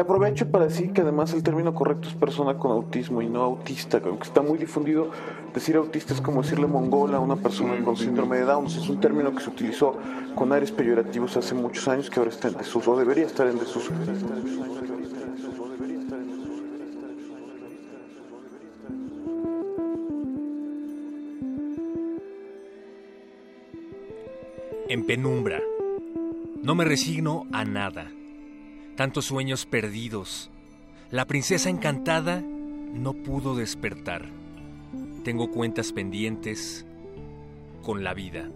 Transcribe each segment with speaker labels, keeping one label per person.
Speaker 1: Aprovecho para decir que además el término correcto es persona con autismo y no autista, aunque está muy difundido. Decir autista es como decirle mongola a una persona con síndrome de Down. Es un término que se utilizó con aires peyorativos hace muchos años que ahora está en desuso, o debería estar en desuso.
Speaker 2: En penumbra. No me resigno a nada tantos sueños perdidos. La princesa encantada no pudo despertar. Tengo cuentas pendientes con la vida.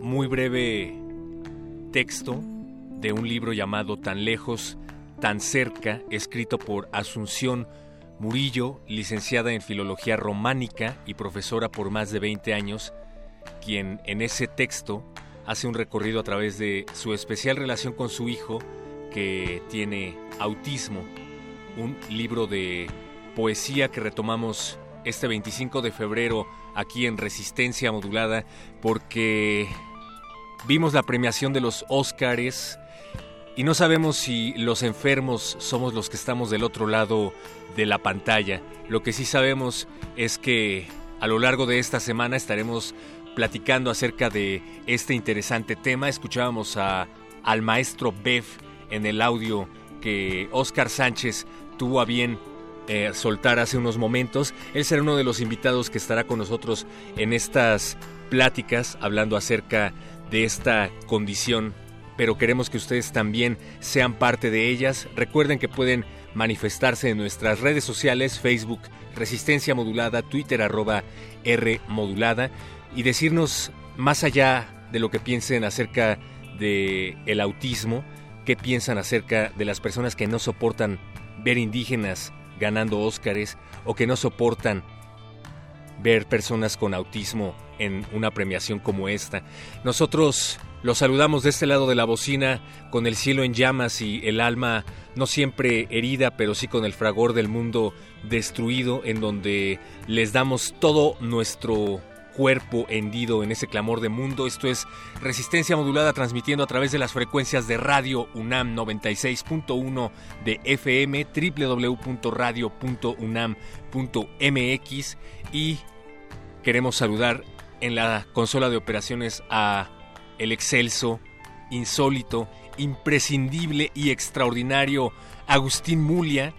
Speaker 2: Muy breve texto de un libro llamado Tan lejos, tan cerca, escrito por Asunción Murillo, licenciada en Filología Románica y profesora por más de 20 años, quien en ese texto hace un recorrido a través de su especial relación con su hijo, que tiene autismo, un libro de poesía que retomamos este 25 de febrero aquí en Resistencia Modulada porque vimos la premiación de los Óscares y no sabemos si los enfermos somos los que estamos del otro lado de la pantalla. Lo que sí sabemos es que a lo largo de esta semana estaremos platicando acerca de este interesante tema. Escuchábamos a, al maestro Bev en el audio que Oscar Sánchez tuvo a bien eh, soltar hace unos momentos. Él será uno de los invitados que estará con nosotros en estas pláticas hablando acerca de esta condición, pero queremos que ustedes también sean parte de ellas. Recuerden que pueden manifestarse en nuestras redes sociales, Facebook Resistencia Modulada, Twitter arroba R Modulada y decirnos más allá de lo que piensen acerca de el autismo, qué piensan acerca de las personas que no soportan ver indígenas ganando Óscares o que no soportan ver personas con autismo en una premiación como esta. Nosotros los saludamos de este lado de la bocina con el cielo en llamas y el alma no siempre herida, pero sí con el fragor del mundo destruido, en donde les damos todo nuestro cuerpo hendido en ese clamor de mundo. Esto es Resistencia Modulada transmitiendo a través de las frecuencias de Radio UNAM 96.1 de FM, www.radio.unam.mx y queremos saludar en la consola de operaciones a el excelso, insólito, imprescindible y extraordinario Agustín Mulia,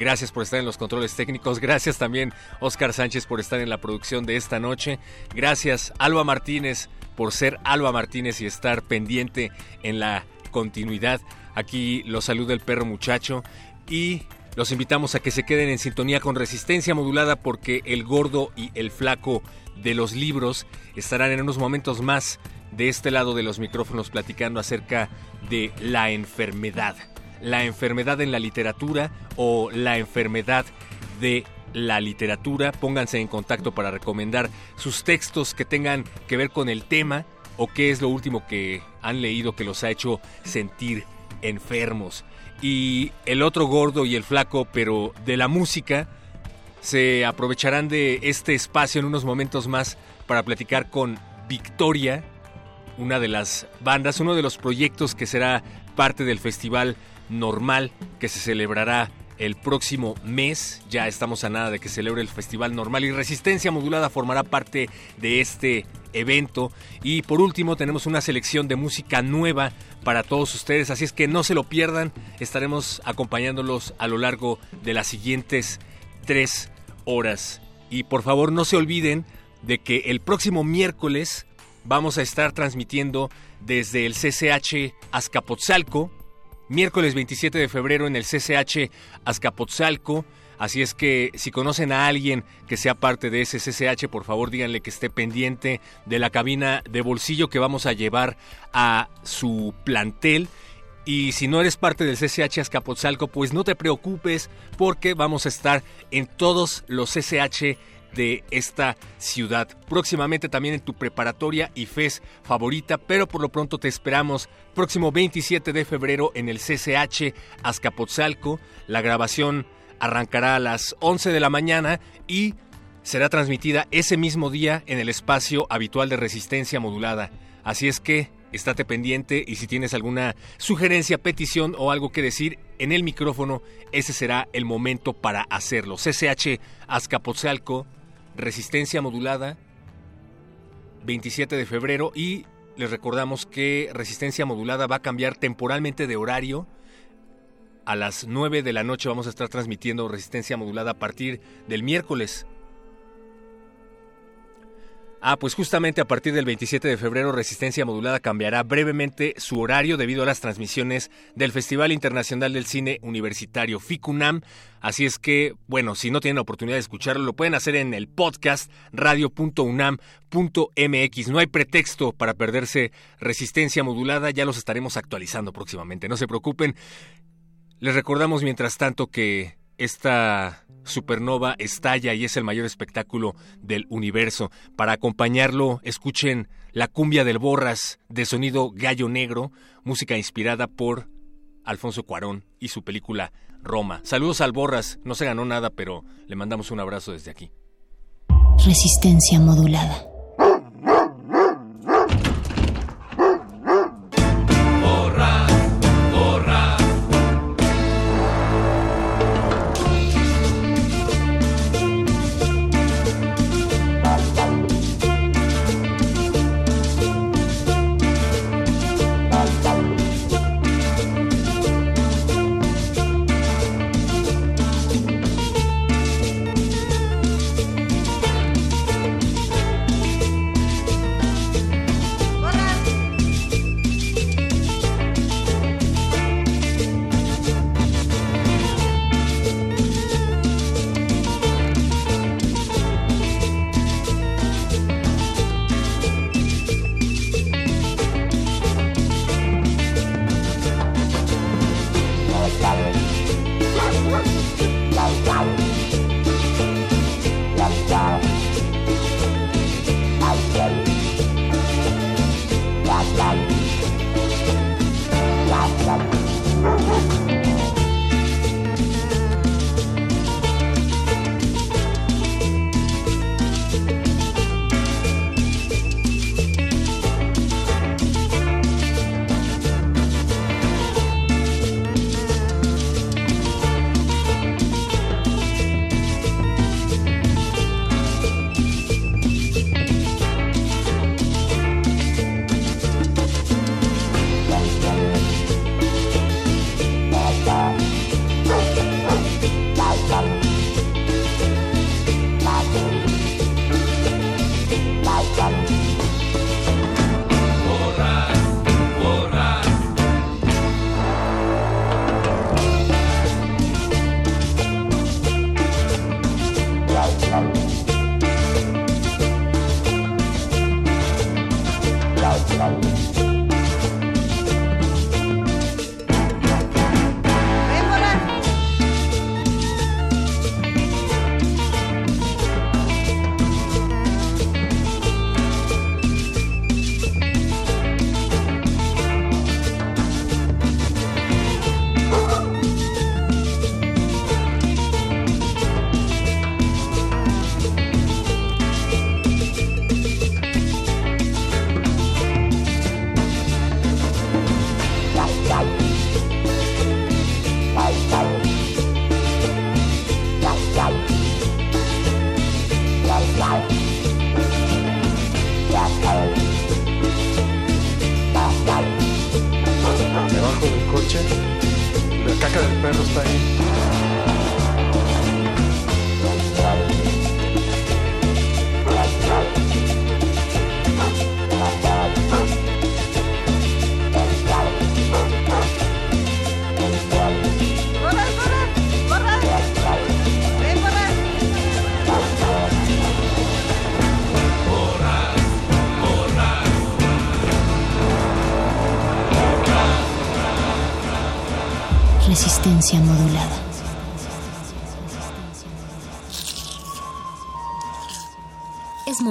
Speaker 2: Gracias por estar en los controles técnicos. Gracias también, Oscar Sánchez, por estar en la producción de esta noche. Gracias, Alba Martínez, por ser Alba Martínez y estar pendiente en la continuidad. Aquí los saluda el perro muchacho y los invitamos a que se queden en sintonía con resistencia modulada porque el gordo y el flaco de los libros estarán en unos momentos más de este lado de los micrófonos platicando acerca de la enfermedad la enfermedad en la literatura o la enfermedad de la literatura. Pónganse en contacto para recomendar sus textos que tengan que ver con el tema o qué es lo último que han leído que los ha hecho sentir enfermos. Y el otro gordo y el flaco, pero de la música, se aprovecharán de este espacio en unos momentos más para platicar con Victoria, una de las bandas, uno de los proyectos que será parte del festival normal que se celebrará el próximo mes. Ya estamos a nada de que celebre el festival normal y Resistencia Modulada formará parte de este evento. Y por último tenemos una selección de música nueva para todos ustedes, así es que no se lo pierdan. Estaremos acompañándolos a lo largo de las siguientes tres horas. Y por favor no se olviden de que el próximo miércoles vamos a estar transmitiendo desde el CCH Azcapotzalco, miércoles 27 de febrero en el CCH Azcapotzalco. Así es que si conocen a alguien que sea parte de ese CCH, por favor díganle que esté pendiente de la cabina de bolsillo que vamos a llevar a su plantel. Y si no eres parte del CCH Azcapotzalco, pues no te preocupes porque vamos a estar en todos los CCH de esta ciudad. Próximamente también en tu preparatoria y FES favorita, pero por lo pronto te esperamos próximo 27 de febrero en el CCH Azcapotzalco. La grabación arrancará a las 11 de la mañana y será transmitida ese mismo día en el espacio habitual de resistencia modulada. Así es que estate pendiente y si tienes alguna sugerencia, petición o algo que decir en el micrófono, ese será el momento para hacerlo. CCH Azcapotzalco Resistencia Modulada, 27 de febrero, y les recordamos que Resistencia Modulada va a cambiar temporalmente de horario. A las 9 de la noche vamos a estar transmitiendo Resistencia Modulada a partir del miércoles Ah, pues justamente a partir del 27 de febrero Resistencia Modulada cambiará brevemente su horario debido a las transmisiones del Festival Internacional del Cine Universitario FICUNAM. Así es que, bueno, si no tienen la oportunidad de escucharlo, lo pueden hacer en el podcast radio.unam.mx. No hay pretexto para perderse Resistencia Modulada, ya los estaremos actualizando próximamente, no se preocupen. Les recordamos mientras tanto que esta supernova estalla y es el mayor espectáculo del universo. Para acompañarlo, escuchen la cumbia del Borras de sonido gallo negro, música inspirada por Alfonso Cuarón y su película Roma. Saludos al Borras, no se ganó nada, pero le mandamos un abrazo desde aquí.
Speaker 3: Resistencia modulada.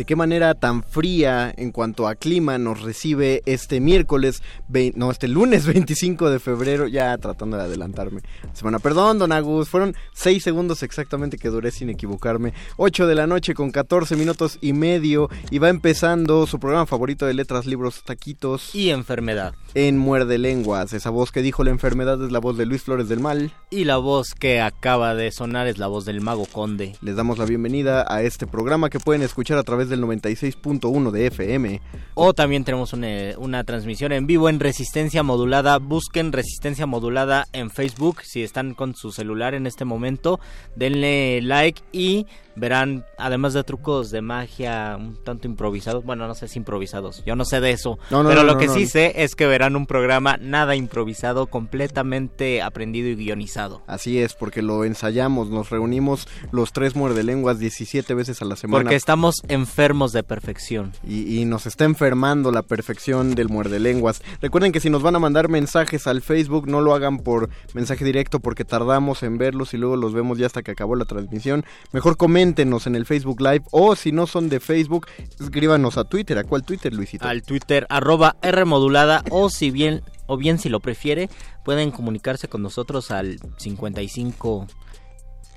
Speaker 4: De qué manera tan fría en cuanto a clima nos recibe este miércoles, ve- no, este lunes 25 de febrero, ya tratando de adelantarme. Semana, perdón, don Agus, fueron 6 segundos exactamente que duré sin equivocarme. 8 de la noche con 14 minutos y medio y va empezando su programa favorito de letras, libros, taquitos
Speaker 5: Y enfermedad.
Speaker 4: en Muerde Lenguas. Esa voz que dijo la enfermedad es la voz de Luis Flores del Mal.
Speaker 5: Y la voz que acaba de sonar es la voz del mago conde.
Speaker 4: Les damos la bienvenida a este programa que pueden escuchar a través del 96.1 de FM.
Speaker 5: O también tenemos una, una transmisión en vivo en Resistencia Modulada. Busquen Resistencia Modulada en Facebook si están con su celular en este momento. Denle like y verán, además de trucos de magia un tanto improvisados. Bueno, no sé si improvisados. Yo no sé de eso.
Speaker 4: No, no,
Speaker 5: pero
Speaker 4: no,
Speaker 5: lo que sí sé es que verán un programa nada improvisado, completamente aprendido y guionizado.
Speaker 4: Así es, porque lo ensayamos, nos reunimos los tres muerdelenguas 17 veces a la semana.
Speaker 5: Porque estamos enfermos de perfección.
Speaker 4: Y, y nos está enfermando la perfección del muerdelenguas. Recuerden que si nos van a mandar mensajes al Facebook, no lo hagan por mensaje directo porque tardamos en verlos y luego los vemos ya hasta que acabó la transmisión. Mejor coméntenos en el Facebook Live o si no son de Facebook, escríbanos a Twitter. ¿A cuál Twitter, Luisito?
Speaker 5: al Twitter arroba R modulada o si bien o bien si lo prefiere pueden comunicarse con nosotros al 55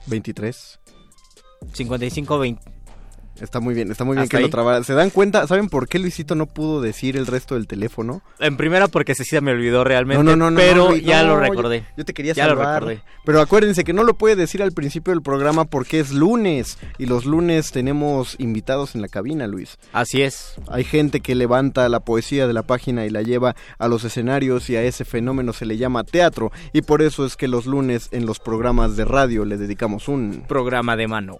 Speaker 4: 23.
Speaker 5: 55 20
Speaker 4: Está muy bien, está muy bien
Speaker 5: ¿Hasta
Speaker 4: que lo trabara. ¿Se dan cuenta? ¿Saben por qué Luisito no pudo decir el resto del teléfono?
Speaker 5: en primera porque se me olvidó realmente
Speaker 4: No, no, no,
Speaker 5: pero
Speaker 4: no,
Speaker 5: ya
Speaker 4: no,
Speaker 5: lo recordé
Speaker 4: Yo, te quería
Speaker 5: Ya lo recordé.
Speaker 4: Pero acuérdense que no lo puede decir al principio del programa porque es lunes y los lunes tenemos invitados en la cabina, Luis.
Speaker 5: así es
Speaker 4: Hay gente que levanta la poesía de la página y la lleva a los escenarios y a ese fenómeno se le llama teatro y por eso es que los lunes en los programas de radio le dedicamos un
Speaker 5: programa de mano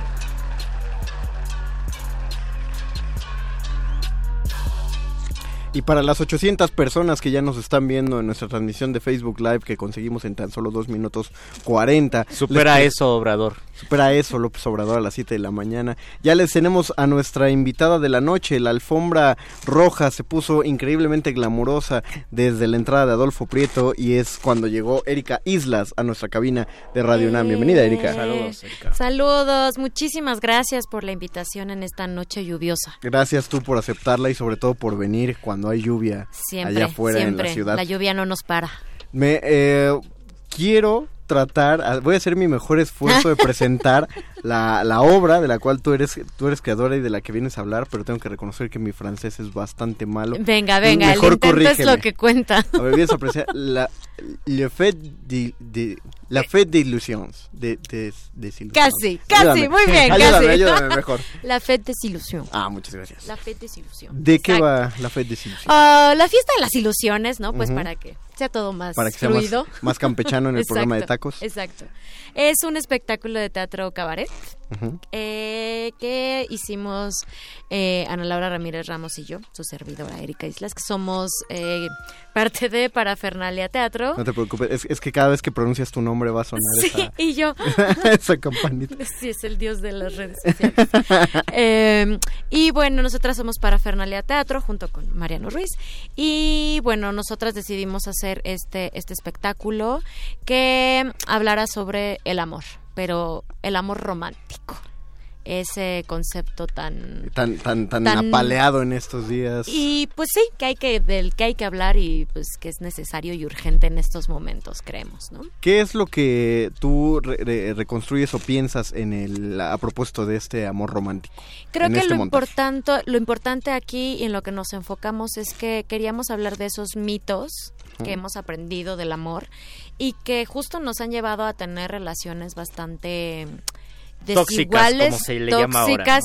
Speaker 4: Y para las 800 personas que ya nos están viendo en nuestra transmisión de Facebook Live que conseguimos en tan solo 2 minutos 40.
Speaker 5: supera
Speaker 4: les-
Speaker 5: eso Obrador
Speaker 4: Supera eso López Obrador a las 7 de la mañana. Ya les tenemos a nuestra invitada de la noche. La alfombra roja se puso increíblemente glamurosa desde la entrada de Adolfo Prieto y es cuando llegó Erika Islas a nuestra cabina de Radio UNAM. Bienvenida Erika.
Speaker 5: saludos Erika.
Speaker 6: Saludos, muchísimas gracias por la invitación en esta noche lluviosa.
Speaker 4: Gracias tú por aceptarla y sobre todo por venir cuando hay lluvia
Speaker 6: Siempre,
Speaker 4: allá afuera
Speaker 6: siempre.
Speaker 4: en la ciudad.
Speaker 6: La lluvia no nos para.
Speaker 4: Me eh, quiero tratar, voy a hacer mi mejor esfuerzo de presentar la, la obra de la cual tú eres tú eres creadora y de la que vienes a hablar, pero tengo que reconocer que mi francés es bastante malo.
Speaker 6: Venga, venga, el
Speaker 4: Mejor
Speaker 6: es
Speaker 4: corrígeme.
Speaker 6: lo que cuenta.
Speaker 4: A ver, vienes a apreciar la le fait de, de- la fête d'illusions, de, de, desilusión.
Speaker 6: Casi, casi,
Speaker 4: Ayúdame.
Speaker 6: muy bien,
Speaker 4: ayúdame,
Speaker 6: casi.
Speaker 4: ayúdame mejor.
Speaker 6: La Fête des Illusions.
Speaker 4: Ah, muchas gracias.
Speaker 6: La Fête des Illusions.
Speaker 4: ¿De qué
Speaker 6: Exacto.
Speaker 4: va la fête des illusions?
Speaker 6: Ah, la fiesta de las ilusiones, ¿no? Pues
Speaker 4: Ujú.
Speaker 6: para que sea todo más
Speaker 4: Para que sea
Speaker 6: fluido.
Speaker 4: más, más campechano en el programa de
Speaker 6: Exacto,
Speaker 4: tacos.
Speaker 6: Exacto. Es un espectáculo de teatro cabaret Eh, que hicimos eh, Ana Laura Ramírez Ramos y yo, su servidora Erika Islas, que somos eh, parte de Parafernalia Teatro.
Speaker 4: No te preocupes, es, es que cada vez que pronuncias tu nombre va a sonar
Speaker 6: Sí,
Speaker 4: esa,
Speaker 6: y yo.
Speaker 4: esa campanita.
Speaker 6: Sí, es el dios de las redes sociales. Eh, y bueno, nosotras somos Parafernalia Teatro junto con Mariano Ruiz. Y bueno, nosotras decidimos hacer este, este espectáculo que hablara sobre el amor, pero el amor romántico. Ese concepto tan
Speaker 4: Tan, tan, tan,
Speaker 6: Tan-
Speaker 4: apaleado en estos días.
Speaker 6: y pues sí, que hay que del que hay que hablar y pues que es necesario y urgente en estos momentos, creemos, ¿no?
Speaker 4: ¿Qué es lo que tú re- re- reconstruyes o piensas en el a propósito de este amor romántico?
Speaker 6: Creo que
Speaker 4: este
Speaker 6: lo importante, lo importante aquí y en lo que nos enfocamos es que queríamos hablar de esos mitos que hemos aprendido del amor y que justo nos han llevado a tener relaciones bastante
Speaker 5: Tóxicas,
Speaker 6: desiguales,
Speaker 5: como se le llama ahora,
Speaker 6: tóxicas,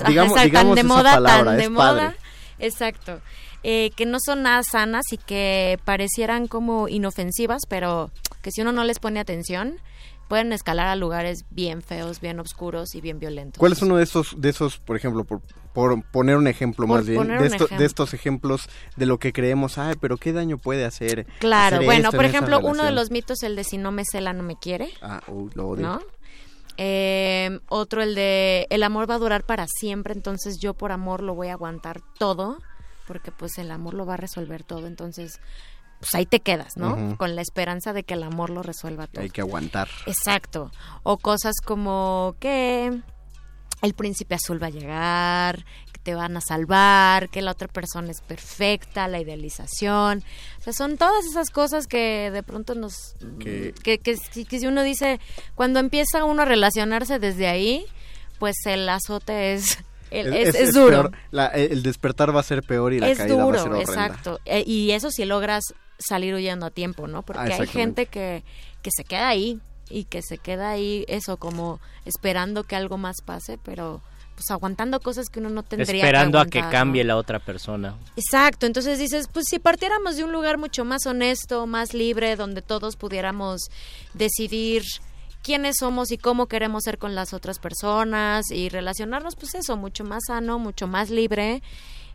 Speaker 6: tan de moda,
Speaker 4: palabra,
Speaker 6: tan de moda.
Speaker 4: padre.
Speaker 6: Exacto. Eh, que no son nada sanas y que parecieran como inofensivas, pero que si uno no les pone atención, pueden escalar a lugares bien feos, bien oscuros y bien violentos.
Speaker 4: ¿Cuál es uno de esos, de esos, por ejemplo, por, por poner un ejemplo
Speaker 6: Por
Speaker 4: más bien, de, esto- de estos ejemplos de lo que creemos, ay, pero qué daño puede hacer?
Speaker 6: Claro,
Speaker 4: hacer
Speaker 6: bueno, por ejemplo, uno de los mitos, el de si no me cela, no me quiere,
Speaker 4: Ah, lo odio.
Speaker 6: ¿no? Eh, otro, el de el amor va a durar para siempre, entonces yo por amor lo voy a aguantar todo, porque pues el amor lo va a resolver todo, entonces pues ahí te quedas, ¿no? Con la esperanza de que el amor lo resuelva todo.
Speaker 4: Hay que aguantar.
Speaker 6: Exacto. O cosas como que el príncipe azul va a llegar, que te van a salvar, que la otra persona es perfecta, la idealización. O sea, son todas esas cosas que de pronto nos...
Speaker 4: Que-
Speaker 6: Que, que, si- que si uno dice, cuando empieza uno a relacionarse desde ahí, pues el azote es... el- es, es duro.
Speaker 4: La- el despertar va a ser peor y la caída va a
Speaker 6: duro,
Speaker 4: ser horrenda.
Speaker 6: exacto. Eh, y eso si logras salir huyendo a tiempo, ¿no? Porque
Speaker 4: Ah,
Speaker 6: hay gente que, que se queda ahí y que se queda ahí, eso, como esperando que algo más pase, pero pues aguantando cosas que uno no tendría
Speaker 5: Esperando
Speaker 6: que
Speaker 5: a que
Speaker 6: aguantar,
Speaker 5: cambie
Speaker 6: ¿no?
Speaker 5: la otra persona.
Speaker 6: Exacto, entonces dices, pues si partiéramos de un lugar mucho más honesto, más libre, donde todos pudiéramos decidir quiénes somos y cómo queremos ser con las otras personas y relacionarnos, pues eso, mucho más sano, mucho más libre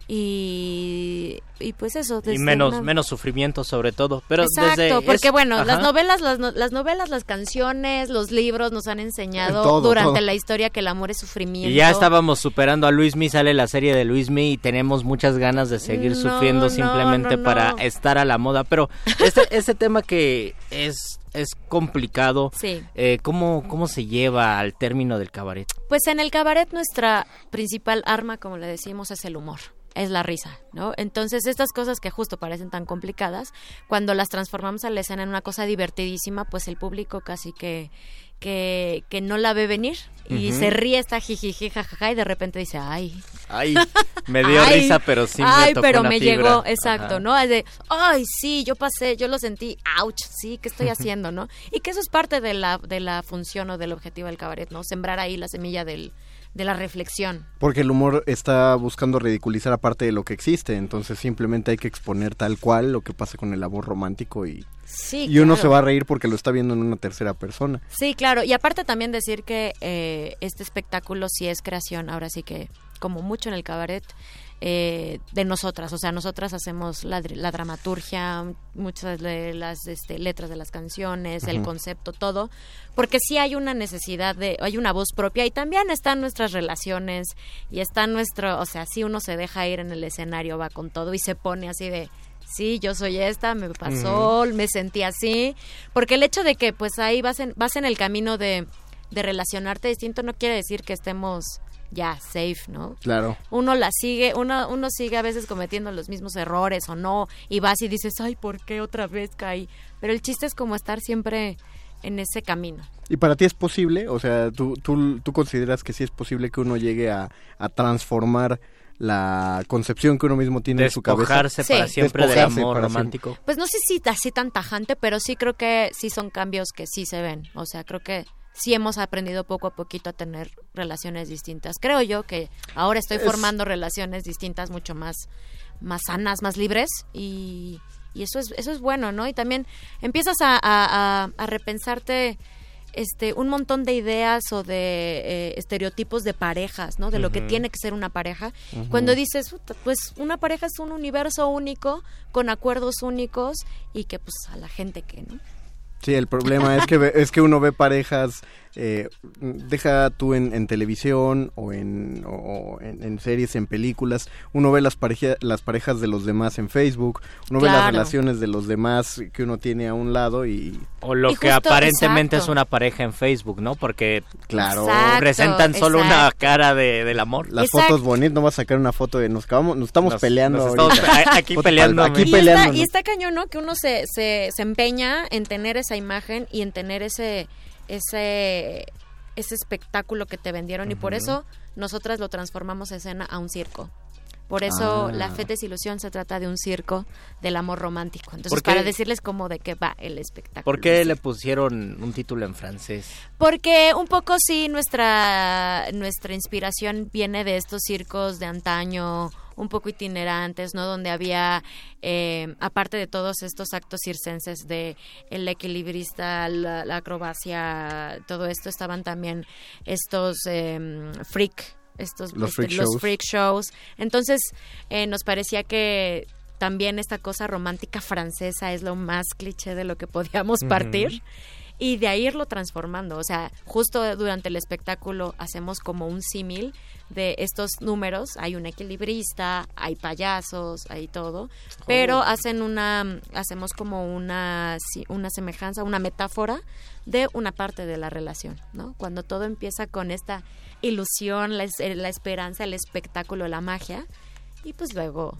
Speaker 6: y, y pues eso.
Speaker 5: Y menos,
Speaker 6: una-
Speaker 5: menos sufrimiento sobre todo. Pero
Speaker 6: Exacto,
Speaker 5: desde
Speaker 6: porque
Speaker 5: es-
Speaker 6: bueno, las novelas, las, no- las novelas, las canciones, los libros nos han enseñado
Speaker 5: Todo,
Speaker 6: durante
Speaker 5: todo.
Speaker 6: la historia que el amor es sufrimiento.
Speaker 5: Y ya estábamos superando a Luismi, sale la serie de Luismi y tenemos muchas ganas de seguir
Speaker 6: No,
Speaker 5: sufriendo
Speaker 6: no,
Speaker 5: simplemente
Speaker 6: no,
Speaker 5: para estar a la moda. Pero este, este tema que es, es complicado,
Speaker 6: Sí.
Speaker 5: eh, ¿cómo, ¿cómo se lleva al término del cabaret?
Speaker 6: Pues en el cabaret nuestra principal arma, como le decimos, es el humor. Es la risa, ¿no? Entonces, estas cosas que justo parecen tan complicadas, cuando las transformamos a la escena en una cosa divertidísima, pues el público casi que, que, que no la ve venir y se ríe, está jijiji, jajaja, y de repente dice, ay.
Speaker 5: Ay, me dio
Speaker 6: Ay,
Speaker 5: risa, pero sí me
Speaker 6: Ay,
Speaker 5: tocó
Speaker 6: pero
Speaker 5: una
Speaker 6: me
Speaker 5: fibra.
Speaker 6: llegó, exacto,
Speaker 5: Ajá.
Speaker 6: ¿no? Es de, ay, sí, yo pasé, yo lo sentí, ouch, sí, ¿qué estoy haciendo, no? Y que eso es parte de la, de la función o del objetivo del cabaret, ¿no? Sembrar ahí la semilla del, de la reflexión.
Speaker 4: Porque el humor está buscando ridiculizar aparte de lo que existe, entonces simplemente hay que exponer tal cual lo que pasa con el amor romántico y,
Speaker 6: Sí,
Speaker 4: y uno se va a reír porque lo está viendo en una tercera persona.
Speaker 6: Sí, claro. Y aparte también decir que eh, este espectáculo sí es creación, ahora sí que como mucho en el cabaret, eh, de nosotras. O sea, nosotras hacemos la, dr- la dramaturgia, muchas de las este, letras de las canciones, el concepto, todo. Porque sí hay una necesidad de, hay una voz propia y también están nuestras relaciones y está nuestro, o sea, si uno se deja ir en el escenario, va con todo y se pone así de... Sí, yo soy esta, me pasó, me sentí así, porque el hecho de que pues ahí vas en, vas en el camino de, de relacionarte distinto no quiere decir que estemos ya safe, ¿no?
Speaker 4: Claro.
Speaker 6: Uno la sigue, uno, uno sigue a veces cometiendo los mismos errores o no, y vas y dices, ay, ¿por qué otra vez caí? Pero el chiste es como estar siempre en ese camino.
Speaker 4: ¿Y para ti es posible? O sea, ¿tú, tú, tú consideras que sí es posible que uno llegue a, a transformar la concepción que uno mismo tiene en su cabeza?
Speaker 5: Despojarse para
Speaker 6: Sí.
Speaker 5: siempre del
Speaker 4: Despojarse
Speaker 5: amor
Speaker 4: para
Speaker 5: romántico.
Speaker 6: Pues no sé si así tan tajante, pero sí creo que sí son cambios que sí se ven. O sea, creo que sí hemos aprendido poco a poquito a tener relaciones distintas. Creo yo que ahora estoy
Speaker 4: Es-
Speaker 6: formando relaciones distintas mucho más, más sanas, más libres y, y eso es eso es bueno no y también empiezas a, a, a- a repensarte este un montón de ideas o de eh, estereotipos de parejas no de lo que tiene que ser una pareja. Cuando dices "Puta, pues una pareja es un universo único con acuerdos únicos y que pues a la gente que no
Speaker 4: Sí, el problema es que ve- es que uno ve parejas, eh, deja tú en, en televisión o, en, o en, en series, en películas, uno ve las, pareja, las parejas de los demás en Facebook, uno ve las relaciones de los demás que uno tiene a un lado y...
Speaker 5: O lo
Speaker 4: Y
Speaker 5: que
Speaker 4: justo-
Speaker 5: aparentemente
Speaker 4: exacto.
Speaker 5: es una pareja en Facebook, ¿no? Porque
Speaker 4: Claro.
Speaker 6: Exacto,
Speaker 5: presentan solo una cara de, del amor.
Speaker 4: Las fotos bonitas, no vas a sacar una foto de nos acabamos, nos estamos
Speaker 5: Nos-
Speaker 4: peleando
Speaker 5: nos estamos aquí peleando,
Speaker 4: Aquí
Speaker 6: y, está,
Speaker 4: peleando.
Speaker 6: y está cañón, ¿no? Que uno se, se, se empeña en tener esa imagen y en tener ese ese ese espectáculo que te vendieron y por eso nosotras lo transformamos escena a un circo. Por eso
Speaker 5: Ah.
Speaker 6: la fe desilusión se trata de un circo del amor romántico. Entonces, para decirles cómo de qué va el espectáculo.
Speaker 5: ¿Por qué le pusieron un título en francés?
Speaker 6: Porque un poco sí nuestra nuestra inspiración viene de estos circos de antaño, un poco itinerantes, ¿no? Donde había, eh, aparte de todos estos actos circenses de el equilibrista, la, la acrobacia, todo esto, estaban también estos eh, freak, estos
Speaker 4: Los
Speaker 6: este,
Speaker 4: freak shows.
Speaker 6: freak shows. Entonces eh, nos parecía que también esta cosa romántica francesa es lo más cliché de lo que podíamos partir y de ahí irlo transformando. O sea, justo durante el espectáculo hacemos como un símil de estos números. Hay un equilibrista, hay payasos, hay todo, pero hacen una, hacemos como una, una semejanza, una metáfora de una parte de la relación, ¿no? Cuando todo empieza con esta ilusión, la, eh, la esperanza, el espectáculo, la magia, y pues luego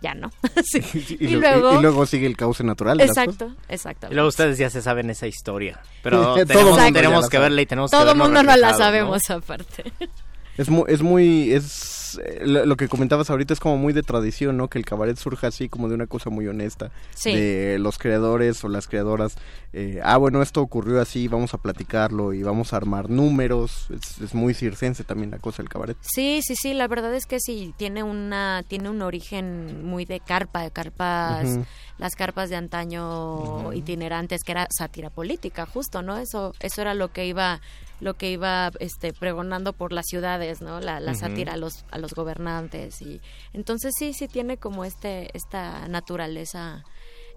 Speaker 6: ya no. Sí.
Speaker 4: Y, lo- y- y luego sigue el cauce natural.
Speaker 6: Exacto, exacto.
Speaker 5: Y luego ustedes ya se saben esa historia. Pero
Speaker 4: Todo
Speaker 5: tenemos, tenemos que verla y tenemos que
Speaker 6: Todo el mundo no la
Speaker 5: reflejado, ¿no?
Speaker 6: sabemos aparte.
Speaker 4: Es muy, es muy, es eh, lo, lo que comentabas ahorita es como muy de tradición, ¿no? Que el cabaret surja así como de una cosa muy honesta,
Speaker 6: Sí.
Speaker 4: de los creadores o las creadoras. eh, ah, bueno, esto ocurrió así, vamos a platicarlo y vamos a armar números. Es, es muy circense también la cosa del cabaret.
Speaker 6: Sí, sí, sí, la verdad es que sí, tiene una, tiene un origen muy de carpa, de carpas, las carpas de antaño itinerantes, que era sátira política, justo, ¿no? Eso, eso era lo que iba, lo que iba este pregonando por las ciudades, ¿no? La, sátira a los, a los gobernantes. y Entonces sí, sí tiene como este, esta naturaleza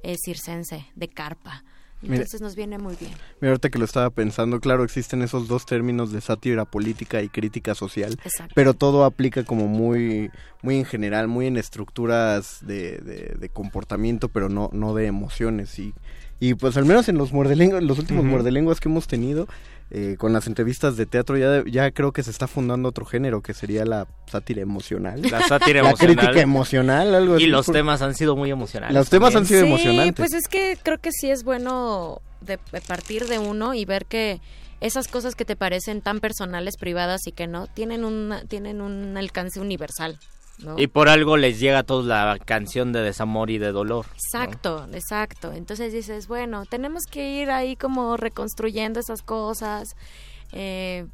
Speaker 6: eh, circense, de carpa.
Speaker 4: Mira.
Speaker 6: Entonces nos viene muy bien.
Speaker 4: Mira, ahorita que lo estaba pensando, claro, existen esos dos términos de sátira política y crítica social,
Speaker 6: Exacto.
Speaker 4: pero todo aplica como muy, muy en general, muy en estructuras de, de- de comportamiento, pero no, no de emociones. Y, y pues al menos en los muerdelenguas, los últimos muerdelenguas que hemos tenido, eh, con las entrevistas de teatro, ya, ya creo que se está fundando otro género, que sería la sátira emocional.
Speaker 5: La sátira
Speaker 4: La
Speaker 5: emocional.
Speaker 4: crítica emocional, algo así.
Speaker 5: Y los
Speaker 4: por-
Speaker 5: temas han sido muy emocionales.
Speaker 4: Los temas han sido
Speaker 6: Sí,
Speaker 4: emocionantes.
Speaker 6: pues es que creo que sí es bueno de, de partir de uno y ver que esas cosas que te parecen tan personales, privadas y que no, tienen un, tienen un alcance universal. ¿No?
Speaker 5: Y por algo les llega a todos la canción de desamor y de dolor.
Speaker 6: Exacto, exacto. Entonces dices, bueno, tenemos que ir ahí como reconstruyendo esas cosas. eh,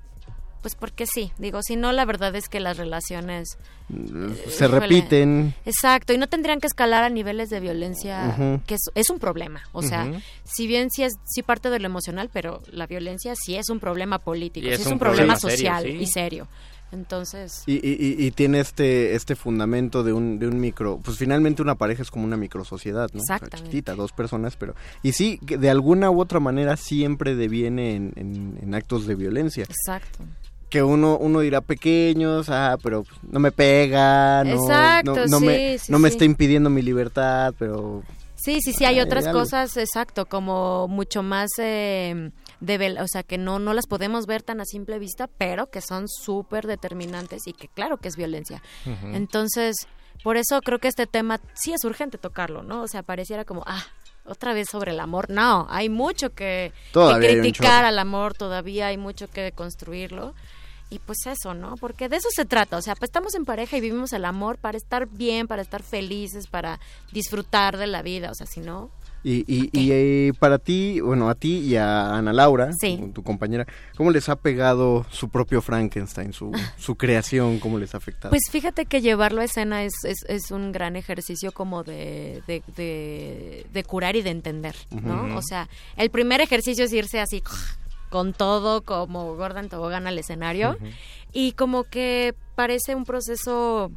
Speaker 6: pues porque sí, digo, si no, la verdad es que las relaciones...
Speaker 4: se
Speaker 6: híjole,
Speaker 4: repiten.
Speaker 6: Exacto, y no tendrían que escalar a niveles de violencia, que es, es un problema. O sea, si bien sí es sí parte de lo emocional, pero la violencia sí es un problema político,
Speaker 4: Y
Speaker 6: sí
Speaker 4: es
Speaker 6: es
Speaker 4: un
Speaker 6: un problema,
Speaker 4: problema serio,
Speaker 6: social
Speaker 4: sí.
Speaker 6: y serio. Entonces,
Speaker 4: Y, y, y- tiene este este fundamento de un, de un micro, pues finalmente una pareja es como una micro sociedad, ¿no? O sea,
Speaker 6: Exactamente.
Speaker 4: chiquita, dos personas, pero... Y sí, de alguna u otra manera siempre deviene en, en- en actos de violencia.
Speaker 6: exacto.
Speaker 4: Que uno, uno dirá pequeños, ah, pero pues, no me pega, no,
Speaker 6: Exacto,
Speaker 4: no, no me,
Speaker 6: sí,
Speaker 4: no me
Speaker 6: sí.
Speaker 4: está impidiendo mi libertad, pero...
Speaker 6: Sí, sí, sí, hay otras cosas, exacto, como mucho más eh, de, o sea, que no, no las podemos ver tan a simple vista, pero que son súper determinantes y que claro que es violencia. Entonces, por eso creo que este tema sí es urgente tocarlo, ¿no? O sea, pareciera como, ah, otra vez sobre el amor. No, hay mucho que, que criticar al amor, todavía hay mucho que construirlo. y pues eso, ¿no? Porque de eso se trata, o sea, pues estamos en pareja y vivimos el amor para estar bien, para estar felices, para disfrutar de la vida, o sea, si no...
Speaker 4: Y, y, y eh, para ti, bueno, a ti y a Ana Laura, tu compañera, ¿cómo les ha pegado su propio Frankenstein, su, su creación, cómo les ha afectado?
Speaker 6: Pues fíjate que llevarlo a escena es, es, es un gran ejercicio como de, de, de, curar y de entender, ¿no? O sea, el primer ejercicio es irse así con todo como Gordon Tobogán al escenario y como que parece un proceso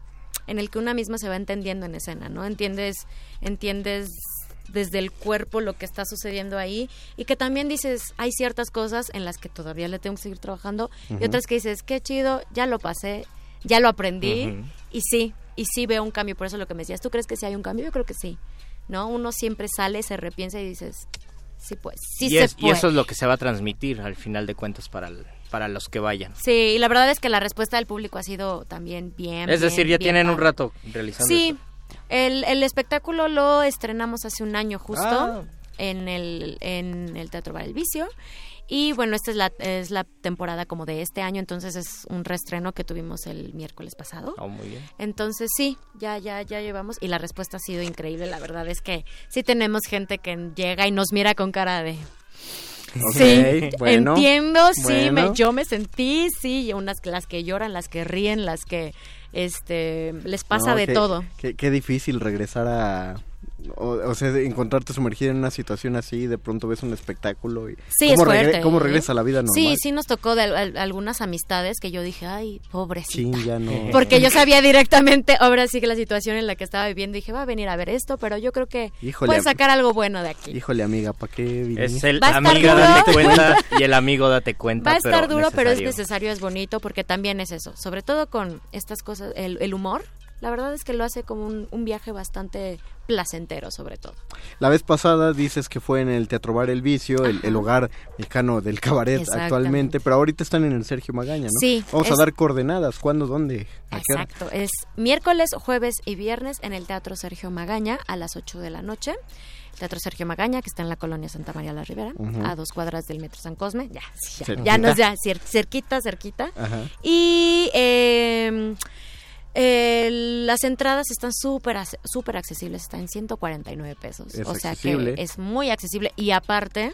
Speaker 6: en el que una misma se va entendiendo en escena, ¿no? Entiendes, entiendes desde el cuerpo lo que está sucediendo ahí y que también dices, hay ciertas cosas en las que todavía le tengo que seguir trabajando y otras que dices, qué chido, ya lo pasé, ya lo aprendí y sí, y sí veo un cambio, por eso lo que me decías, ¿tú crees que sí hay un cambio? Yo creo que sí, ¿no? Uno siempre sale, se repiensa y dices, sí pues, sí
Speaker 5: y,
Speaker 6: se
Speaker 5: es- y
Speaker 6: puede.
Speaker 5: eso es lo que se va a transmitir al final de cuentas para, el- para los que vayan.
Speaker 6: Sí, y la verdad es que la respuesta del público ha sido también bien.
Speaker 5: es decir,
Speaker 6: bien,
Speaker 5: ya
Speaker 6: bien
Speaker 5: tienen un rato realizando
Speaker 6: Sí,
Speaker 5: esto.
Speaker 6: El, el espectáculo lo estrenamos hace un año justo
Speaker 5: Ah.
Speaker 6: en, el, en el Teatro Bar El Vicio. Y bueno, esta es la, es la temporada como de este año, entonces es un reestreno que tuvimos el miércoles pasado.
Speaker 5: Oh, muy bien.
Speaker 6: Entonces sí, ya, ya, ya llevamos y la respuesta ha sido increíble. La verdad es que sí tenemos gente que llega y nos mira con cara de... Sí,
Speaker 4: bueno,
Speaker 6: entiendo, sí, me, yo me sentí, sí, unas las que lloran, las que ríen, las que este les pasa
Speaker 4: No,
Speaker 6: de
Speaker 4: qué-
Speaker 6: todo.
Speaker 4: Qué, qué difícil regresar a... O, o sea, de encontrarte sumergida en una situación así, de pronto ves un espectáculo y...
Speaker 6: Sí, es
Speaker 4: ¿cómo regre-
Speaker 6: fuerte.
Speaker 4: ¿Cómo
Speaker 6: ¿eh?
Speaker 4: regresa a la vida normal?
Speaker 6: Sí, sí nos tocó de al- al- algunas amistades que yo dije, ay, pobrecita.
Speaker 4: Chin, ya no.
Speaker 6: Porque yo sabía directamente, ahora sí que la situación en la que estaba viviendo, dije, va a venir a ver esto, pero yo creo que
Speaker 4: Híjole,
Speaker 6: puede
Speaker 4: am-
Speaker 6: sacar algo bueno de aquí.
Speaker 4: Híjole, amiga, ¿para qué viniste?
Speaker 5: Es el
Speaker 6: Va a estar
Speaker 5: amiga
Speaker 6: duro.
Speaker 5: date cuenta y el amigo date cuenta.
Speaker 6: Va a estar
Speaker 5: pero
Speaker 6: duro, pero es
Speaker 5: necesario.
Speaker 6: necesario, es bonito, porque también es eso. Sobre todo con estas cosas, el, el humor, la verdad es que lo hace como un, un viaje bastante placentero, sobre todo.
Speaker 4: La vez pasada dices que fue en el Teatro Bar El Vicio, el, el hogar mexicano del cabaret actualmente, pero ahorita están en el Sergio Magaña, ¿no?
Speaker 6: Sí,
Speaker 4: Vamos a dar coordenadas, ¿cuándo, dónde? ¿A qué hora?
Speaker 6: Exacto, es miércoles, jueves y viernes en el Teatro Sergio Magaña a las 8 de la noche. Teatro Sergio Magaña, que está en la colonia Santa María la Ribera, a dos cuadras del Metro San Cosme. Ya, sí, ya, ya nos ya, cer- cerquita, cerquita.
Speaker 4: Ajá.
Speaker 6: Y eh, eh, las entradas están súper súper accesibles, están en 149 pesos.
Speaker 4: Es
Speaker 6: o sea
Speaker 4: accesible.
Speaker 6: que es muy accesible y aparte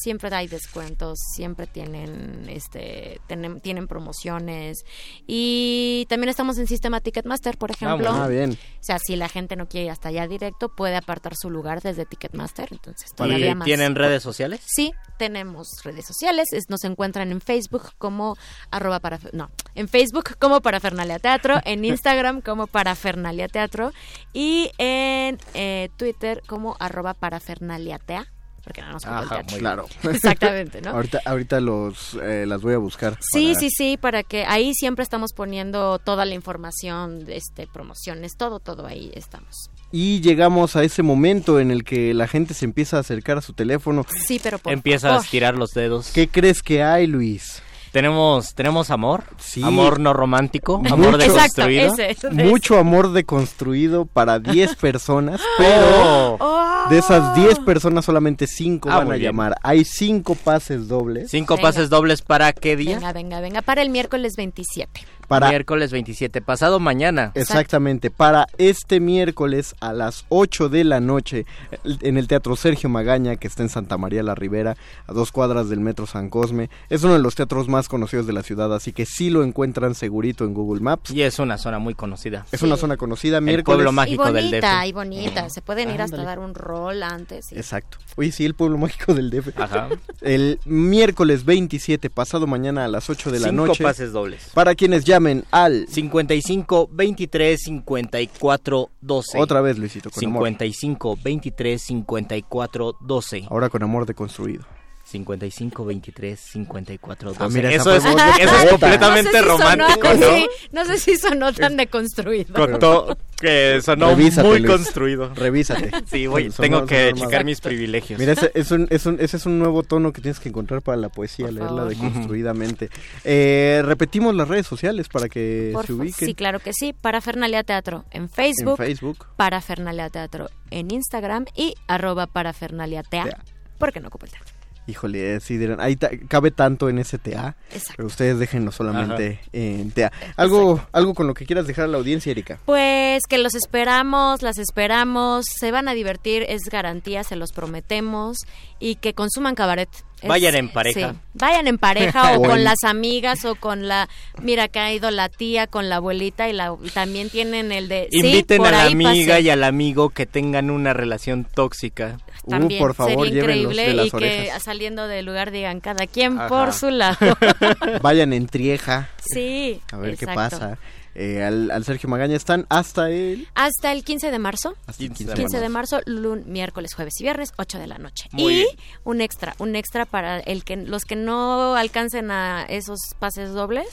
Speaker 6: siempre hay descuentos, siempre tienen este tienen, tienen promociones y también estamos en Sistema Ticketmaster, por ejemplo.
Speaker 4: Ah, bien.
Speaker 6: O sea, si la gente no quiere ir hasta allá directo, puede apartar su lugar desde Ticketmaster, entonces
Speaker 5: ¿Y
Speaker 6: todavía más.
Speaker 5: ¿Tienen redes sociales?
Speaker 6: Sí, tenemos redes sociales, es- nos encuentran en Facebook como arroba para no, en Facebook como Parafernalia Teatro, en Instagram como Parafernalia Teatro y en eh, Twitter como arroba Parafernaliatea, porque no nos el
Speaker 4: claro.
Speaker 6: Exactamente, ¿no?
Speaker 4: ahorita ahorita los, eh, las voy a buscar.
Speaker 6: Sí,
Speaker 4: para-
Speaker 6: sí, sí, para que ahí siempre estamos poniendo toda la información, este, promociones, todo, todo ahí estamos.
Speaker 4: Y llegamos a ese momento en el que la gente se empieza a acercar a su teléfono.
Speaker 6: Sí, pero por
Speaker 5: Empieza a estirar los dedos.
Speaker 4: ¿Qué crees que hay, Luis?
Speaker 5: Tenemos, tenemos amor,
Speaker 4: Sí.
Speaker 5: amor no romántico,
Speaker 4: Mucho.
Speaker 5: amor
Speaker 6: Exacto,
Speaker 5: deconstruido.
Speaker 6: ese, ese.
Speaker 4: Mucho amor deconstruido para 10 personas, pero
Speaker 6: Oh.
Speaker 4: de esas 10 personas solamente 5
Speaker 5: Ah,
Speaker 4: van a
Speaker 5: bien.
Speaker 4: llamar. Hay 5 pases dobles
Speaker 5: Cinco
Speaker 6: Venga.
Speaker 5: pases dobles para qué día?
Speaker 6: Venga, venga, venga, para el miércoles 27.
Speaker 4: Para
Speaker 5: Miércoles 27, pasado mañana.
Speaker 4: Exactamente, para este miércoles a las 8 de la noche en el Teatro Sergio Magaña, que está en Santa María la Ribera, a dos cuadras del Metro San Cosme. Es uno de los teatros más conocidos de la ciudad, así que sí lo encuentran segurito en Google Maps.
Speaker 5: Y es una zona muy conocida.
Speaker 4: Es una zona conocida,
Speaker 5: El
Speaker 4: miércoles.
Speaker 5: pueblo
Speaker 6: Y
Speaker 5: mágico del
Speaker 6: bonita,
Speaker 5: DF.
Speaker 6: y bonita. Se pueden ir hasta dar un rol antes. y-
Speaker 4: Exacto. Oye, sí, el pueblo mágico del DF.
Speaker 5: Ajá.
Speaker 4: El miércoles 27, pasado mañana a las 8 de la
Speaker 5: Cinco
Speaker 4: noche.
Speaker 5: pases dobles.
Speaker 4: Para quienes llamen al...
Speaker 5: 55 23 54 12.
Speaker 4: Otra vez, Luisito, con amor.
Speaker 5: 55 23 54 12.
Speaker 4: Ahora con amor deconstruido.
Speaker 5: 55 23 54 12.
Speaker 4: Ah, mira,
Speaker 5: eso, es, eso es completamente
Speaker 6: no sé si
Speaker 5: romántico,
Speaker 6: sonó,
Speaker 5: ¿no?
Speaker 6: sí, no sé si sonó tan deconstruido.
Speaker 5: Contó que sonó
Speaker 4: Revísate,
Speaker 5: muy
Speaker 4: Luis.
Speaker 5: construido.
Speaker 4: Revísate.
Speaker 5: Sí, voy, tengo que checar mis privilegios.
Speaker 4: Mira, ese es, un, es un- ese es un nuevo tono que tienes que encontrar para la poesía,
Speaker 6: Por
Speaker 4: leerla
Speaker 6: favor.
Speaker 4: deconstruidamente. Eh, repetimos las redes sociales para que
Speaker 6: Por
Speaker 4: se ubiquen.
Speaker 6: Sí, claro que sí. Parafernalia Teatro en Facebook.
Speaker 4: En Facebook.
Speaker 6: Parafernalia Teatro en Instagram y arroba Parafernalia Tea.
Speaker 4: Tea.
Speaker 6: Porque no ocupa el teatro.
Speaker 4: Híjole, sí dirán, ahí ta- cabe tanto en ese TA,
Speaker 6: Exacto.
Speaker 4: pero ustedes déjenlo solamente en TA. Algo, algo con lo que quieras dejar a la audiencia, Erika.
Speaker 6: Pues que los esperamos, las esperamos, se van a divertir, es garantía, se los prometemos y que consuman cabaret. Es-
Speaker 5: Vayan en pareja.
Speaker 6: sí, vayan en pareja o con las amigas o con la, mira que ha ido la tía con la abuelita y la también tienen el de sí,
Speaker 5: Inviten
Speaker 6: por
Speaker 5: a la
Speaker 6: ahí
Speaker 5: amiga y al amigo que tengan una relación tóxica.
Speaker 6: También
Speaker 4: Uh, por favor,
Speaker 6: sería increíble
Speaker 4: de las
Speaker 6: y que
Speaker 4: orejas.
Speaker 6: saliendo del lugar digan cada quien
Speaker 5: Ajá.
Speaker 6: por su lado.
Speaker 4: Vayan en trieja,
Speaker 6: sí.
Speaker 4: a ver qué
Speaker 6: exacto.
Speaker 4: pasa. Eh, al, al Sergio Magaña están hasta el...
Speaker 6: Hasta el 15 de marzo.
Speaker 4: Hasta el
Speaker 5: 15
Speaker 4: 15
Speaker 6: 15 de marzo, lun- miércoles, jueves y viernes, 8 de la noche.
Speaker 5: Muy
Speaker 6: y
Speaker 5: bien.
Speaker 6: un extra, un extra para el que los que no alcancen a esos pases dobles,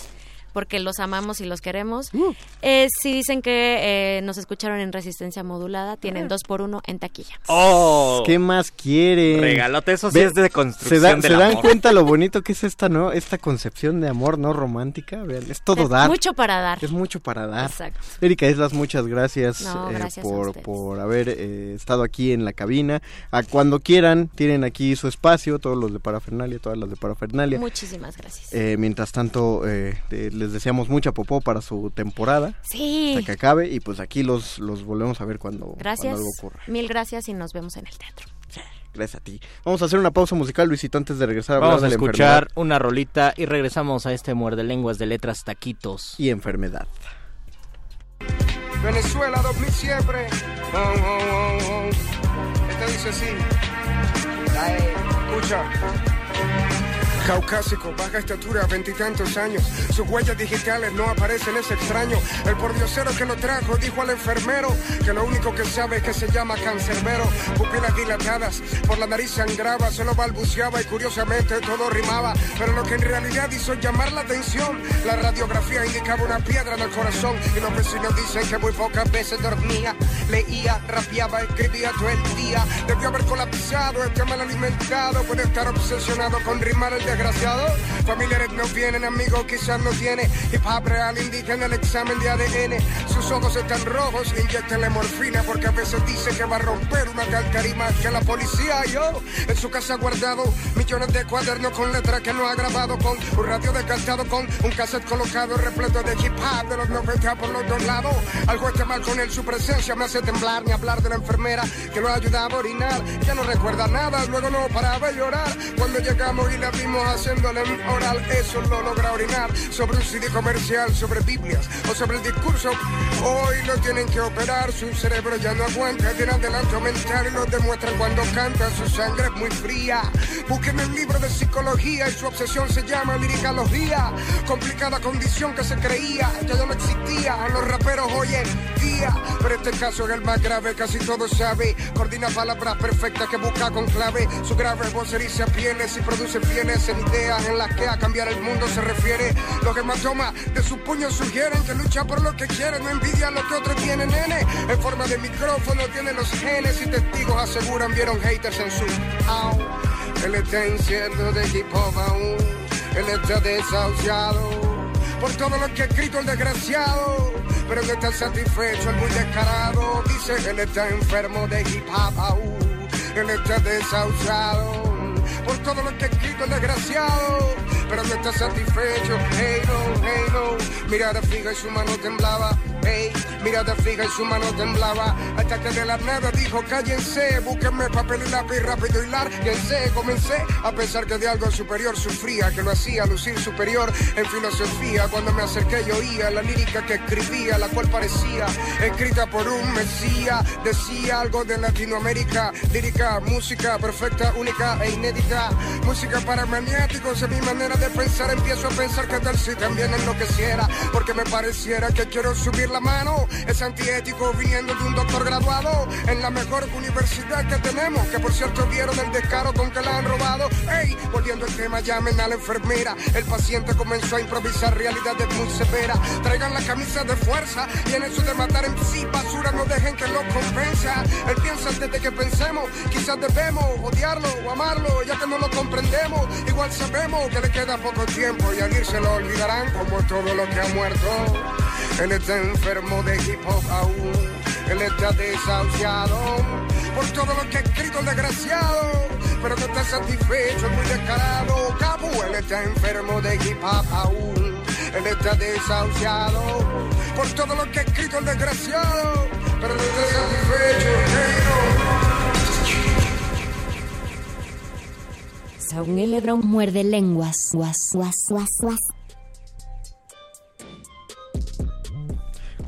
Speaker 6: porque los amamos y los queremos.
Speaker 4: Uh.
Speaker 6: Eh, si dicen que eh, nos escucharon en resistencia modulada, tienen dos por uno en taquilla.
Speaker 5: ¡Oh!
Speaker 4: ¿Qué más quieren?
Speaker 5: Regalote, eso sí es de
Speaker 4: ¿Se,
Speaker 5: construcción
Speaker 4: da-
Speaker 5: del
Speaker 4: se dan
Speaker 5: amor.
Speaker 4: cuenta lo bonito que es esta, ¿no? Esta concepción de amor no romántica. Vean, es todo
Speaker 6: Es
Speaker 4: dar.
Speaker 6: Mucho para dar.
Speaker 4: Es mucho para dar.
Speaker 6: Exacto.
Speaker 4: Erika Islas, muchas gracias,
Speaker 6: No,
Speaker 4: eh,
Speaker 6: gracias
Speaker 4: por, por haber eh, estado aquí en la cabina. A cuando quieran, tienen aquí su espacio, todos los de Parafernalia, todas las de Parafernalia.
Speaker 6: Muchísimas gracias.
Speaker 4: Eh, mientras tanto, eh, eh, les deseamos mucha popó para su temporada,
Speaker 6: sí.
Speaker 4: hasta que acabe, y pues aquí los, los volvemos a ver cuando,
Speaker 6: Gracias.
Speaker 4: cuando algo ocurra.
Speaker 6: Mil gracias y nos vemos en el teatro.
Speaker 4: Gracias a ti. Vamos a hacer una pausa musical, Luisito, antes de regresar a hablar
Speaker 5: Vamos a
Speaker 4: de la
Speaker 5: escuchar
Speaker 4: enfermedad
Speaker 5: una rolita y regresamos a este muerde lenguas de letras taquitos.
Speaker 4: y enfermedad.
Speaker 7: Venezuela 2000 siempre. Oh, oh, oh, oh. Este dice así. Escucha. Caucásico, baja estatura, veintitantos años. Sus huellas digitales no aparecen, es extraño. El pordiosero que lo trajo dijo al enfermero que lo único que sabe es que se llama cancerbero. Pupilas dilatadas, por la nariz sangraba, solo balbuceaba y curiosamente todo rimaba. Pero lo que en realidad hizo llamar la atención, la radiografía indicaba una piedra en el corazón. Y los vecinos dicen que muy pocas veces dormía. Leía, rapeaba, escribía todo el día. Debió haber colapsado, este mal alimentado. Puede estar obsesionado con rimar el desgraciado. Familiares no vienen, amigos quizás no tiene. Hip hop real indica en el examen de ADN. Sus ojos están rojos, inyectenle morfina. Porque a veces dice que va a romper una calcarima que la policía yo. En su casa guardado millones de cuadernos con letras que no ha grabado. Con un radio descartado, con un cassette colocado repleto de hip hop de los 90 por los dos lados. Algo está mal con él, su presencia me hace temblar. Ni hablar de la enfermera que lo ayudaba a orinar. Ya no recuerda nada, luego no paraba de llorar. Cuando llegamos y la vimos haciéndole un oral, eso lo logra orinar. Sobre un CD comercial, sobre Biblias o sobre el discurso. Hoy lo tienen que operar, su cerebro ya no aguanta. Tiene adelanto mental y lo demuestra cuando canta. Su sangre es muy fría. Busquen el libro de psicología y su obsesión se llama liricalogía. Complicada condición que se creía, ya no existía. Los raperos hoy en día. Pero este caso es el más grave, casi todo sabe. Coordina palabras perfectas que busca con clave. Su grave voz eriza pieles y produce fieles ideas en las que a cambiar el mundo se refiere. Los hematomas de sus puños sugieren que lucha por lo que quiere, no envidia lo que otros tienen, nene. En forma de micrófono tiene los genes y testigos aseguran vieron haters en su au. Él está incierto de hip hop aún, él está desahuciado por todo lo que ha escrito el desgraciado. Pero no está satisfecho, el muy descarado. Dice él está enfermo de hip hop aún, él está desahuciado el desgraciado. Pero no está satisfecho, hey no, hey no. Mirada fija y su mano temblaba, hey, mirada fija y su mano temblaba. Hasta que de la nada dijo, cállense, búsquenme papel y lápiz rápido y lárguense. Comencé a pensar que de algo superior sufría, que lo hacía lucir superior en filosofía. Cuando me acerqué yo oía la lírica que escribía, la cual parecía escrita por un mesía. Decía algo de Latinoamérica, lírica, música perfecta, única e inédita. Música para maniáticos, en mi manera de pensar empiezo a pensar que tal si también enloqueciera. Porque me pareciera que quiero subir la mano. Es antiético viniendo de un doctor graduado en la mejor universidad que tenemos. Que por cierto vieron el descaro con que la han robado. Ey, volviendo al tema, llamen a la enfermera. El paciente comenzó a improvisar realidades muy severas. Traigan la camisa de fuerza y en eso de matar en sí basura no dejen que lo convenza. Él piensa antes de que pensemos, quizás debemos odiarlo o amarlo, ya que no lo comprendemos. Igual sabemos que le queda poco tiempo y al irse lo olvidarán como todo lo que ha muerto. Él está enfermo de hip hop aún, él está desahuciado por todo lo que ha escrito el desgraciado. pero no está satisfecho, es muy descarado. Cabo, él está enfermo de hip hop aún. Él está desahuciado por todo lo que ha escrito el desgraciado, pero no está satisfecho,
Speaker 3: Saúl Lebron muerde lenguas. Guas, guas, guas, guas.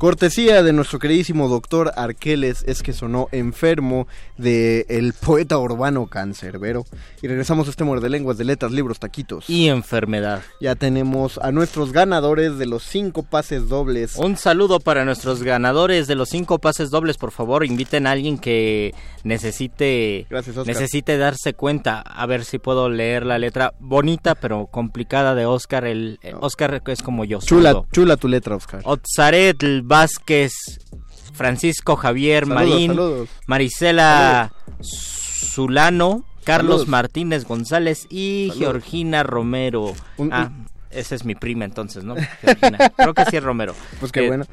Speaker 4: Cortesía de nuestro queridísimo doctor Arqueles es que sonó enfermo de el poeta urbano cancerbero. Y regresamos a este muerde lenguas de letras, libros, taquitos.
Speaker 5: Y enfermedad.
Speaker 4: Ya tenemos a nuestros ganadores de los cinco pases dobles.
Speaker 5: Un saludo para nuestros ganadores de los cinco pases dobles. Por favor, inviten a alguien que necesite,
Speaker 4: Gracias, Oscar.
Speaker 5: necesite darse cuenta. A ver si puedo leer la letra bonita pero complicada de Oscar. El eh, Oscar es como yo.
Speaker 4: Chula, chula tu letra, Oscar.
Speaker 5: Otzaret Vázquez, Francisco Javier
Speaker 4: Saludos,
Speaker 5: Marín,
Speaker 4: saludos.
Speaker 5: Marisela Zulano, Carlos
Speaker 4: Saludos.
Speaker 5: Martínez González y. Georgina Romero.
Speaker 4: Un-
Speaker 5: ah, esa es mi prima entonces, ¿no? Georgina. Creo que sí es Romero.
Speaker 4: Pues qué
Speaker 5: Eh,
Speaker 4: bueno.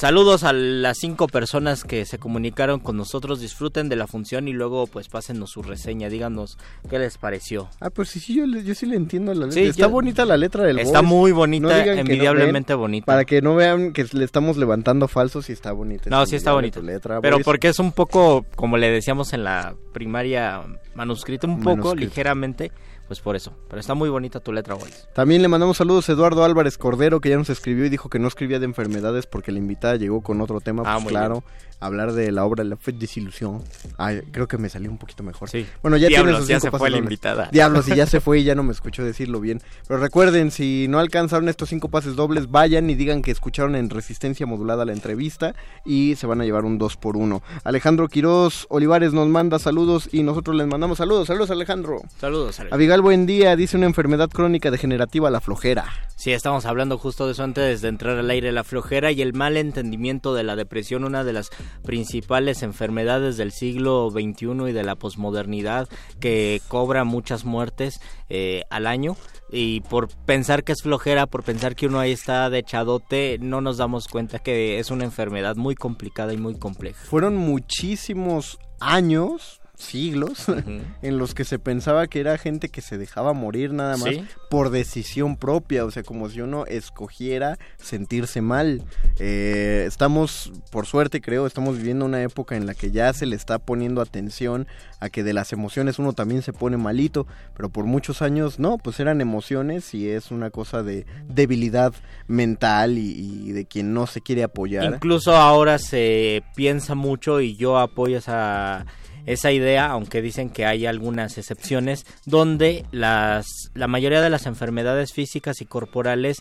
Speaker 5: Saludos a las cinco personas que se comunicaron con nosotros, disfruten de la función y luego pues pásennos su reseña, díganos qué les pareció.
Speaker 4: Ah, pues sí, sí, yo, yo sí le entiendo la letra.
Speaker 5: Sí,
Speaker 4: Está
Speaker 5: yo-
Speaker 4: bonita la letra del
Speaker 5: Está
Speaker 4: Voice.
Speaker 5: muy bonita,
Speaker 4: No
Speaker 5: envidiablemente
Speaker 4: ven,
Speaker 5: bonita.
Speaker 4: Para que no vean que le estamos levantando falsos y está bonita.
Speaker 5: No, sí está
Speaker 4: tu letra,
Speaker 5: pero
Speaker 4: Voice.
Speaker 5: porque es un poco, como le decíamos en la primaria, manuscrito un poco,
Speaker 4: Manuscrito.
Speaker 5: ligeramente, pues por eso. Pero está muy bonita tu letra, Boys.
Speaker 4: También le mandamos saludos a Eduardo Álvarez Cordero, que ya nos escribió y dijo que no escribía de enfermedades porque la invitada llegó con otro tema.
Speaker 5: Ah,
Speaker 4: pues claro, hablar de la obra La Fe Desilusión. Ay, creo que me salió un poquito mejor.
Speaker 5: Sí.
Speaker 4: Bueno, ya
Speaker 5: Diablos,
Speaker 4: sus
Speaker 5: ya se fue la invitada.
Speaker 4: Diablos, y ya se fue y ya no me escuchó decirlo bien. Pero recuerden, si no alcanzaron estos cinco pases dobles, vayan y digan que escucharon en resistencia modulada la entrevista y se van a llevar un 2 por 1 Alejandro Quiroz Olivares nos manda saludos y nosotros les mandamos saludos. Saludos, Alejandro.
Speaker 5: Saludos, Ale.
Speaker 4: Abigail, buen día. Dice una enfermedad crónica degenerativa, la flojera.
Speaker 5: Sí, estamos hablando justo de eso antes de entrar al aire, la flojera y el mal entendimiento de la depresión, una de las principales enfermedades del siglo XXI y de la posmodernidad que cobra muchas muertes eh, al año. Y por pensar que es flojera, por pensar que uno ahí está de chadote, no nos damos cuenta que es una enfermedad muy complicada y muy compleja.
Speaker 4: Fueron muchísimos años, siglos, en los que se pensaba que era gente que se dejaba morir nada más
Speaker 5: Sí.
Speaker 4: por decisión propia, o sea, como si uno escogiera sentirse mal. Eh, estamos, por suerte creo, estamos viviendo una época en la que ya se le está poniendo atención a que de las emociones uno también se pone malito, pero por muchos años no, pues eran emociones y es una cosa de debilidad mental y, y de quien no se quiere apoyar.
Speaker 5: Incluso ahora se piensa mucho y yo apoyo esa, esa idea, aunque dicen que hay algunas excepciones, donde las, la mayoría de las enfermedades físicas y corporales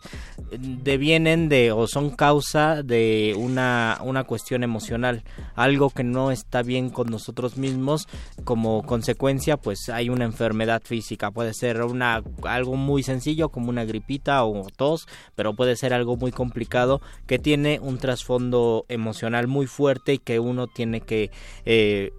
Speaker 5: eh, devienen de o son causa de una, una cuestión emocional, algo que no está bien con nosotros mismos, como consecuencia pues hay una enfermedad física, puede ser una, algo muy sencillo como una gripita o tos, pero puede ser algo muy complicado que tiene un trasfondo emocional muy fuerte y que uno tiene que eh,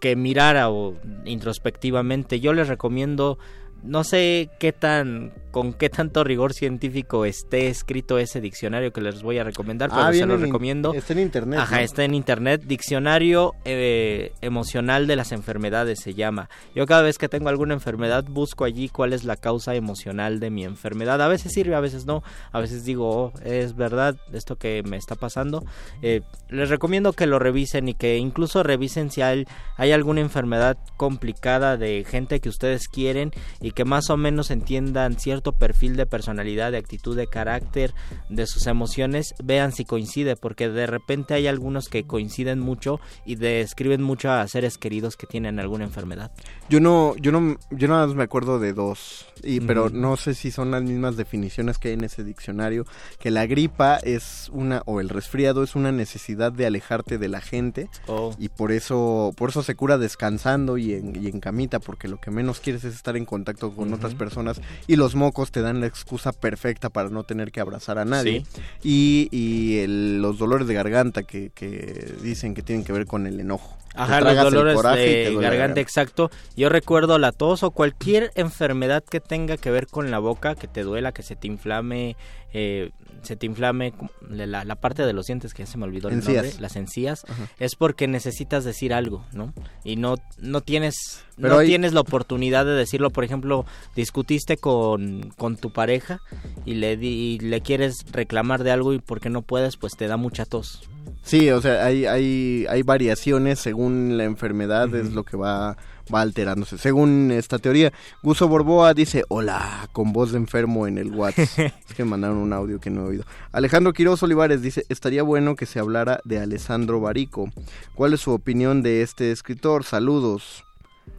Speaker 5: que mirara o introspectivamente. Yo les recomiendo, no sé qué tan, con qué tanto rigor científico esté escrito ese diccionario que les voy a recomendar, pero
Speaker 4: Ah,
Speaker 5: se lo
Speaker 4: en
Speaker 5: recomiendo.
Speaker 4: Está en internet.
Speaker 5: Ajá,
Speaker 4: ¿no?
Speaker 5: está en internet. Diccionario eh, emocional de las enfermedades se llama. Yo cada vez que tengo alguna enfermedad busco allí cuál es la causa emocional de mi enfermedad. A veces sirve, a veces no. A veces digo, oh, es verdad esto que me está pasando. Eh, les recomiendo que lo revisen y que incluso revisen si hay, hay alguna enfermedad complicada de gente que ustedes quieren y que más o menos entiendan cierto perfil de personalidad, de actitud, de carácter, de sus emociones, vean si coincide, porque de repente hay algunos que coinciden mucho y describen mucho a seres queridos que tienen alguna enfermedad.
Speaker 4: Yo no, yo no, yo nada más me acuerdo de dos, y, pero no sé si son las mismas definiciones que hay en ese diccionario, que la gripa es una, o el resfriado es una necesidad de alejarte de la gente,
Speaker 5: Oh.
Speaker 4: y por eso, por eso se cura descansando y en, y en camita, porque lo que menos quieres es estar en contacto con otras personas, y los mocos te dan la excusa perfecta para no tener que abrazar a nadie, y, y el- los dolores de garganta que, que dicen que tienen que ver con el enojo.
Speaker 5: Ajá, los dolores de garganta, exacto. Yo recuerdo la tos o cualquier enfermedad que tenga que ver con la boca, que te duela, que se te inflame, eh, se te inflame la, la, parte de los dientes que ya se me olvidó el nombre, las encías, es porque necesitas decir algo, ¿no? Y no no tienes no tienes la oportunidad de decirlo, por ejemplo, discutiste con, con tu pareja y le y le quieres reclamar de algo y porque no puedes, pues te da mucha tos.
Speaker 4: Sí, o sea, hay hay hay variaciones según la enfermedad, es lo que va va alterándose. Según esta teoría, Guso Borboa dice, hola, con voz de enfermo en el WhatsApp. es que mandaron un audio que no he oído. Alejandro Quiroz Olivares dice, estaría bueno que se hablara de Alessandro Barico. ¿Cuál es su opinión de este escritor? Saludos.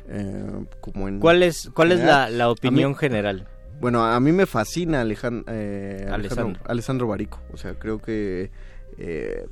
Speaker 5: Eh, ¿Cuál es, cuál es la, opinión general?
Speaker 4: Bueno, a mí me fascina eh, Alejandro, Alessandro, Barico. O sea, creo que... Eh,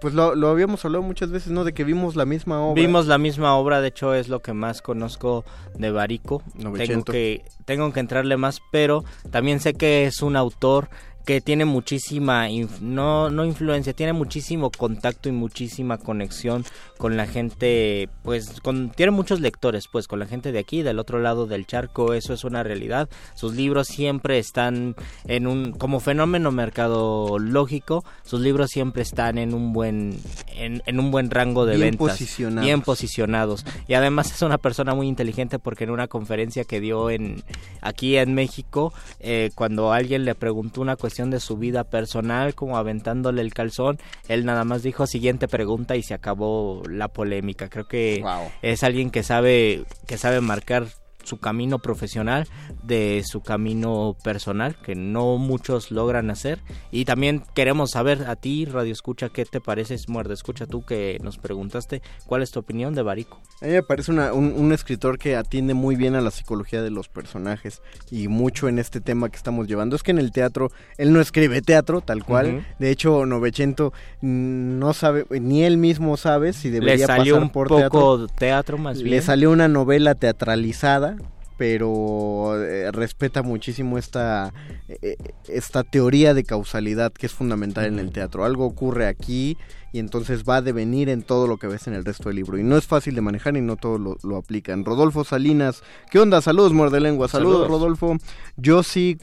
Speaker 4: pues lo, lo, habíamos hablado muchas veces, ¿no? De que vimos la misma obra.
Speaker 5: Vimos la misma obra, de hecho es lo que más conozco de Barico. Tengo que, tengo que entrarle más, pero también sé que es un autor que tiene muchísima, no, no influencia, tiene muchísimo contacto y muchísima conexión con la gente, pues con, tiene muchos lectores, pues con la gente de aquí, del otro lado del charco, eso es una realidad. Sus libros siempre están en un, como fenómeno mercadológico, sus libros siempre están en un buen, en, un buen rango de ventas. Posicionados. Bien posicionados. Y además es una persona muy inteligente porque en una conferencia que dio en, aquí en México, eh, cuando alguien le preguntó una cuestión de su vida personal, como aventándole el calzón. Él nada más dijo siguiente pregunta y se acabó la polémica. Creo que es alguien que sabe que sabe marcar su camino profesional de su camino personal, que no muchos logran hacer. Y también queremos saber a ti, Radio Escucha, qué te parece, Muerde Escucha, tú que nos preguntaste, ¿cuál es tu opinión de Barico?
Speaker 4: A mí me parece un, escritor que atiende muy bien a la psicología de los personajes y mucho en este tema que estamos llevando. Es que en el teatro, él no escribe teatro tal cual. De hecho, Novecento no sabe, ni él mismo sabe si debería Le salió un poco
Speaker 5: teatro más bien.
Speaker 4: Le salió una novela teatralizada pero eh, respeta muchísimo esta, eh, esta teoría de causalidad que es fundamental en el teatro. Algo ocurre aquí y entonces va a devenir en todo lo que ves en el resto del libro. Y no es fácil de manejar y no todo lo, lo aplican. Rodolfo Salinas, ¿qué onda? Saludos, muerde lengua. Saludos, Rodolfo. Josi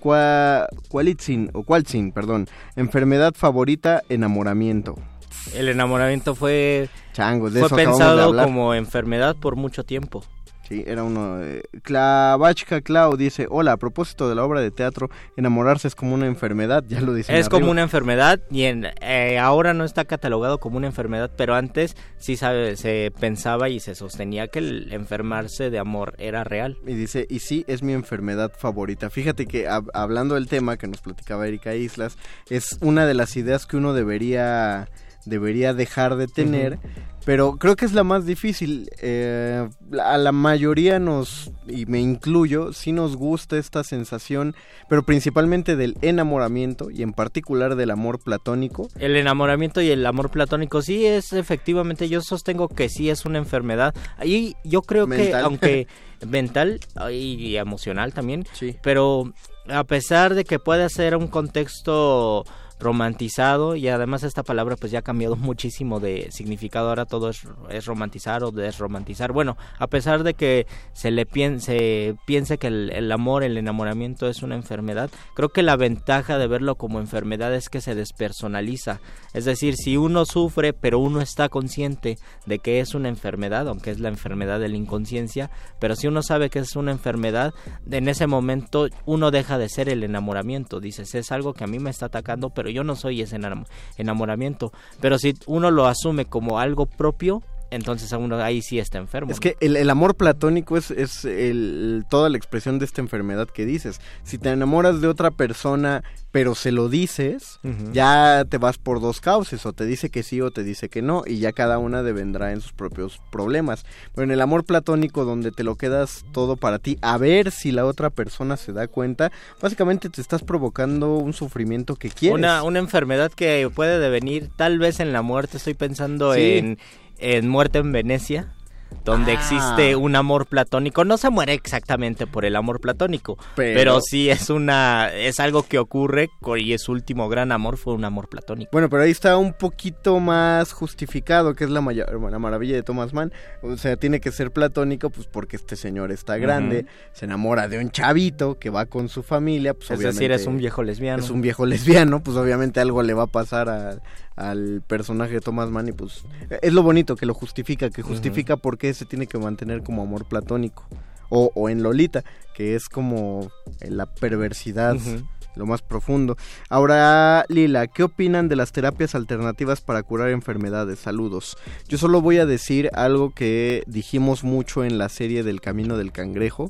Speaker 4: Cualitzin, o Cualtzin, perdón. Enfermedad favorita, enamoramiento.
Speaker 5: El enamoramiento fue, fue pensado como enfermedad por mucho tiempo.
Speaker 4: Sí, era uno. de Clavachka Clau dice: Hola, a propósito de la obra de teatro, enamorarse es como una enfermedad, ya lo dice.
Speaker 5: Es como una enfermedad y en, eh, ahora no está catalogado como una enfermedad, pero antes sí sabe, se pensaba y se sostenía que el enfermarse de amor era real.
Speaker 4: Y dice: Y sí, es mi enfermedad favorita. Fíjate que hablando del tema que nos platicaba Erika Islas, es una de las ideas que uno debería debería dejar de tener, pero creo que es la más difícil. Eh, a la mayoría nos, y me incluyo, sí nos gusta esta sensación, pero principalmente del enamoramiento y en particular del amor platónico.
Speaker 5: El enamoramiento y el amor platónico sí es efectivamente, yo sostengo que sí es una enfermedad. Y yo creo que aunque mental y emocional también, sí. pero a pesar de que puede ser un contexto romantizado y además esta palabra pues ya ha cambiado muchísimo de significado. Ahora todo es, es romantizar o desromantizar. Bueno a pesar de que se le piense piense que el, amor el enamoramiento es una enfermedad creo que la ventaja de verlo como enfermedad es que se despersonaliza. Es decir si uno sufre pero uno está consciente de que es una enfermedad aunque es la enfermedad de la inconsciencia pero si uno sabe que es una enfermedad en ese momento uno deja de ser el enamoramiento. Dices es algo que a mí me está atacando pero yo no soy ese enamoramiento. Pero si uno lo asume como algo propio, entonces uno ahí sí está enfermo.
Speaker 4: Es que el, amor platónico es, es el, toda la expresión de esta enfermedad que dices. Si te enamoras de otra persona pero se lo dices, ya te vas por dos cauces, o te dice que sí o te dice que no, y ya cada una devendrá en sus propios problemas. Pero en el amor platónico, donde te lo quedas todo para ti, a ver si la otra persona se da cuenta, básicamente te estás provocando un sufrimiento que quieres.
Speaker 5: Una, una enfermedad que puede devenir tal vez en la muerte, estoy pensando en, en Muerte en Venecia donde
Speaker 4: Ah.
Speaker 5: existe un amor platónico. No se muere exactamente por el amor platónico,
Speaker 4: Pero-
Speaker 5: pero, sí es una es algo que ocurre y su último gran amor fue un amor platónico.
Speaker 4: Bueno, pero ahí está un poquito más justificado, que es la, maya- la maravilla de Thomas Mann. O sea, tiene que ser platónico, pues porque este señor está grande, se enamora de un chavito que va con su familia, pues
Speaker 5: es decir,
Speaker 4: obviamente
Speaker 5: es un viejo lesbiano.
Speaker 4: Es un viejo lesbiano, pues obviamente algo le va a pasar a- al personaje de Thomas Mann y pues es lo bonito que lo justifica, que justifica por qué se tiene que mantener como amor platónico. O, o en Lolita, que es como eh, la perversidad lo más profundo. Ahora, Lila, ¿qué opinan de las terapias alternativas para curar enfermedades? Saludos. Yo solo voy a decir algo que dijimos mucho en la serie del Camino del Cangrejo,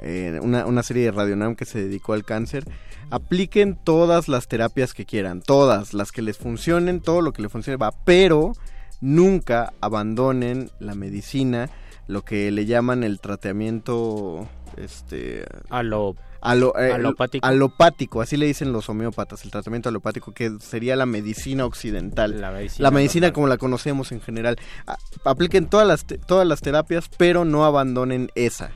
Speaker 4: eh, una, una serie de Radionam que se dedicó al cáncer. Apliquen todas las terapias que quieran, todas, las que les funcionen, todo lo que les funcione va, pero nunca abandonen la medicina, lo que le llaman el tratamiento este
Speaker 5: A lo
Speaker 4: Alo- eh,
Speaker 5: Alopático.
Speaker 4: alopático, así le dicen los homeópatas, el tratamiento alopático, que sería la medicina occidental.
Speaker 5: La medicina
Speaker 4: La medicina
Speaker 5: normal.
Speaker 4: como la conocemos en general. A- apliquen todas las, te- todas las terapias, pero no abandonen esa.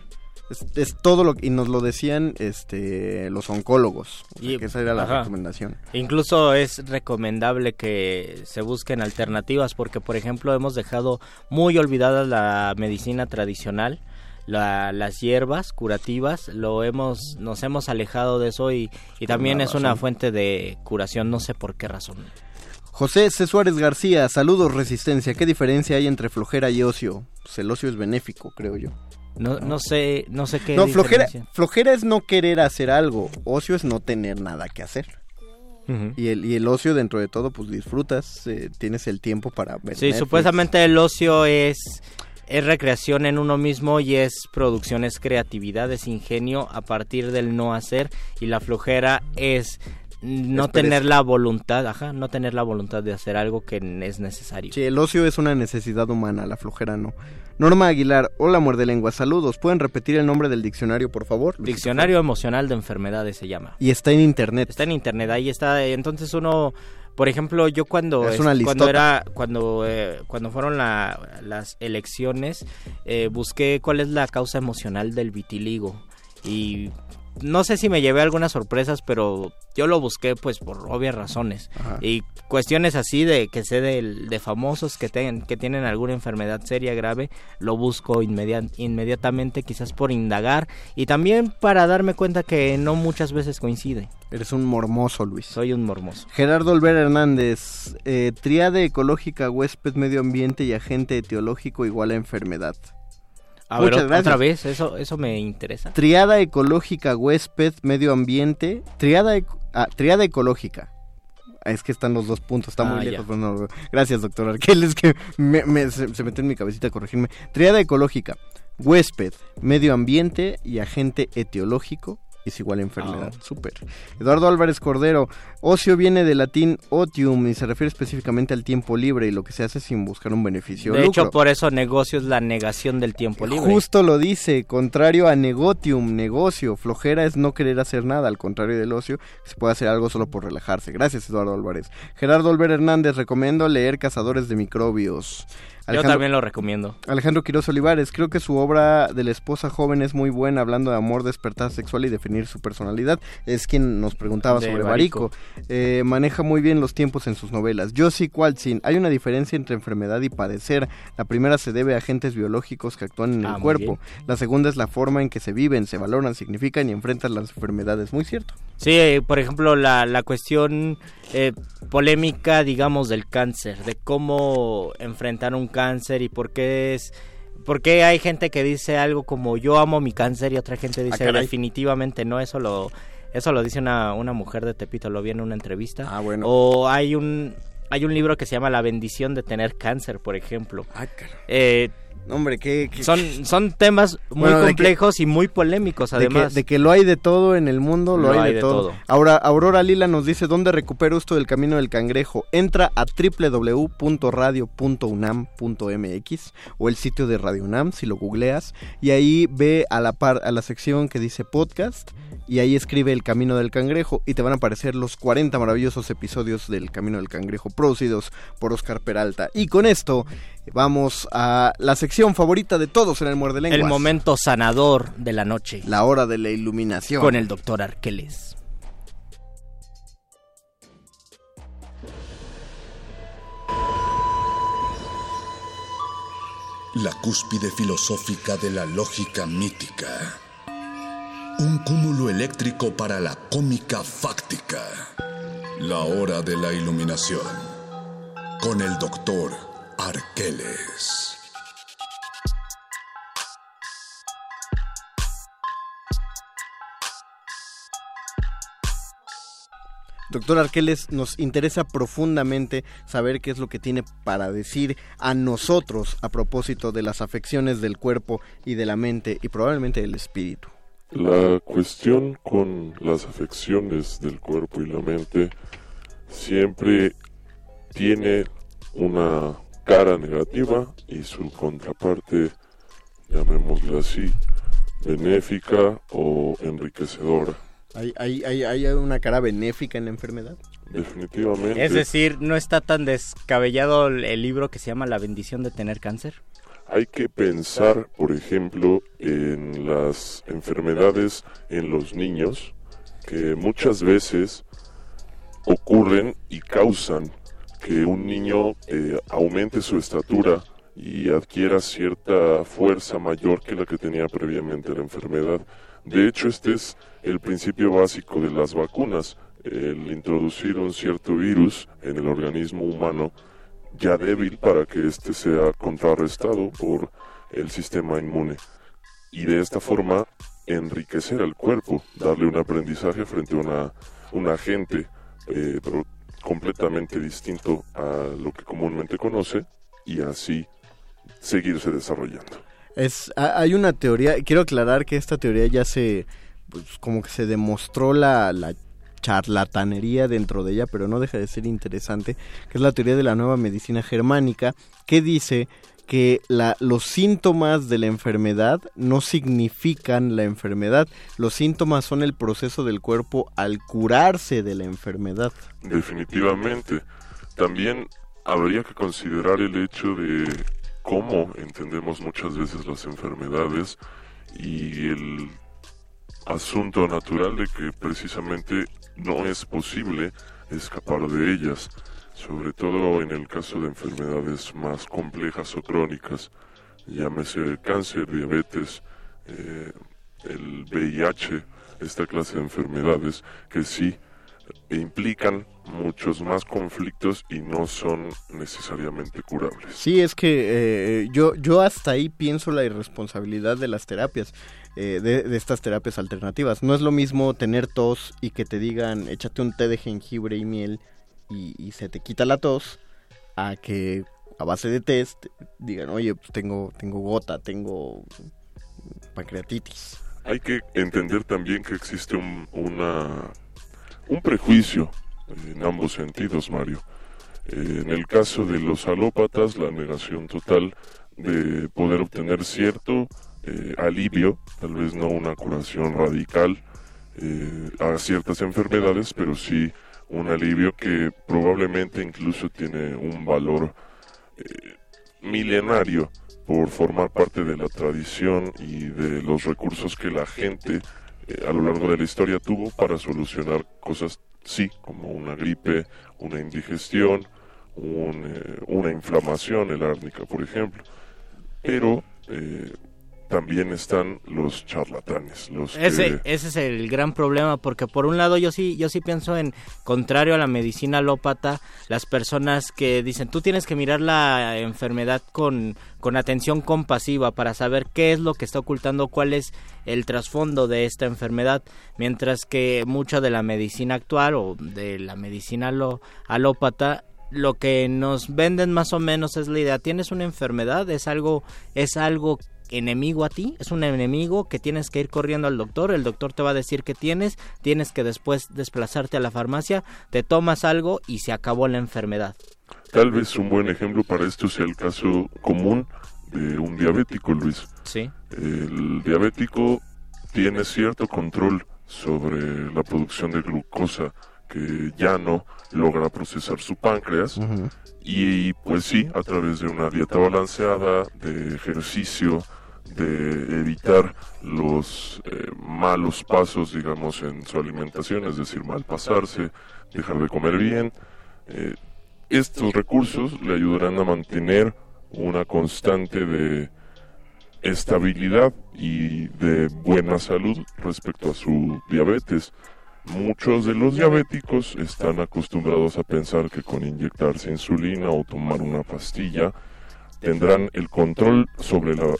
Speaker 4: Es, es todo lo que, y nos lo decían este los oncólogos, o sea,
Speaker 5: Y-
Speaker 4: que esa era la
Speaker 5: ajá.
Speaker 4: recomendación.
Speaker 5: Incluso es recomendable que se busquen alternativas porque, por ejemplo, hemos dejado muy olvidada la medicina tradicional, la- las hierbas curativas, lo hemos, nos hemos alejado de eso y, y también
Speaker 4: una
Speaker 5: es una fuente de curación, no sé por qué razón.
Speaker 4: José C. Suárez García, saludos Resistencia, ¿qué diferencia hay entre flojera y ocio? Pues el ocio es benéfico, creo yo.
Speaker 5: No, no sé, no sé qué.
Speaker 4: No, flojera, flojera es no querer hacer algo, ocio es no tener nada que hacer. Y el, y el ocio dentro de todo, pues disfrutas, eh, tienes el tiempo para ver.
Speaker 5: Sí,
Speaker 4: Netflix.
Speaker 5: supuestamente el ocio es, es recreación en uno mismo y es producción, es creatividad, es ingenio a partir del no hacer y la flojera es no tener la voluntad, ajá, no tener la voluntad de hacer algo que es necesario.
Speaker 4: Sí, el ocio es una necesidad humana, la flojera no. Norma Aguilar, hola muerde lengua, saludos. ¿Pueden repetir el nombre del diccionario, por favor?
Speaker 5: Diccionario emocional de enfermedades se llama.
Speaker 4: Y está en internet.
Speaker 5: Está en internet, ahí está. Entonces uno, por ejemplo, yo cuando
Speaker 4: Es una
Speaker 5: cuando era cuando eh, cuando fueron la- las elecciones eh, busqué cuál es la causa emocional del vitiligo y no sé si me llevé algunas sorpresas, pero yo lo busqué pues por obvias razones
Speaker 4: Ajá.
Speaker 5: y cuestiones así de que sé de, de famosos que ten- que tienen alguna enfermedad seria grave lo busco inmedia- inmediatamente quizás por indagar y también para darme cuenta que no muchas veces coincide.
Speaker 4: Eres un mormoso, Luis.
Speaker 5: Soy un mormoso.
Speaker 4: Gerardo Olvera Hernández, eh, triade ecológica, huésped, medio ambiente y agente etiológico igual a enfermedad.
Speaker 5: A ver,
Speaker 4: Muchas
Speaker 5: ot-
Speaker 4: gracias.
Speaker 5: otra vez, eso, eso me interesa.
Speaker 4: Triada ecológica, huésped, medio ambiente. Triada, ec- ah, triada ecológica. Ah, Es que están los dos puntos, está muy
Speaker 5: Ah,
Speaker 4: lejos.
Speaker 5: ya.
Speaker 4: pero no lo veo. Gracias, doctor Arquel. Es que me- me- se, se metió en mi cabecita a corregirme. Triada ecológica, huésped, medio ambiente y agente etiológico es igual a enfermedad. Súper. Eduardo Álvarez Cordero, ocio viene del latín otium y se refiere específicamente al tiempo libre y lo que se hace sin buscar un beneficio.
Speaker 5: De hecho, por eso negocio es la negación del tiempo libre.
Speaker 4: Justo lo dice, contrario a negotium, negocio. Flojera es no querer hacer nada, al contrario del ocio, se puede hacer algo solo por relajarse. Gracias, Eduardo Álvarez. Gerardo Olver Hernández, recomiendo leer Cazadores de Microbios.
Speaker 5: Yo también lo recomiendo.
Speaker 4: Alejandro Quiroz Olivares, creo que su obra de la esposa joven es muy buena, hablando de amor, despertar sexual y definir su personalidad. Es quien nos preguntaba
Speaker 5: De
Speaker 4: sobre
Speaker 5: Barico.
Speaker 4: Barico. Eh, maneja muy bien los tiempos en sus novelas. Josie Qualtzin, hay una diferencia entre enfermedad y padecer. La primera se debe a agentes biológicos que actúan en
Speaker 5: Ah,
Speaker 4: el
Speaker 5: muy
Speaker 4: cuerpo.
Speaker 5: bien.
Speaker 4: La segunda es la forma en que se viven, se valoran, significan y enfrentan las enfermedades. Muy cierto.
Speaker 5: Sí, eh, por ejemplo, la, la cuestión eh, polémica, digamos, del cáncer, de cómo enfrentar un cáncer y por qué es... Porque hay gente que dice algo como yo amo mi cáncer y otra gente dice
Speaker 4: caray.
Speaker 5: definitivamente no, eso lo eso lo dice una, una mujer de Tepito, lo vi en una entrevista.
Speaker 4: Ah, bueno.
Speaker 5: O hay un hay un libro que se llama La bendición de tener cáncer, por ejemplo. Eh,
Speaker 4: Hombre, qué-
Speaker 5: son, son temas muy
Speaker 4: Bueno, que-
Speaker 5: complejos y muy polémicos,
Speaker 4: de que,
Speaker 5: además.
Speaker 4: de que lo hay de todo en el mundo, lo, hay, de, todo.
Speaker 5: todo.
Speaker 4: Ahora, Aurora Lila nos dice dónde recupero esto del camino del cangrejo. Entra a www.radio.unam.mx o el sitio de Radio UNAM si lo googleas y ahí ve a la par a la sección que dice podcast y ahí escribe el camino del cangrejo y te van a aparecer los 40 maravillosos episodios del camino del cangrejo producidos por Oscar Peralta. Y con esto Vamos a la sección favorita de todos en el Muerde Lenguas.
Speaker 5: El momento sanador de la noche.
Speaker 4: La hora de la iluminación.
Speaker 5: Con el doctor Arqueles.
Speaker 8: La cúspide filosófica de la lógica mítica. Un cúmulo eléctrico para la cómica fáctica. La hora de la iluminación. Con el doctor Arqueles.
Speaker 4: Doctor Arqueles, nos interesa profundamente saber qué es lo que tiene para decir a nosotros a propósito de las afecciones del cuerpo y de la mente y probablemente del espíritu.
Speaker 9: La cuestión con las afecciones del cuerpo y la mente siempre tiene una cara negativa y su contraparte, llamémosla así, benéfica o enriquecedora.
Speaker 4: ¿Hay, hay, hay, hay una cara benéfica en la enfermedad?
Speaker 9: Definitivamente.
Speaker 5: Es decir, ¿no está tan descabellado el libro que se llama La bendición de tener cáncer?
Speaker 9: Hay que pensar, por ejemplo, en las enfermedades en los niños que muchas veces ocurren y causan que un niño eh, aumente su estatura y adquiera cierta fuerza mayor que la que tenía previamente la enfermedad. De hecho, este es el principio básico de las vacunas, el introducir un cierto virus en el organismo humano ya débil para que éste sea contrarrestado por el sistema inmune y de esta forma enriquecer al cuerpo, darle un aprendizaje frente a una, un agente eh, completamente distinto a lo que comúnmente conoce y así seguirse desarrollando.
Speaker 4: Es, hay una teoría, quiero aclarar que esta teoría ya se, pues, como que se demostró la, la charlatanería dentro de ella, pero no deja de ser interesante, que es la teoría de la nueva medicina germánica, que dice que la, los síntomas de la enfermedad no significan la enfermedad, los síntomas son el proceso del cuerpo al curarse de la enfermedad.
Speaker 9: Definitivamente. También habría que considerar el hecho de cómo entendemos muchas veces las enfermedades y el asunto natural de que precisamente no es posible escapar de ellas sobre todo en el caso de enfermedades más complejas o crónicas, llámese cáncer, diabetes, eh, el VIH, esta clase de enfermedades que sí implican muchos más conflictos y no son necesariamente curables.
Speaker 4: Sí, es que eh, yo, yo hasta ahí pienso la irresponsabilidad de las terapias, eh, de, de, estas terapias alternativas. No es lo mismo tener tos y que te digan échate un té de jengibre y miel y, se te quita la tos a que a base de test digan, oye, pues tengo, tengo gota, tengo pancreatitis.
Speaker 9: Hay que entender también que existe un, un prejuicio en ambos sentidos, Mario. en el caso de los alópatas, la negación total de poder obtener cierto eh, alivio, tal vez no una curación radical eh, a ciertas enfermedades, pero sí un alivio que probablemente incluso tiene un valor eh, milenario por formar parte de la tradición y de los recursos que la gente eh, a lo largo de la historia tuvo para solucionar cosas, sí, como una gripe, una indigestión, eh, una inflamación, el árnica, por ejemplo. Pero también están los charlatanes. Los
Speaker 5: ese, ese es el gran problema porque por un lado yo sí, yo sí pienso en, contrario a la medicina alópata, las personas que dicen tú tienes que mirar la enfermedad con, con atención compasiva para saber qué es lo que está ocultando, cuál es el trasfondo de esta enfermedad, mientras que mucha de la medicina actual o de la medicina alópata lo que nos venden más o menos es la idea, tienes una enfermedad, es algo es algo enemigo a ti, es un enemigo que tienes que ir corriendo al doctor, el doctor te va a decir que tienes, tienes que después desplazarte a la farmacia, te tomas algo y se acabó la enfermedad.
Speaker 9: Tal vez un buen ejemplo para esto sea el caso común de un diabético, Luis.
Speaker 5: Sí.
Speaker 9: El diabético tiene cierto control sobre la producción de glucosa que ya no logra procesar su páncreas. Y pues sí, a través de una dieta balanceada, de ejercicio, de evitar los eh, malos pasos, digamos, en su alimentación, es decir, mal pasarse, dejar de comer bien. Eh, estos recursos le ayudarán a mantener una constante de estabilidad y de buena salud respecto a su diabetes. Muchos de los diabéticos están acostumbrados a pensar que con inyectarse insulina o tomar una pastilla tendrán el control sobre la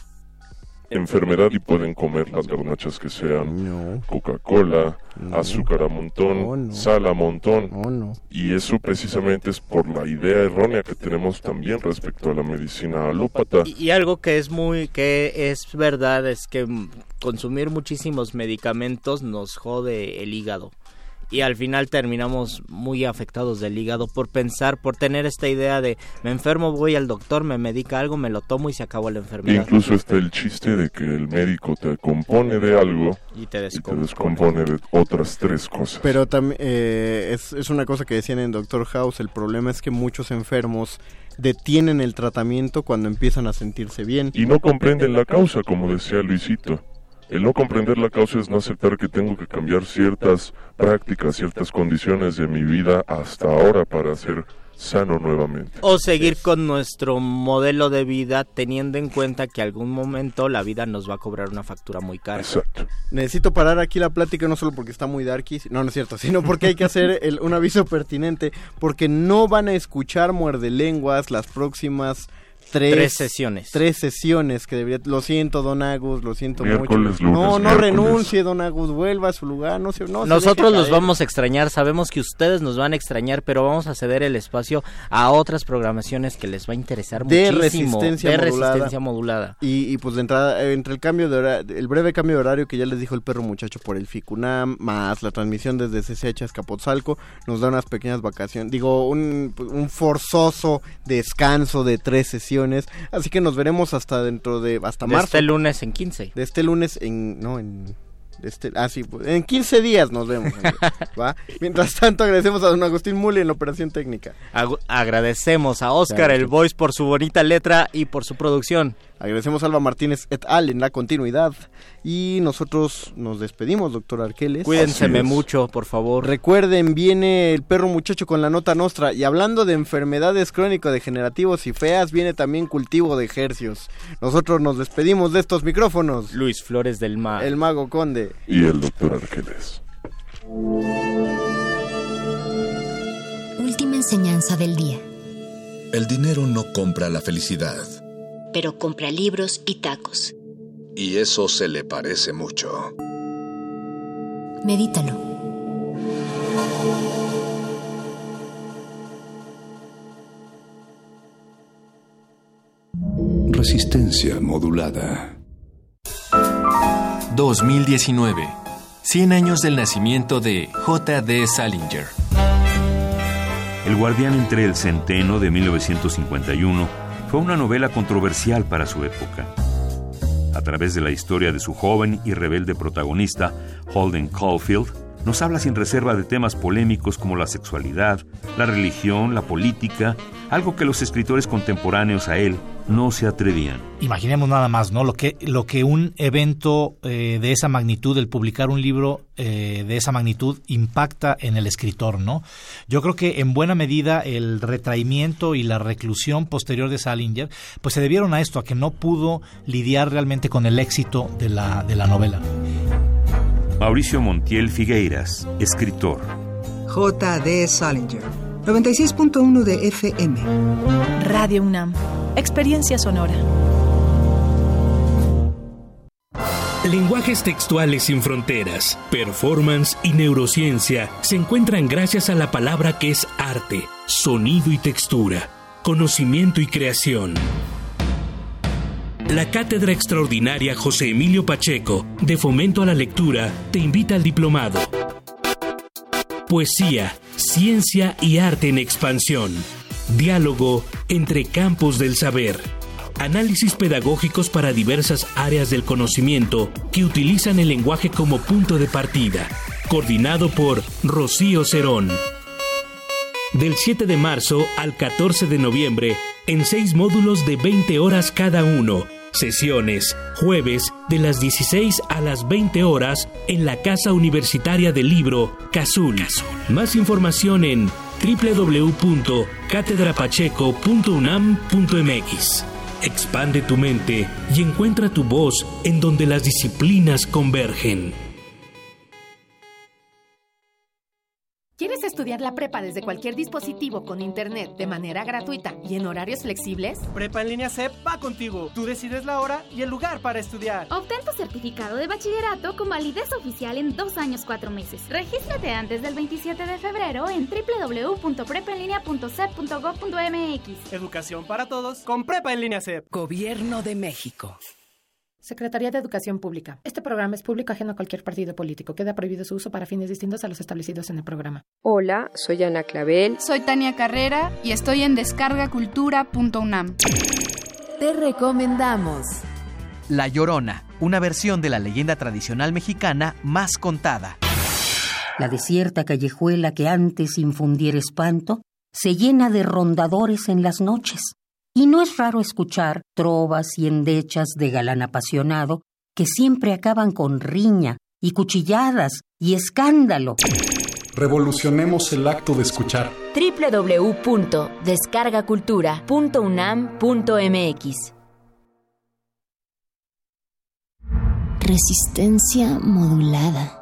Speaker 9: enfermedad y pueden comer las garnachas que sean Coca-Cola, azúcar a montón, sal a montón. Y eso precisamente es por la idea errónea que tenemos también respecto a la medicina alópata.
Speaker 5: Y, y algo que es muy que es verdad es que consumir muchísimos medicamentos nos jode el hígado y al final terminamos muy afectados del hígado por pensar, por tener esta idea de me enfermo, voy al doctor, me medica algo, me lo tomo y se acabó la enfermedad.
Speaker 9: Incluso está el chiste de que el médico te compone de algo y te descompone, de otras tres cosas.
Speaker 4: Pero también eh, es, es una cosa que decían en Doctor House, el problema es que muchos enfermos detienen el tratamiento cuando empiezan a sentirse bien.
Speaker 9: Y no comprenden la causa, como decía Luisito. El no comprender la causa es no aceptar que tengo que cambiar ciertas prácticas, ciertas condiciones de mi vida hasta ahora para ser sano nuevamente.
Speaker 5: O seguir con nuestro modelo de vida teniendo en cuenta que algún momento la vida nos va a cobrar una factura muy cara.
Speaker 9: Exacto.
Speaker 4: Necesito parar aquí la plática no solo porque está muy darky, no, no es cierto, sino porque hay que hacer el, un aviso pertinente, porque no van a escuchar muerde lenguas las próximas tres,
Speaker 5: sesiones.
Speaker 4: Tres sesiones que debería. Lo siento, Don Agus, lo siento
Speaker 9: mucho.
Speaker 4: no, no renuncie, Don Agus, vuelva a su lugar. No, se, no
Speaker 5: Nosotros los vamos a extrañar, sabemos que ustedes nos van a extrañar, pero vamos a ceder el espacio a otras programaciones que les va a interesar
Speaker 4: de
Speaker 5: muchísimo.
Speaker 4: Resistencia
Speaker 5: de
Speaker 4: modulada.
Speaker 5: resistencia modulada.
Speaker 4: Y, y, pues de entrada, entre el cambio de horario, el breve cambio de horario que ya les dijo el perro muchacho por el FICUNAM, más la transmisión desde CCH a Escapotzalco, nos da unas pequeñas vacaciones. Digo, un, un forzoso descanso de tres sesiones. Así que nos veremos hasta dentro de hasta
Speaker 5: de
Speaker 4: marzo.
Speaker 5: este lunes en 15.
Speaker 4: De este lunes en no en este, ah, sí, pues, en 15 días nos vemos. ¿va? Mientras tanto, agradecemos a don Agustín Muli en la operación técnica.
Speaker 5: Ag agradecemos a Oscar el Voice por su bonita letra y por su producción.
Speaker 4: Agradecemos a Alba Martínez et al en la continuidad. Y nosotros nos despedimos, doctor Arqueles.
Speaker 5: Cuídense mucho, por favor.
Speaker 4: Recuerden, viene el perro muchacho con la nota nostra. Y hablando de enfermedades crónico-degenerativos y feas, viene también cultivo de ejercios. Nosotros nos despedimos de estos micrófonos.
Speaker 5: Luis Flores del Mar.
Speaker 4: El mago conde.
Speaker 9: Y el doctor Arqueles.
Speaker 3: Última enseñanza del día.
Speaker 8: El dinero no compra la felicidad.
Speaker 3: Pero compra libros y tacos.
Speaker 8: Y eso se le parece mucho.
Speaker 3: Medítalo.
Speaker 8: Resistencia modulada.
Speaker 10: 2019. 100 años del nacimiento de J.D. Salinger.
Speaker 11: El guardián entre el centeno de 1951 fue una novela controversial para su época. A través de la historia de su joven y rebelde protagonista, Holden Caulfield, nos habla sin reserva de temas polémicos como la sexualidad, la religión, la política, algo que los escritores contemporáneos a él no se atrevían.
Speaker 12: Imaginemos nada más, ¿no? Lo que, lo que un evento eh, de esa magnitud, el publicar un libro eh, de esa magnitud, impacta en el escritor, ¿no? Yo creo que en buena medida el retraimiento y la reclusión posterior de Salinger, pues se debieron a esto, a que no pudo lidiar realmente con el éxito de la, de la novela.
Speaker 11: Mauricio Montiel Figueiras, escritor.
Speaker 13: J.D. Salinger, 96.1 de FM.
Speaker 14: Radio UNAM, experiencia sonora.
Speaker 15: Lenguajes textuales sin fronteras, performance y neurociencia se encuentran gracias a la palabra que es arte, sonido y textura, conocimiento y creación. La Cátedra Extraordinaria José Emilio Pacheco, de Fomento a la Lectura, te invita al diplomado. Poesía, ciencia y arte en expansión. Diálogo entre campos del saber. Análisis pedagógicos para diversas áreas del conocimiento que utilizan el lenguaje como punto de partida coordinado por Rocío Cerón. Del 7 de marzo al 14 de noviembre, en seis módulos de 20 horas cada uno. Sesiones, jueves, de las 16 a las 20 horas, en la Casa Universitaria del Libro, Cazul. Más información en www.catedrapacheco.unam.mx. Expande tu mente y encuentra tu voz en donde las disciplinas convergen.
Speaker 16: Estudiar la prepa desde cualquier dispositivo con internet de manera gratuita y en horarios flexibles?
Speaker 17: Prepa en línea CEP va contigo. Tú decides la hora y el lugar para estudiar.
Speaker 18: Obtén tu certificado de bachillerato con validez oficial en dos años cuatro meses. Regístrate antes del 27 de febrero en www.prepaenlinea.cep.gov.mx.
Speaker 17: Educación para todos con Prepa en línea CEP.
Speaker 19: Gobierno de México.
Speaker 20: Secretaría de Educación Pública. Este programa es público ajeno a cualquier partido político. Queda prohibido su uso para fines distintos a los establecidos en el programa.
Speaker 21: Hola, soy Ana Clavel.
Speaker 22: Soy Tania Carrera y estoy en descargacultura.unam.
Speaker 23: Te recomendamos
Speaker 24: La Llorona, una versión de la leyenda tradicional mexicana más contada.
Speaker 25: La desierta callejuela que antes infundiera espanto se llena de rondadores en las noches. Y no es raro escuchar trovas y endechas de galán apasionado que siempre acaban con riña y cuchilladas y escándalo.
Speaker 26: Revolucionemos el acto de escuchar.
Speaker 3: www.descargacultura.unam.mx Resistencia modulada.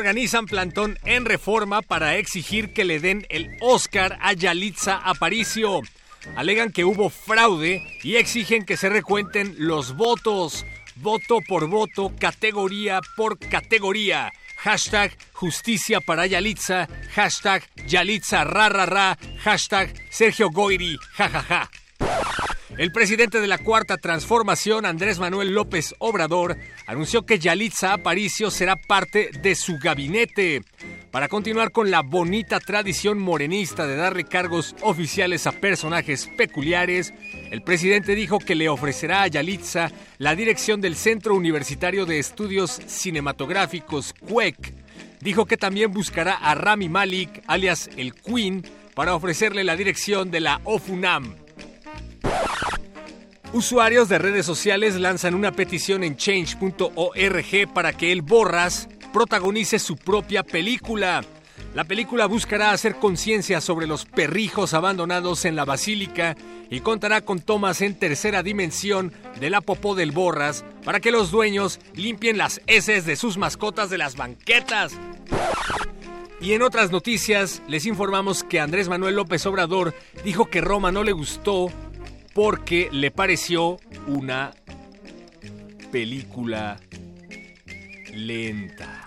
Speaker 2: Organizan plantón en reforma para exigir que le den el Oscar a Yalitza Aparicio. Alegan que hubo fraude y exigen que se recuenten los votos. Voto por voto, categoría por categoría. Hashtag justicia para Yalitza. Hashtag Yalitza ra ra. Hashtag Sergio Goiri. jajaja. El presidente de la Cuarta Transformación, Andrés Manuel López Obrador, anunció que Yalitza Aparicio será parte de su gabinete. Para continuar con la bonita tradición morenista de darle cargos oficiales a personajes peculiares, el presidente dijo que le ofrecerá a Yalitza la dirección del Centro Universitario de Estudios Cinematográficos, CUEC. Dijo que también buscará a Rami Malik, alias el Queen, para ofrecerle la dirección de la OFUNAM. Usuarios de redes sociales lanzan una petición en change.org para que el Borras protagonice su propia película. La película buscará hacer conciencia sobre los perrijos abandonados en la basílica y contará con tomas en tercera dimensión de la popó del Borras para que los dueños limpien las heces de sus mascotas de las banquetas. Y en otras noticias les informamos que Andrés Manuel López Obrador dijo que Roma no le gustó porque le pareció una película lenta.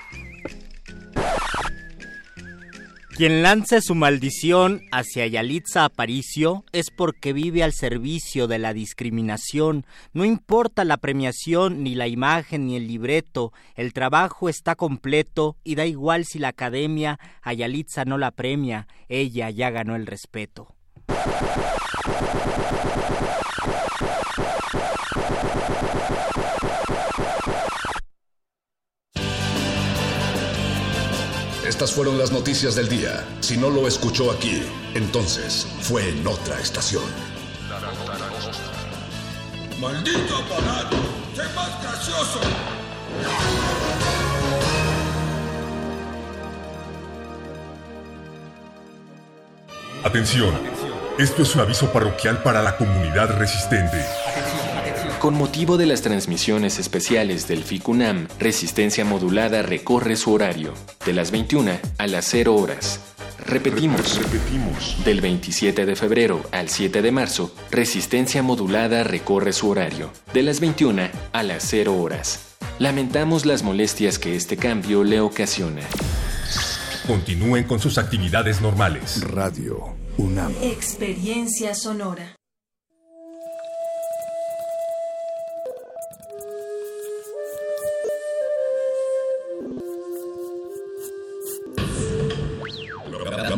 Speaker 5: Quien lance su maldición hacia Yalitza Aparicio es porque vive al servicio de la discriminación. No importa la premiación, ni la imagen, ni el libreto, el trabajo está completo y da igual si la academia a Yalitza no la premia, ella ya ganó el respeto.
Speaker 8: Estas fueron las noticias del día. Si no lo escuchó aquí, entonces fue en otra estación.
Speaker 27: ¡Maldito aparato! ¡Sé más gracioso!
Speaker 28: Atención, esto es un aviso parroquial para la comunidad resistente.
Speaker 29: Con motivo de las transmisiones especiales del FICUNAM, Resistencia Modulada recorre su horario, de las 21 a las 0 horas. Repetimos,
Speaker 28: repetimos.
Speaker 29: Del 27 de febrero al 7 de marzo, Resistencia Modulada recorre su horario, de las 21 a las 0 horas. Lamentamos las molestias que este cambio le ocasiona.
Speaker 28: continúen con sus actividades normales.
Speaker 8: Radio UNAM.
Speaker 23: Experiencia sonora.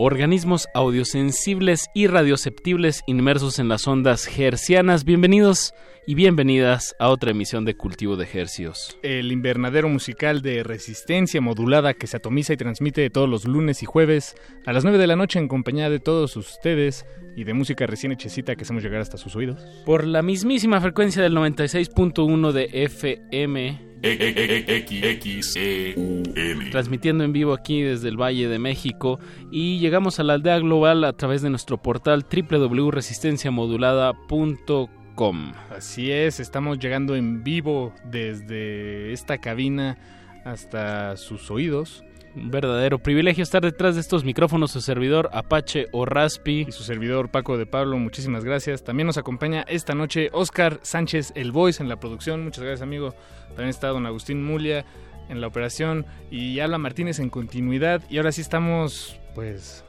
Speaker 30: Organismos audiosensibles y radioceptibles inmersos en las ondas hercianas. Bienvenidos y bienvenidas a otra emisión de Cultivo de Hercios.
Speaker 31: El invernadero musical de resistencia modulada que se atomiza y transmite todos los lunes y jueves a las 9 de la noche en compañía de todos ustedes y de música recién hechecita que hacemos llegar hasta sus oídos.
Speaker 30: Por la mismísima frecuencia del 96.1 de FM Transmitiendo en vivo aquí desde el Valle de México. Y llegamos a la aldea global a través de nuestro portal www.resistenciamodulada.com.
Speaker 31: Así es, estamos llegando en vivo desde esta cabina hasta sus oídos
Speaker 30: un verdadero privilegio estar detrás de estos micrófonos. Su servidor Apache o Raspi.
Speaker 31: Y su servidor Paco de Pablo, muchísimas gracias. También nos acompaña esta noche Oscar Sánchez, el voice en la producción. Muchas gracias, amigo. También está don Agustín Mulia en la operación y Alba Martínez en continuidad. Y ahora sí estamos, pues,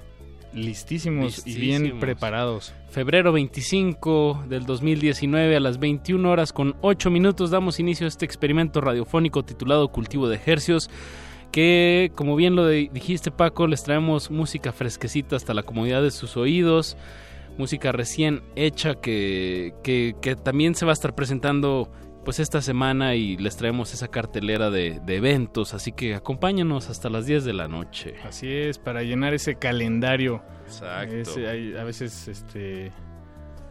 Speaker 31: listísimos, y bien preparados.
Speaker 30: Febrero 25 del 2019 a las 21 horas con 8 minutos damos inicio a este experimento radiofónico titulado Cultivo de Ejercios que como bien lo dijiste Paco, les traemos música fresquecita hasta la comodidad de sus oídos, música recién hecha que, que, también se va a estar presentando pues esta semana y les traemos esa cartelera de, eventos, así que acompáñanos hasta las 10 de la noche.
Speaker 31: Así es, para llenar ese calendario.
Speaker 30: Exacto.
Speaker 31: a veces este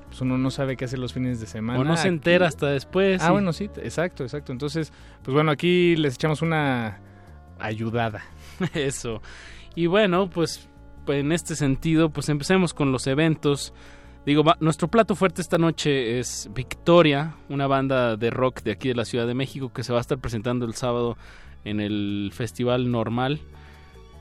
Speaker 31: pues uno no sabe qué hacer los fines de semana.
Speaker 30: O no se entera hasta después.
Speaker 31: Ah, bueno, sí, exacto, exacto. Entonces, pues bueno, aquí les echamos una ayudada.
Speaker 30: Eso. Y bueno, pues en este sentido, pues empecemos con los eventos. Digo, nuestro plato fuerte esta noche es Victoria, una banda de rock de aquí de la Ciudad de México que se va a estar presentando el sábado en el Festival Normal.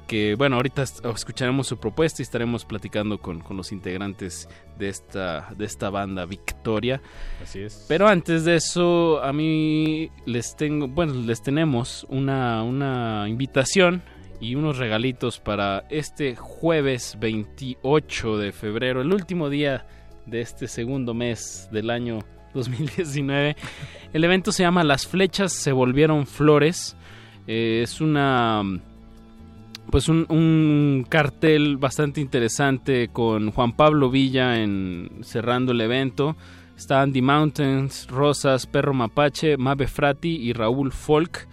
Speaker 30: Que bueno, ahorita escucharemos su propuesta y estaremos platicando con, con los integrantes de esta, de esta banda Victoria.
Speaker 31: Así es.
Speaker 30: Pero antes de eso, a mí les tengo, bueno, les tenemos una, una invitación y unos regalitos para este jueves 28 de febrero, el último día de este segundo mes del año 2019. El evento se llama Las flechas se volvieron flores. Eh, es una pues un, cartel bastante interesante con Juan Pablo Villa en cerrando el evento. Está Andy Mountains, Rosas, Perro Mapache, Mabe Frati y Raúl Folk.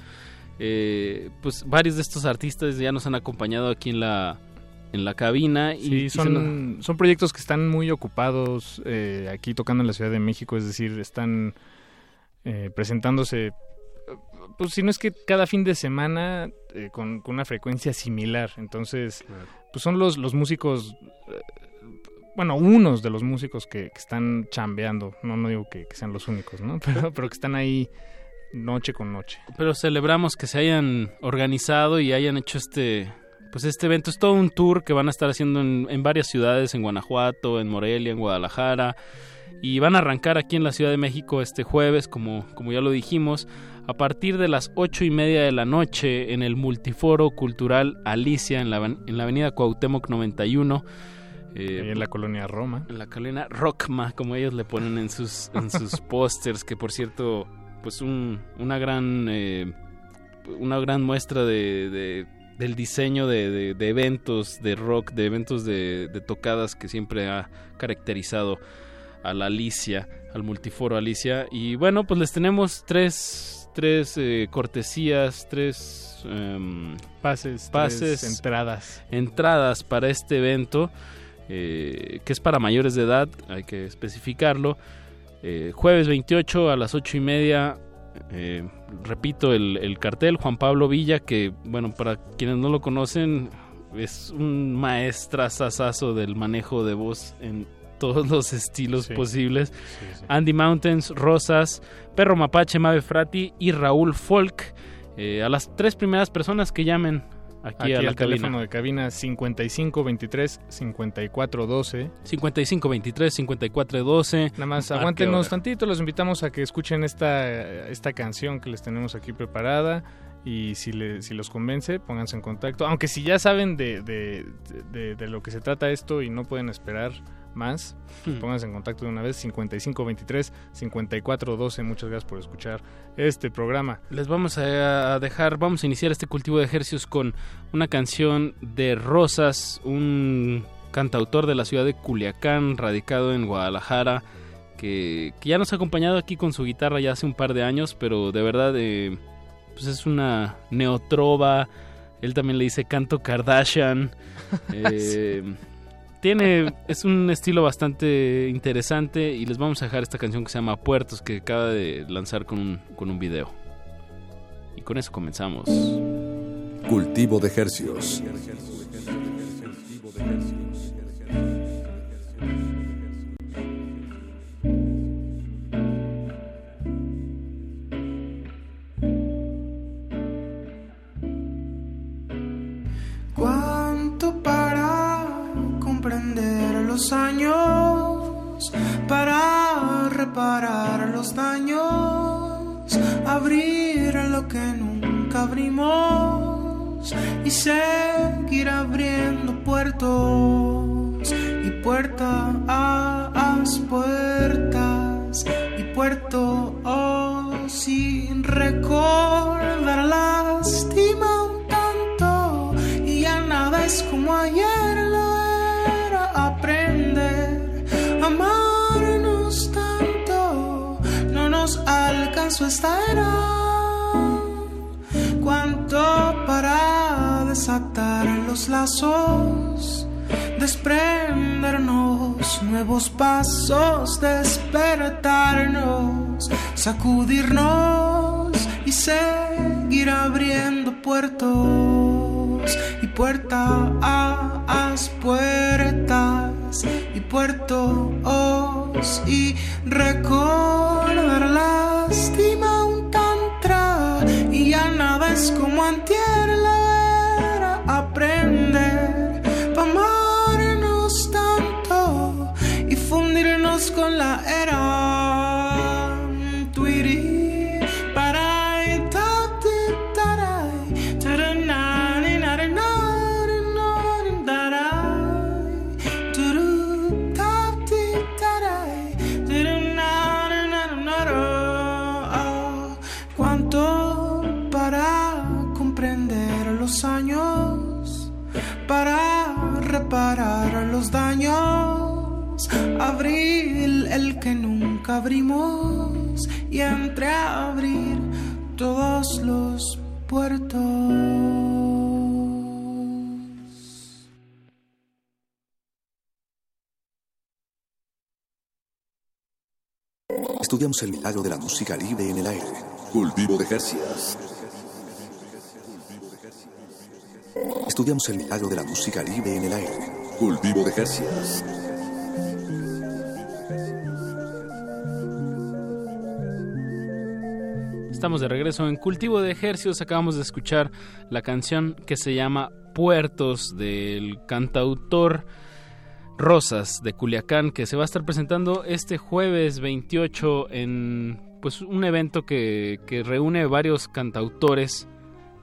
Speaker 30: Eh, pues varios de estos artistas ya nos han acompañado aquí en la en la cabina
Speaker 31: y son, son proyectos que están muy ocupados eh, aquí tocando en la Ciudad de México es decir están eh, presentándose pues si no es que cada fin de semana eh, con, una frecuencia similar. Entonces, pues son los, los músicos, eh, bueno, unos de los músicos que, están chambeando. No, no digo que, sean los únicos, ¿no? Pero, pero que están ahí noche con noche.
Speaker 30: Pero celebramos que se hayan organizado y hayan hecho este, pues este evento. Es todo un tour que van a estar haciendo en, en varias ciudades, en Guanajuato, en Morelia, en Guadalajara. Y van a arrancar aquí en la Ciudad de México este jueves, como, como ya lo dijimos a partir de las ocho y media de la noche en el Multiforo Cultural Alicia en la, en la avenida Cuauhtémoc 91.
Speaker 31: Eh, en la colonia Roma.
Speaker 30: En la colonia Rockma, como ellos le ponen en sus, en sus pósters, que por cierto, pues un, una gran... Eh, una gran muestra de, del diseño de, de, eventos de rock, de eventos de, tocadas que siempre ha caracterizado a la Alicia, al multiforo Alicia. Y bueno, pues les tenemos tres tres eh, cortesías, tres em,
Speaker 31: pases,
Speaker 30: pases,
Speaker 31: entradas.
Speaker 30: Entradas para este evento. eh, que es para mayores de edad, hay que especificarlo. Eh, jueves 28 a las 8 y media, repito el, el, cartel, Juan Pablo Villa, que bueno, para quienes no lo conocen, es un maestrazazazo del manejo de voz en todos los estilos posibles. Andy Mountains, Rosas, Perro Mapache, Mave Frati y Raúl Folk. Eh, a las tres primeras personas que llamen aquí, a la
Speaker 31: al teléfono de cabina 55 23 54 12
Speaker 30: 55 23 54 12
Speaker 31: nada más aguántenos tantito los invitamos a que escuchen esta esta canción que les tenemos aquí preparada. Y si, le, si los convence, pónganse en contacto. Aunque si ya saben de, de, de, de lo que se trata esto y no pueden esperar más, hmm. pónganse en contacto de una vez 5523 5412. Muchas gracias por escuchar este programa.
Speaker 30: Les vamos a dejar, vamos a iniciar este cultivo de ejercicios con una canción de Rosas, un cantautor de la ciudad de Culiacán, radicado en Guadalajara. Que, que ya nos ha acompañado aquí con su guitarra ya hace un par de años, pero de verdad eh, pues es una neotrova. Él también le dice canto Kardashian. Eh, tiene, es un estilo bastante interesante y les vamos a dejar esta canción que se llama Puertos que acaba de lanzar con un, con un video. Y con eso comenzamos.
Speaker 8: Cultivo de ejercicios.
Speaker 32: los para reparar los daños, abrir lo que nunca abrimos y seguir abriendo puertos y puertas, puertas y puertos sin recordar lástima un tanto y ya nada es como ayer alcanzó esta era. Cuánto para desatar los lazos, desprendernos nuevos pasos, despertarnos, sacudirnos y seguir abriendo puertos y puertas, puertas y puertos y recordar lástima un tantra y ya nada es como antier los daños, abrir el que nunca abrimos y entreabrir todos los puertos.
Speaker 8: Estudiamos el milagro de la música libre en el aire. Cultivo de Jercias. Estudiamos el milagro de la música libre en el aire. Cultivo de Jercias.
Speaker 30: Estamos de regreso en Cultivo de Ejercicios. Acabamos de escuchar la canción que se llama Puertos del cantautor Rosas de Culiacán, que se va a estar presentando este jueves 28 en pues un evento que, que reúne varios cantautores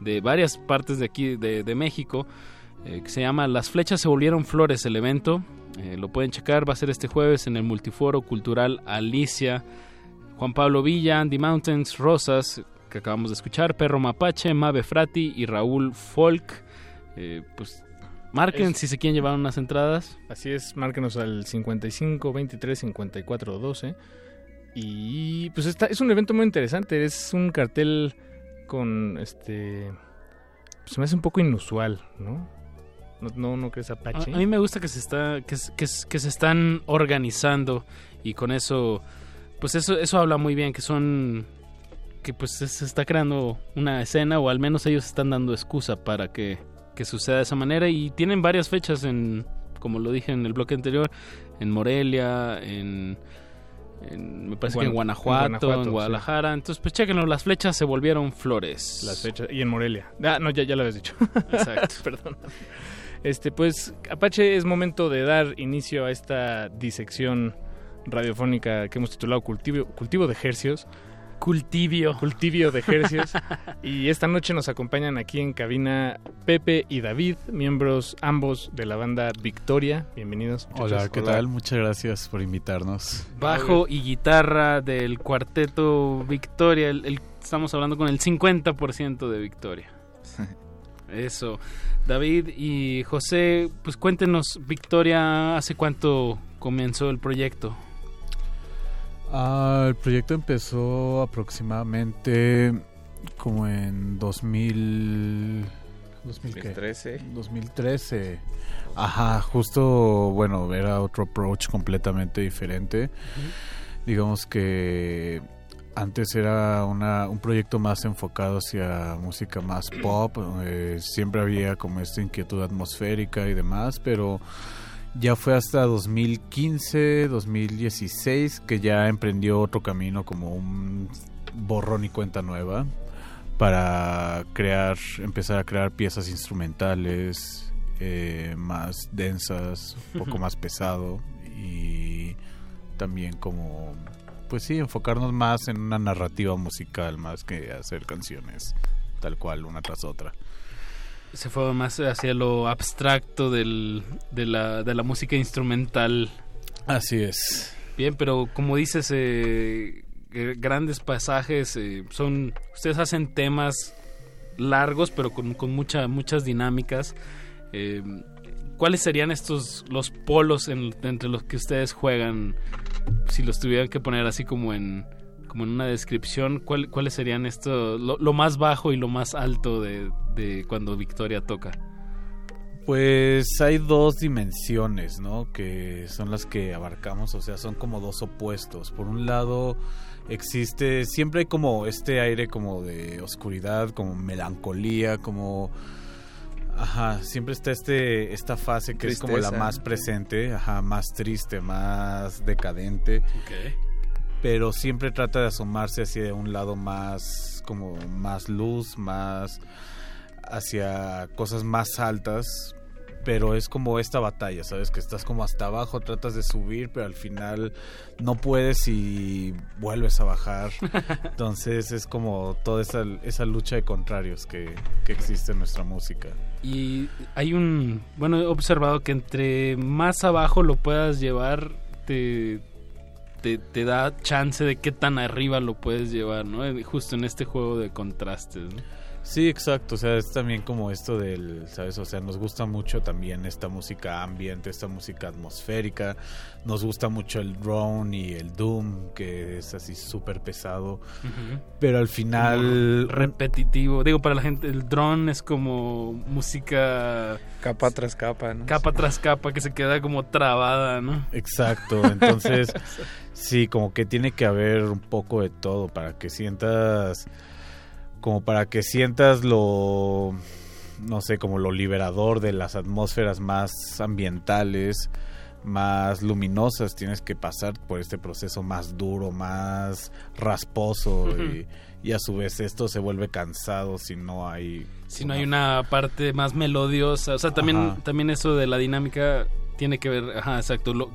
Speaker 30: de varias partes de aquí de, México, eh, que se llama Las flechas se volvieron flores el evento. Eh, lo pueden checar, va a ser este jueves en el Multiforo Cultural Alicia. Juan Pablo Villa, Andy Mountains, Rosas, que acabamos de escuchar, Perro Mapache, Mave Frati y Raúl Folk. Eh, pues marquen si se quieren llevar unas entradas.
Speaker 31: Así es, márquenos al 55 23 54 12. Y pues está, es un evento muy interesante, es un cartel con este se me hace un poco inusual, ¿no? ¿No, no, crees Apache?
Speaker 30: A, mí me gusta que se está que, que, que, se están organizando y con eso pues eso eso habla muy bien que son que pues se está creando una escena o al menos ellos están dando excusa para que, que suceda de esa manera y tienen varias fechas en como lo dije en el bloque anterior en Morelia en me parece que en Guanajuato, en, Guadalajara. Entonces, pues chéquenlo, las flechas se volvieron flores.
Speaker 31: Las flechas. Y en Morelia. Ah, no, ya, ya lo habías dicho.
Speaker 30: Exacto.
Speaker 31: Perdón. Este, pues, Apache, es momento de dar inicio a esta disección radiofónica que hemos titulado Cultivo, Cultivo de Hercios.
Speaker 30: Cultivio.
Speaker 31: Cultivio de ejercicios. y esta noche nos acompañan aquí en cabina Pepe y David, miembros ambos de la banda Victoria. Bienvenidos.
Speaker 33: Hola, ¿qué tal? Muchas gracias por invitarnos.
Speaker 30: Bajo y guitarra del cuarteto Victoria. estamos hablando con el 50% de Victoria. Eso. David y José, pues cuéntenos, Victoria, ¿hace cuánto comenzó el proyecto?
Speaker 33: Ah, el proyecto empezó aproximadamente como en 2000...
Speaker 34: 2013.
Speaker 33: 2013. Ajá, justo, bueno, era otro approach completamente diferente. Digamos que antes era una, un proyecto más enfocado hacia música más pop. Eh, siempre había como esta inquietud atmosférica y demás, pero ya fue hasta 2015, 2016 que ya emprendió otro camino como un borrón y cuenta nueva para crear, empezar a crear piezas instrumentales eh, más densas, un poco más pesado y también como, pues sí, enfocarnos más en una narrativa musical más que hacer canciones tal cual una tras otra
Speaker 30: se fue más hacia lo abstracto del, de, la, de la música instrumental.
Speaker 33: Así es.
Speaker 30: Bien, pero como dices, eh, grandes pasajes, eh, son ustedes hacen temas largos, pero con, con mucha, muchas dinámicas. Eh, ¿Cuáles serían estos los polos entre los que ustedes juegan? Si los tuvieran que poner así como en como en una descripción, ¿cuáles serían esto, lo, más bajo y lo más alto de, cuando Victoria toca?
Speaker 33: Pues hay dos dimensiones, ¿no? Que son las que abarcamos, o sea, son como dos opuestos. Por un lado, existe, siempre hay como este aire como de oscuridad, como melancolía, como... Ajá, siempre está este, esta fase que es como la más presente, ajá, más triste, más decadente. Okay pero siempre trata de asomarse hacia un lado más como más luz, más hacia cosas más altas, pero es como esta batalla, ¿sabes? Que estás como hasta abajo, tratas de subir, pero al final no puedes y vuelves a bajar. Entonces es como toda esa, esa lucha de contrarios que, que existe en nuestra música.
Speaker 30: Y hay un, bueno, he observado que entre más abajo lo puedas llevar, te, te, da chance de qué tan arriba lo puedes llevar, ¿no? Justo en este juego de contrastes, ¿no?
Speaker 33: Sí, exacto, o sea, es también como esto del, ¿sabes? O sea, nos gusta mucho también esta música ambiente, esta música atmosférica, nos gusta mucho el drone y el doom, que es así súper pesado, pero al final...
Speaker 30: repetitivo, digo, para la gente, el drone es como música...
Speaker 34: Capa tras capa, ¿no?
Speaker 30: Capa tras capa, que se queda como trabada, ¿no?
Speaker 33: Exacto, entonces, sí, como que tiene que haber un poco de todo para que sientas como para que sientas lo, no sé, como lo liberador de las atmósferas más ambientales, más luminosas, tienes que pasar por este proceso más duro, más rasposo y, a su vez esto se vuelve cansado si no hay...
Speaker 30: Si no hay una parte más melodiosa, o sea, también, también eso de la dinámica tiene que ver, ajá, exacto, lo,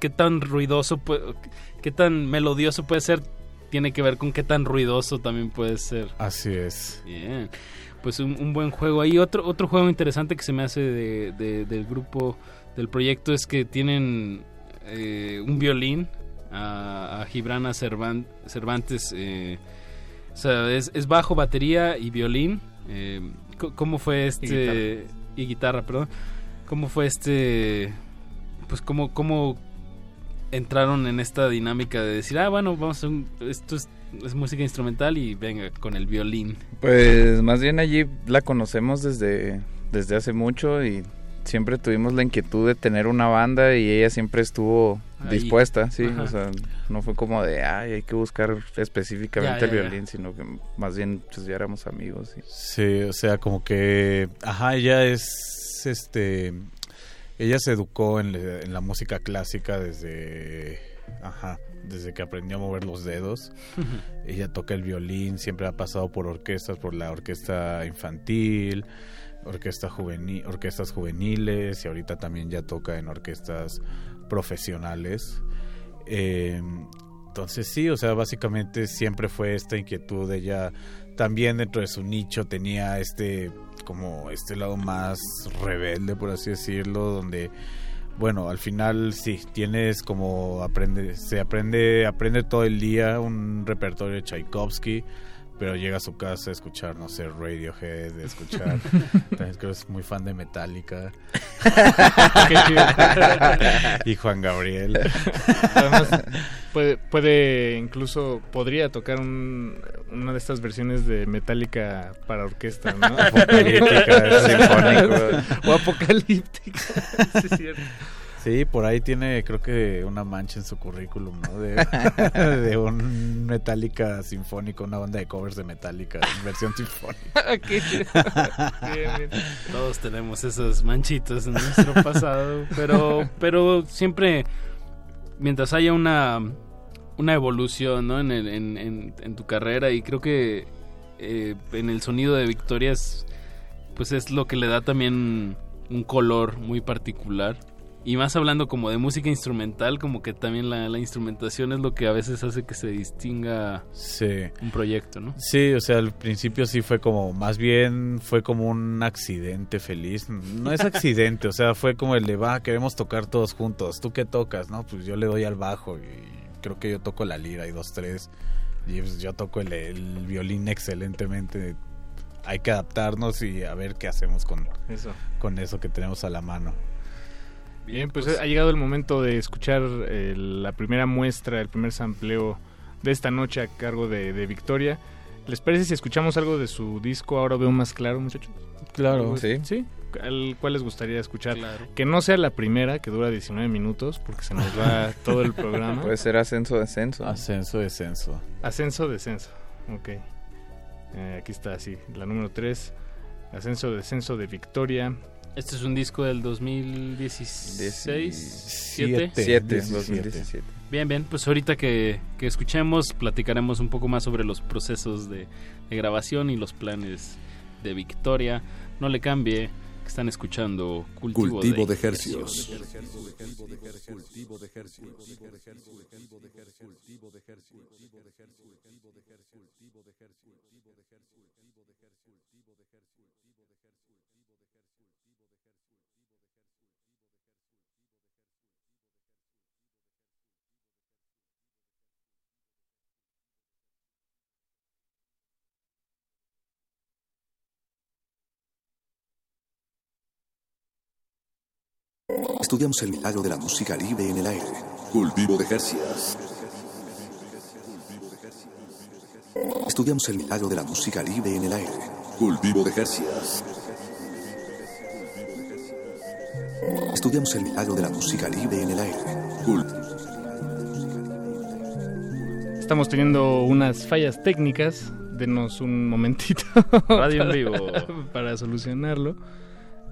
Speaker 30: qué tan ruidoso, puede, qué tan melodioso puede ser tiene que ver con qué tan ruidoso también puede ser.
Speaker 33: Así es.
Speaker 30: Bien. Pues un, buen juego. Ahí otro, otro juego interesante que se me hace de, del grupo, del proyecto, es que tienen eh, un violín a, Gibrana Cervantes. Eh, o sea, es, bajo, batería y violín. Eh, ¿Cómo fue este... Y guitarra. perdón. ¿Cómo fue este... Pues cómo, cómo entraron en esta dinámica de decir, ah, bueno, vamos a esto es, música instrumental y venga, con el violín?
Speaker 34: Pues más bien allí la conocemos desde, desde hace mucho y siempre tuvimos la inquietud de tener una banda y ella siempre estuvo dispuesta, sí, o sea, no fue como de, ay, hay que buscar específicamente el violín, sino que más bien pues ya éramos amigos.
Speaker 33: Sí, o sea, como que, ajá, ella es, este, ella se educó en, en la música clásica desde, ajá, desde que aprendió a mover los dedos. ella toca el violín, siempre ha pasado por orquestas, por la orquesta infantil, orquesta juvenil, orquestas juveniles y ahorita también ya toca en orquestas profesionales. Em, entonces sí, o sea, básicamente siempre fue esta inquietud. Ella también dentro de su nicho tenía este como este lado más rebelde, por así decirlo, donde bueno, al final sí, tienes como aprende, se aprende, aprende todo el día un repertorio de Tchaikovsky, pero llega a su casa a escuchar, no sé, Radiohead, de escuchar. También creo que es muy fan de Metallica. y Juan Gabriel.
Speaker 31: Además, puede, puede incluso, podría tocar una de estas versiones de Metallica para orquesta, ¿no? Apocalíptica, sinfónico. O apocalíptica. sí, es cierto.
Speaker 33: Sí, por ahí tiene, creo que una mancha en su currículum, ¿no? De, un Metallica sinfónico, una banda de covers de Metallica, en versión sinfónica.
Speaker 30: Todos tenemos esos manchitos en nuestro pasado, pero, pero siempre, mientras haya una, una evolución, ¿no? En, en, en, tu carrera y creo que eh, en el sonido de Victorias, pues es lo que le da también un color muy particular y más hablando como de música instrumental, como que también la, instrumentación es lo que a veces hace que se distinga un proyecto, ¿no?
Speaker 33: Sí, o sea, al principio sí fue como, más bien fue como un accidente feliz. No es accidente, o sea, fue como el de, va, queremos tocar todos juntos. ¿Tú qué tocas? No, pues yo le doy al bajo y creo que yo toco la lira y dos, tres. Y pues yo toco el, el violín excelentemente. Hay que adaptarnos y a ver qué hacemos con eso, con eso que tenemos a la mano.
Speaker 31: Bien, pues, ha llegado el momento de escuchar eh, la primera muestra, el primer sampleo de esta noche a cargo de, Victoria. ¿Les parece si escuchamos algo de su disco Ahora veo más claro, muchachos?
Speaker 34: Claro, sí.
Speaker 31: ¿Sí? ¿Cuál les gustaría escuchar? Que no sea la primera, que dura 19 minutos, porque se nos va todo el programa.
Speaker 34: Puede ser ascenso, descenso.
Speaker 33: Ascenso, descenso.
Speaker 31: Ascenso, descenso. Ok. Eh, aquí está, sí. La número 3. Ascenso, descenso de Victoria.
Speaker 30: Este es un disco del 2016.
Speaker 34: 7.
Speaker 30: Bien, bien. Pues ahorita que, escuchemos, platicaremos un poco más sobre los procesos de, grabación y los planes de Victoria. No le cambie, que están escuchando Cultivo,
Speaker 8: Cultivo de, Ejercicios. Estudiamos el milagro de la música libre en el aire. Cultivo de Jercias. Estudiamos el milagro de la música libre en el aire. Cultivo de Jercias. Estudiamos el milagro de la música libre en el aire.
Speaker 31: Estamos teniendo unas fallas técnicas. Denos un momentito.
Speaker 30: Radio en vivo.
Speaker 31: Para solucionarlo.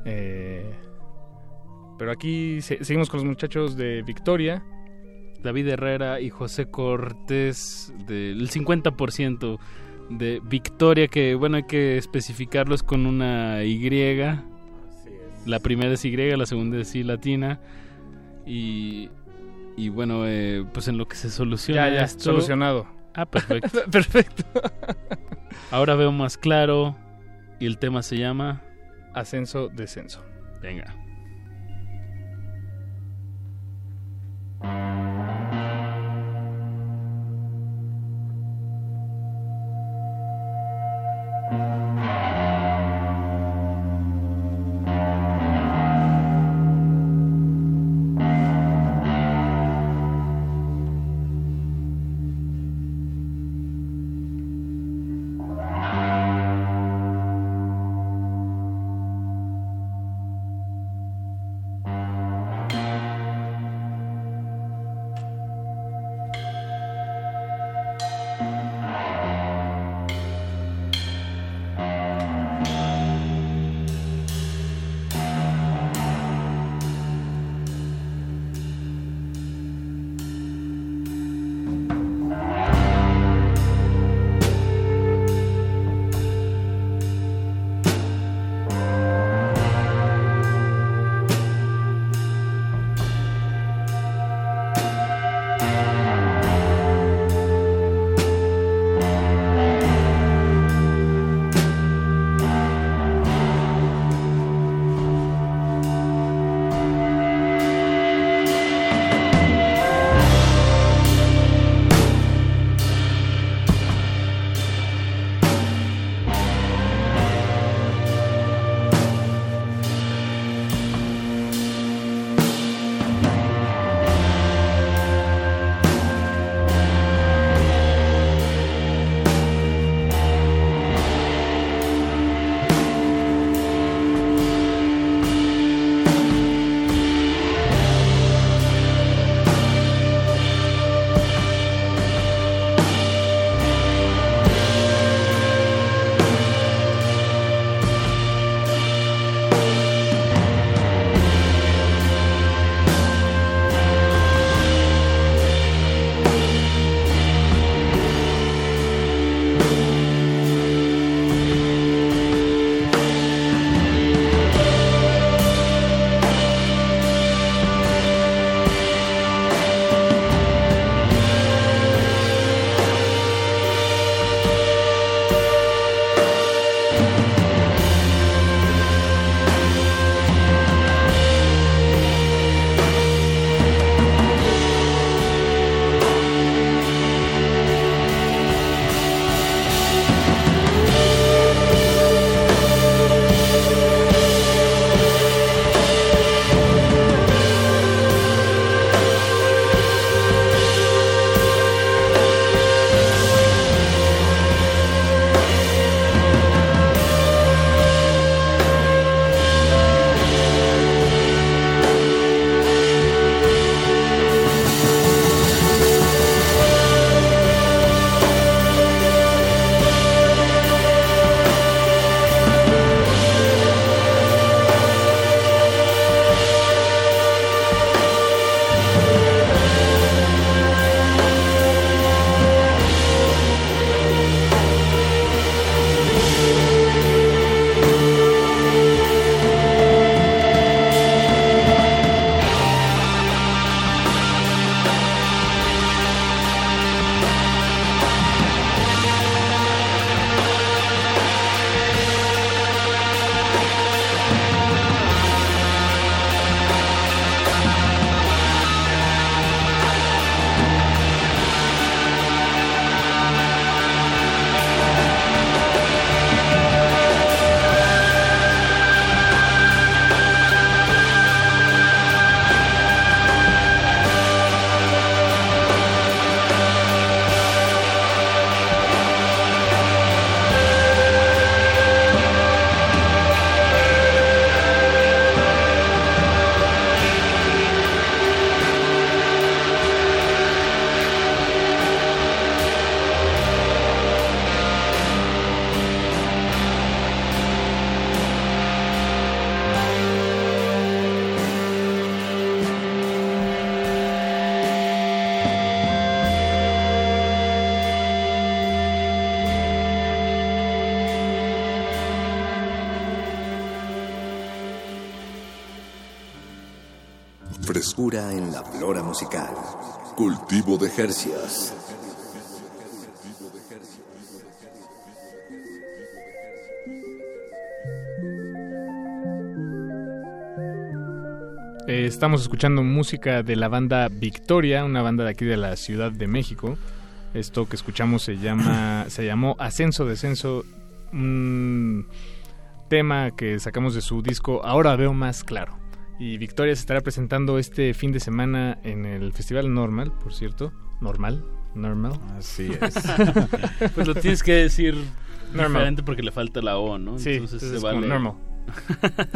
Speaker 31: Eh, pero aquí seguimos con los muchachos de Victoria.
Speaker 30: David Herrera y José Cortés del 50% de Victoria, que bueno, hay que especificarlos con una Y. La primera es Y, la segunda es I latina. Y, y bueno, eh, pues en lo que se soluciona.
Speaker 31: Ya, ya, solucionado.
Speaker 30: Ah, perfecto.
Speaker 31: perfecto.
Speaker 30: Ahora veo más claro. Y el tema se llama
Speaker 31: Ascenso,
Speaker 30: Thank
Speaker 8: you. En la flora musical. Cultivo de hercios.
Speaker 31: Eh, estamos escuchando música de la banda Victoria, una banda de aquí de la Ciudad de México. Esto que escuchamos se llama, se llamó Ascenso Descenso, un tema que sacamos de su disco Ahora veo más claro. Y Victoria se estará presentando este fin de semana en el Festival Normal, por cierto. Normal, normal.
Speaker 33: Así es.
Speaker 30: pues lo tienes que decir diferente porque le falta la O, ¿no?
Speaker 31: Sí, entonces, se vale. normal.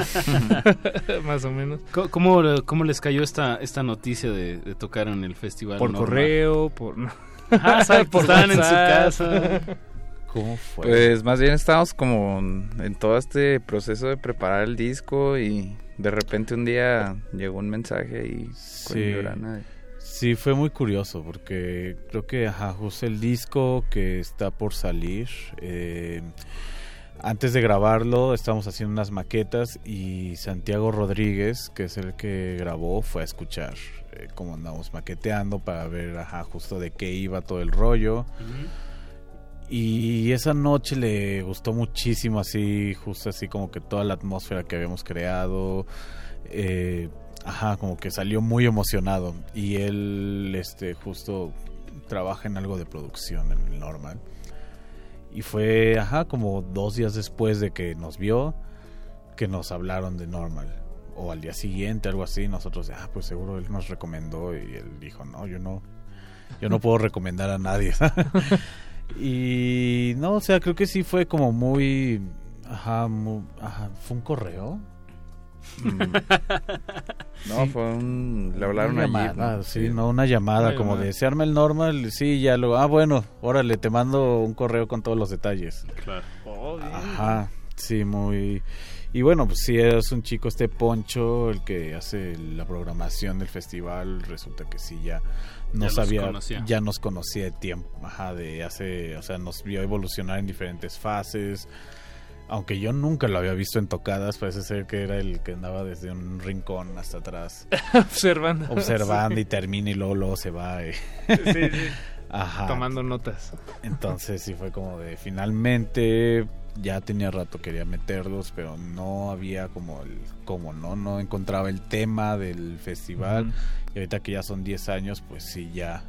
Speaker 31: Más o menos.
Speaker 30: ¿Cómo, ¿Cómo, les cayó esta, esta noticia de, tocar en el festival?
Speaker 31: Por correo, por...
Speaker 30: Ajá, por estaban en su casa.
Speaker 34: ¿Cómo fue? Pues más bien estábamos como en todo este proceso de preparar el disco y de repente un día llegó un mensaje y
Speaker 33: sí. Sí, fue muy curioso porque creo que ajá, justo el disco que está por salir, eh, antes de grabarlo estábamos haciendo unas maquetas y Santiago Rodríguez, que es el que grabó, fue a escuchar eh, cómo andamos maqueteando para ver ajá, justo de qué iba todo el rollo. Y esa noche le gustó muchísimo, así, justo así como que toda la atmósfera que habíamos creado. Eh, ajá, como que salió muy emocionado. Y él, este, justo trabaja en algo de producción en el normal. Y fue, ajá, como dos días después de que nos vio, que nos hablaron de normal. O al día siguiente, algo así. Nosotros, ah, pues seguro él nos recomendó. Y él dijo, no, yo no, yo no puedo recomendar a nadie. Y no, o sea, creo que sí fue como muy... Ajá, ajá fue un correo.
Speaker 34: Mm. no, fue un... Le hablaron
Speaker 33: una llamada, sí, no, una llamada como de, ¿se arma el normal? Sí, ya lo... Ah, bueno, órale, te mando un correo con todos los detalles.
Speaker 30: Claro.
Speaker 33: Oh, ajá, sí, muy... Y bueno, pues sí, es un chico este Poncho, el que hace la programación del festival, resulta que sí, ya no sabía, ya nos conocía de tiempo, ajá, de hace, o sea, nos vio evolucionar en diferentes fases. Aunque yo nunca lo había visto en tocadas, parece ser que era el que andaba desde un rincón hasta atrás.
Speaker 31: observando.
Speaker 33: Observando y termina y luego, luego se va. sí,
Speaker 31: sí. Ajá. Tomando notas.
Speaker 33: Entonces sí fue como de finalmente ya tenía rato quería meterlos, pero no había como el como no no encontraba el tema del festival. Y ahorita que ya son 10 años, pues sí ya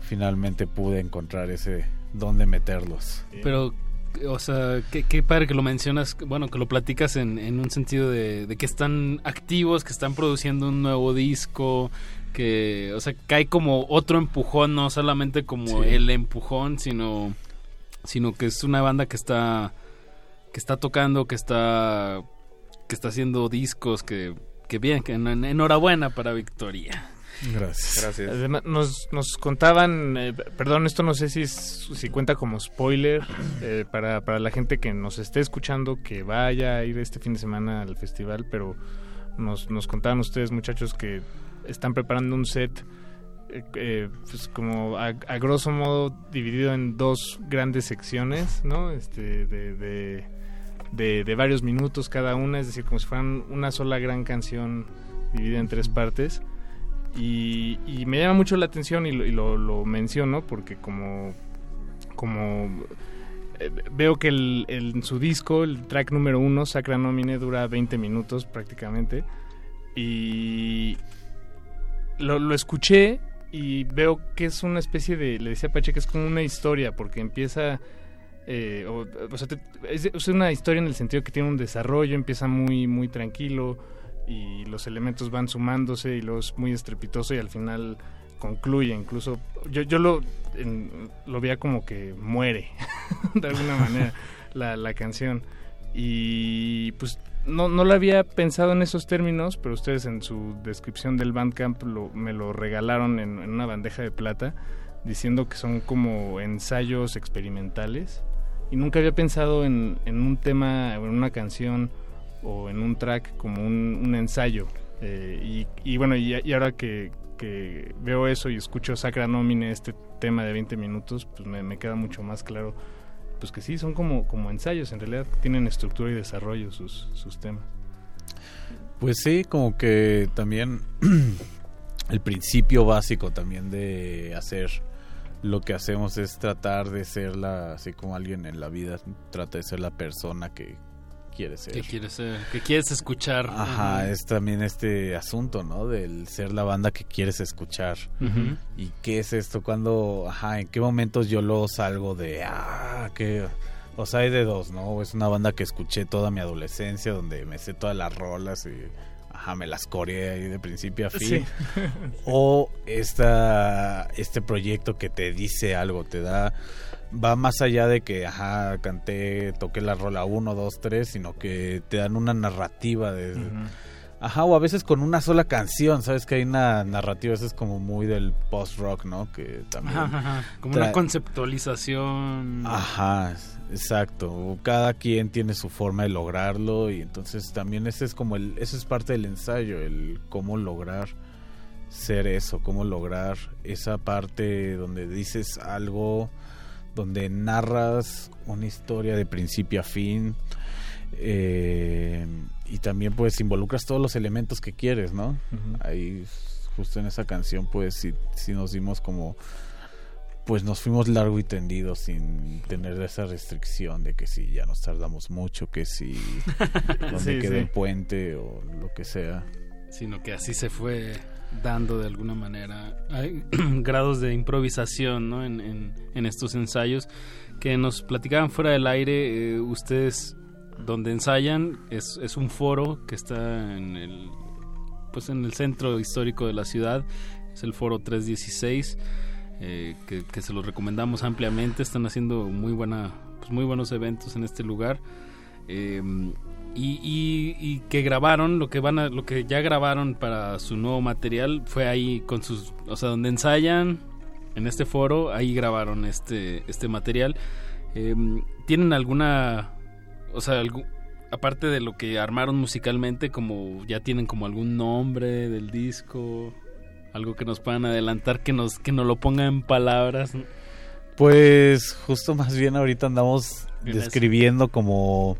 Speaker 33: finalmente pude encontrar ese dónde meterlos.
Speaker 30: Pero o sea, qué, padre que lo mencionas, bueno, que lo platicas en, en un sentido de, que están activos, que están produciendo un nuevo disco, que, o sea, que hay como otro empujón, no solamente como el empujón, sino sino que es una banda que está que está tocando, que está que está haciendo discos, que, que bien, que enhorabuena para Victoria.
Speaker 33: Gracias.
Speaker 31: Gracias. nos, nos contaban, eh, perdón, esto no sé si, si cuenta como spoiler eh, para, para la gente que nos esté escuchando, que vaya a ir este fin de semana al festival, pero nos, nos contaban ustedes muchachos que están preparando un set eh, pues como a, grosso modo dividido en dos grandes secciones, ¿no? Este, de, de, varios minutos cada una, es decir, como si fueran una sola gran canción dividida en tres partes. Y, me llama mucho la atención y lo, lo, menciono porque como, como eh, veo que el, su disco, el track número uno, Sacra Nomine, dura 20 minutos prácticamente. Y lo, lo escuché y veo que es una especie de, le decía Pache que es como una historia, porque empieza, eh, o, es, una historia en el sentido que tiene un desarrollo, empieza muy, muy tranquilo y los elementos van sumándose y luego es muy estrepitoso y al final concluye, incluso yo, yo lo, lo veía como que muere, de alguna manera, la, la canción. Y pues no, no lo había pensado en esos términos, pero ustedes en su descripción del Bandcamp lo, me lo regalaron en, una bandeja de plata, diciendo que son como ensayos experimentales. Y nunca había pensado en, en un tema, en una canción o en un track como un, ensayo. Eh, y, bueno, y, ahora que, que, veo eso y escucho Sacra Nomine, este tema de 20 minutos, pues me, me queda mucho más claro pues que sí, son como, como ensayos, en realidad tienen estructura y desarrollo sus, sus temas.
Speaker 33: Pues sí, como que también el principio básico también de hacer lo que hacemos es tratar de ser así como alguien en la vida trata de ser la persona que quiere ser.
Speaker 30: Que quieres ser, que quieres escuchar.
Speaker 33: Ajá, es también este asunto, ¿no? Del ser la banda que quieres escuchar. ¿Y qué es esto? Cuando, ajá, en qué momentos yo lo salgo de, ah, que... O sea, hay de dos, ¿no? Es una banda que escuché toda mi adolescencia, donde me sé todas las rolas y ajá, me las coreé ahí de principio a fin. o esta, este proyecto que te dice algo, te da va más allá de que, ajá, canté, toqué la rola 1, 2, 3, sino que te dan una narrativa de... Ajá, o a veces con una sola canción, ¿sabes? Que hay una narrativa, eso es como muy del post-rock, ¿no? Que también...
Speaker 30: Ajá, Como una conceptualización.
Speaker 33: Ajá, exacto. Cada quien tiene su forma de lograrlo y entonces también ese es como el... Eso es parte del ensayo, el cómo lograr ser eso, cómo lograr esa parte donde dices algo donde narras una historia de principio a fin eh, y también pues involucras todos los elementos que quieres, ¿no? Ahí justo en esa canción pues sí, sí nos dimos como pues nos fuimos largo y tendido sin tener esa restricción de que si ya nos tardamos mucho, que si donde quede el puente o lo que sea.
Speaker 30: Sino que así se fue dando de alguna manera. Grados de improvisación en, en, estos ensayos que nos platicaban fuera del aire. Eh, ustedes, donde ensayan, es, es un foro que está en el, pues en el centro histórico de la ciudad. Es el foro 316. Eh, que, que, se los recomendamos ampliamente. Están haciendo muy buena, pues muy buenos eventos en este lugar. Eh, y, que grabaron lo que van a, lo que ya grabaron para su nuevo material fue ahí con sus o sea donde ensayan en este foro ahí grabaron este este material. Em, tienen alguna o sea aparte de lo que armaron musicalmente como ya tienen como algún nombre del disco algo que nos puedan adelantar que nos que nos lo pongan en palabras
Speaker 33: pues justo más bien ahorita andamos describiendo como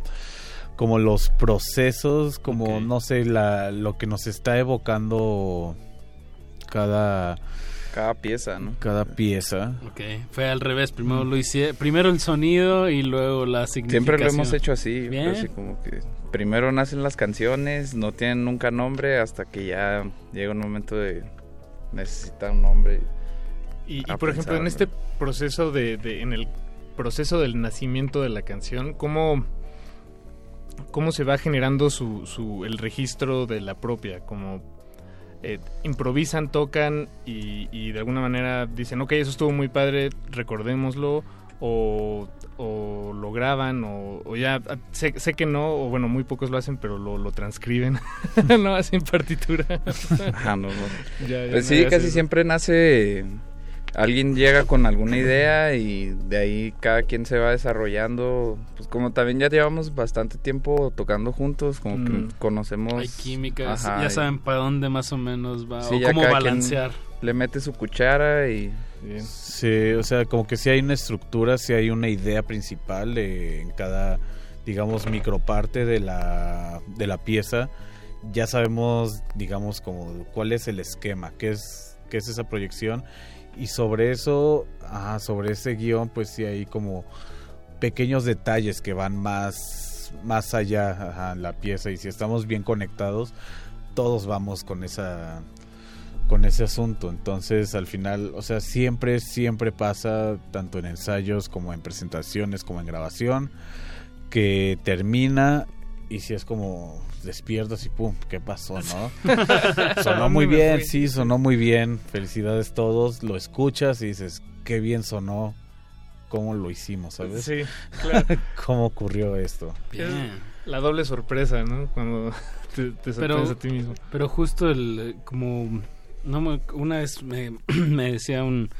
Speaker 33: como los procesos, como no sé, la, lo que nos está evocando cada
Speaker 34: cada pieza, ¿no?
Speaker 33: Cada pieza.
Speaker 30: Ok, fue al revés, primero lo hice, primero el sonido y luego la significación.
Speaker 34: Siempre lo hemos hecho así, así como que primero nacen las canciones, no tienen nunca nombre hasta que ya llega un momento de necesitar un nombre.
Speaker 31: Y, por ejemplo, en este proceso de, de, en el proceso del nacimiento de la canción, ¿cómo cómo se va generando su, su, el registro de la propia, como eh, improvisan, tocan y, de alguna manera dicen, ok, eso estuvo muy padre, recordémoslo, o, o lo graban, o, ya, sé, que no, o bueno, muy pocos lo hacen, pero lo, lo transcriben, no hacen partitura.
Speaker 34: ah, no, pues sí, casi siempre nace alguien llega con alguna idea y de ahí cada quien se va desarrollando. Pues como también ya llevamos bastante tiempo tocando juntos, como que mm. conocemos.
Speaker 30: Hay química, ya saben para dónde más o menos va o cómo balancear.
Speaker 34: Le mete su cuchara y.
Speaker 33: Sí, o sea, como que si hay una estructura, si hay una idea principal en cada, digamos, microparte de la, de la pieza. Ya sabemos, digamos, como cuál es el esquema, qué es, qué es esa proyección y sobre eso, sobre ese guion, pues sí hay como pequeños detalles que van más, más allá en la pieza. Y si estamos bien conectados, todos vamos con esa con ese asunto. Entonces, al final, o sea, siempre, siempre pasa, tanto en ensayos como en presentaciones, como en grabación, que termina y si es como despiertas y pum, ¿qué pasó, no? sonó muy bien, sí, sonó muy bien. Felicidades todos. Lo escuchas y dices, qué bien sonó. ¿Cómo lo hicimos, sabes?
Speaker 31: Sí, claro.
Speaker 33: ¿Cómo ocurrió esto?
Speaker 31: Bien. La doble sorpresa, ¿no? Cuando te, te sorprendes a ti mismo.
Speaker 30: Pero justo el, como, no, una vez me, me decía un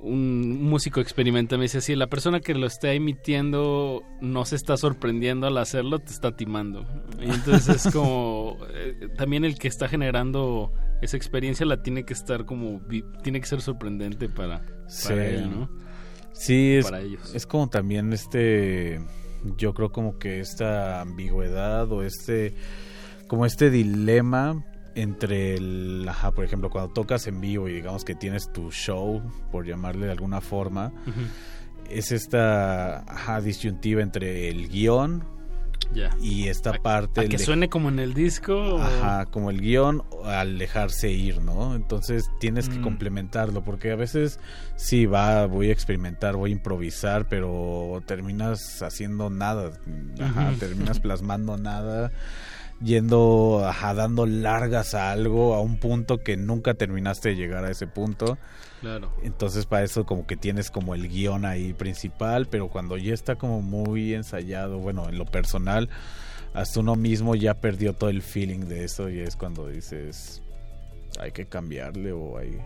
Speaker 30: un músico experimenta me dice, si la persona que lo está emitiendo no se está sorprendiendo al hacerlo, te está timando. Y entonces es como, eh, también el que está generando esa experiencia la tiene que estar como, tiene que ser sorprendente para, él, ¿no?
Speaker 33: Sí, es, es como también este, yo creo como que esta ambigüedad o este como este dilema entre el, ajá, por ejemplo, cuando tocas en vivo y digamos que tienes tu show, por llamarle de alguna forma, es esta ajá, disyuntiva entre el guion y esta parte...
Speaker 30: A que suene como en el disco.
Speaker 33: Ajá, como el guion al dejarse ir, ¿no? Entonces tienes que
Speaker 30: Mm.
Speaker 33: complementarlo, porque a veces sí, va, voy a experimentar, voy a improvisar, pero terminas haciendo nada, ajá, terminas plasmando nada yendo, ajá, dando largas a algo a un punto que nunca terminaste de llegar a ese punto.
Speaker 30: Claro.
Speaker 33: Entonces para eso como que tienes como el guion ahí principal, pero cuando ya está como muy ensayado, bueno, en lo personal, hasta uno mismo ya perdió todo el feeling de eso y es cuando dices, hay que cambiarle o hay,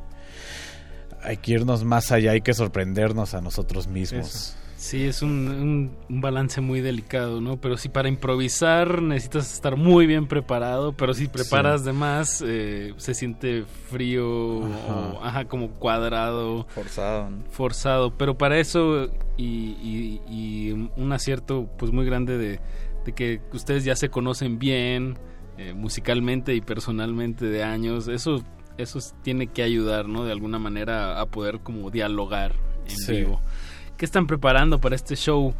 Speaker 33: hay que irnos más allá, hay que sorprendernos a nosotros mismos.
Speaker 30: Eso. Sí, es un, un- un balance muy delicado, ¿no? Pero si para improvisar necesitas estar muy bien preparado, pero si preparas de más, eh, se siente frío, o, ajá, como cuadrado.
Speaker 34: Forzado. ¿no?
Speaker 30: Forzado, pero para eso y, y- y un acierto pues muy grande de, de que ustedes ya se conocen bien, eh, musicalmente y personalmente de años, eso, eso tiene que ayudar, ¿no? De alguna manera a poder como dialogar en
Speaker 33: Sí.
Speaker 30: vivo. ¿Qué están preparando para este show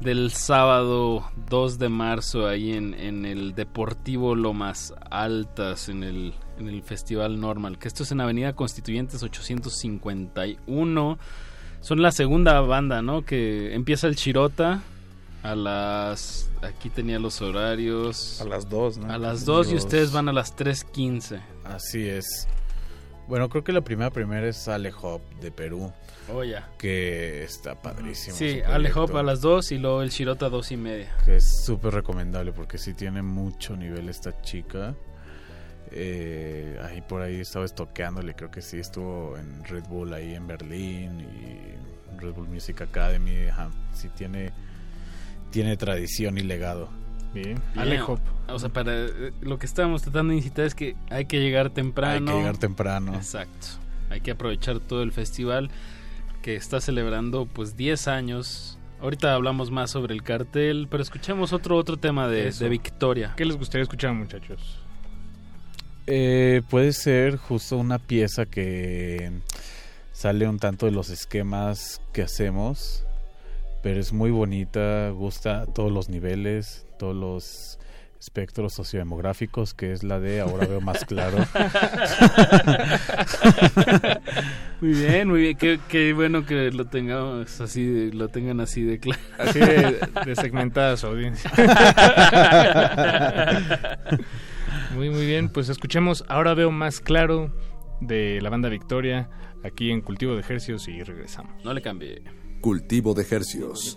Speaker 30: del sábado 2 de marzo ahí en, en el Deportivo Lomas Altas, en el, en el Festival Normal? Que esto es en Avenida Constituyentes 851. Son la segunda banda, ¿no? Que empieza el Chirota a las... Aquí tenía los horarios.
Speaker 34: A las 2, ¿no?
Speaker 30: A las 2 y ustedes van a las 3.15.
Speaker 33: Así es. Bueno, creo que la primera primera es Ale Hop de Perú.
Speaker 30: Oh, ya.
Speaker 33: Que está padrísimo.
Speaker 30: Sí, Ale Hop a las 2 y luego el Chirota a 2 y media.
Speaker 33: Que es súper recomendable porque sí tiene mucho nivel esta chica. Eh, ahí por ahí estaba estoqueándole, creo que sí estuvo en Red Bull ahí en Berlín y Red Bull Music Academy. Ajá, sí tiene, tiene tradición y legado.
Speaker 31: Bien,
Speaker 30: Bien, O sea, para eh, lo que estábamos tratando de incitar es que hay que llegar temprano.
Speaker 33: Hay que llegar temprano.
Speaker 30: Exacto. Hay que aprovechar todo el festival que está celebrando pues 10 años. Ahorita hablamos más sobre el cartel, pero escuchemos otro otro tema de, de Victoria.
Speaker 31: ¿Qué les gustaría escuchar, muchachos?
Speaker 33: Eh, puede ser justo una pieza que sale un tanto de los esquemas que hacemos, pero es muy bonita, gusta a todos los niveles, todos los espectros sociodemográficos, que es la de ahora veo más claro.
Speaker 30: Muy bien, muy bien. Qué, qué bueno que lo tengamos así, de- lo tengan así de claro.
Speaker 31: Así de, de segmentada su audiencia. muy, muy bien. Pues escuchemos Ahora veo más claro de la banda Victoria aquí en Cultivo de Ejercios y regresamos.
Speaker 30: No le cambie.
Speaker 26: Cultivo de hercios.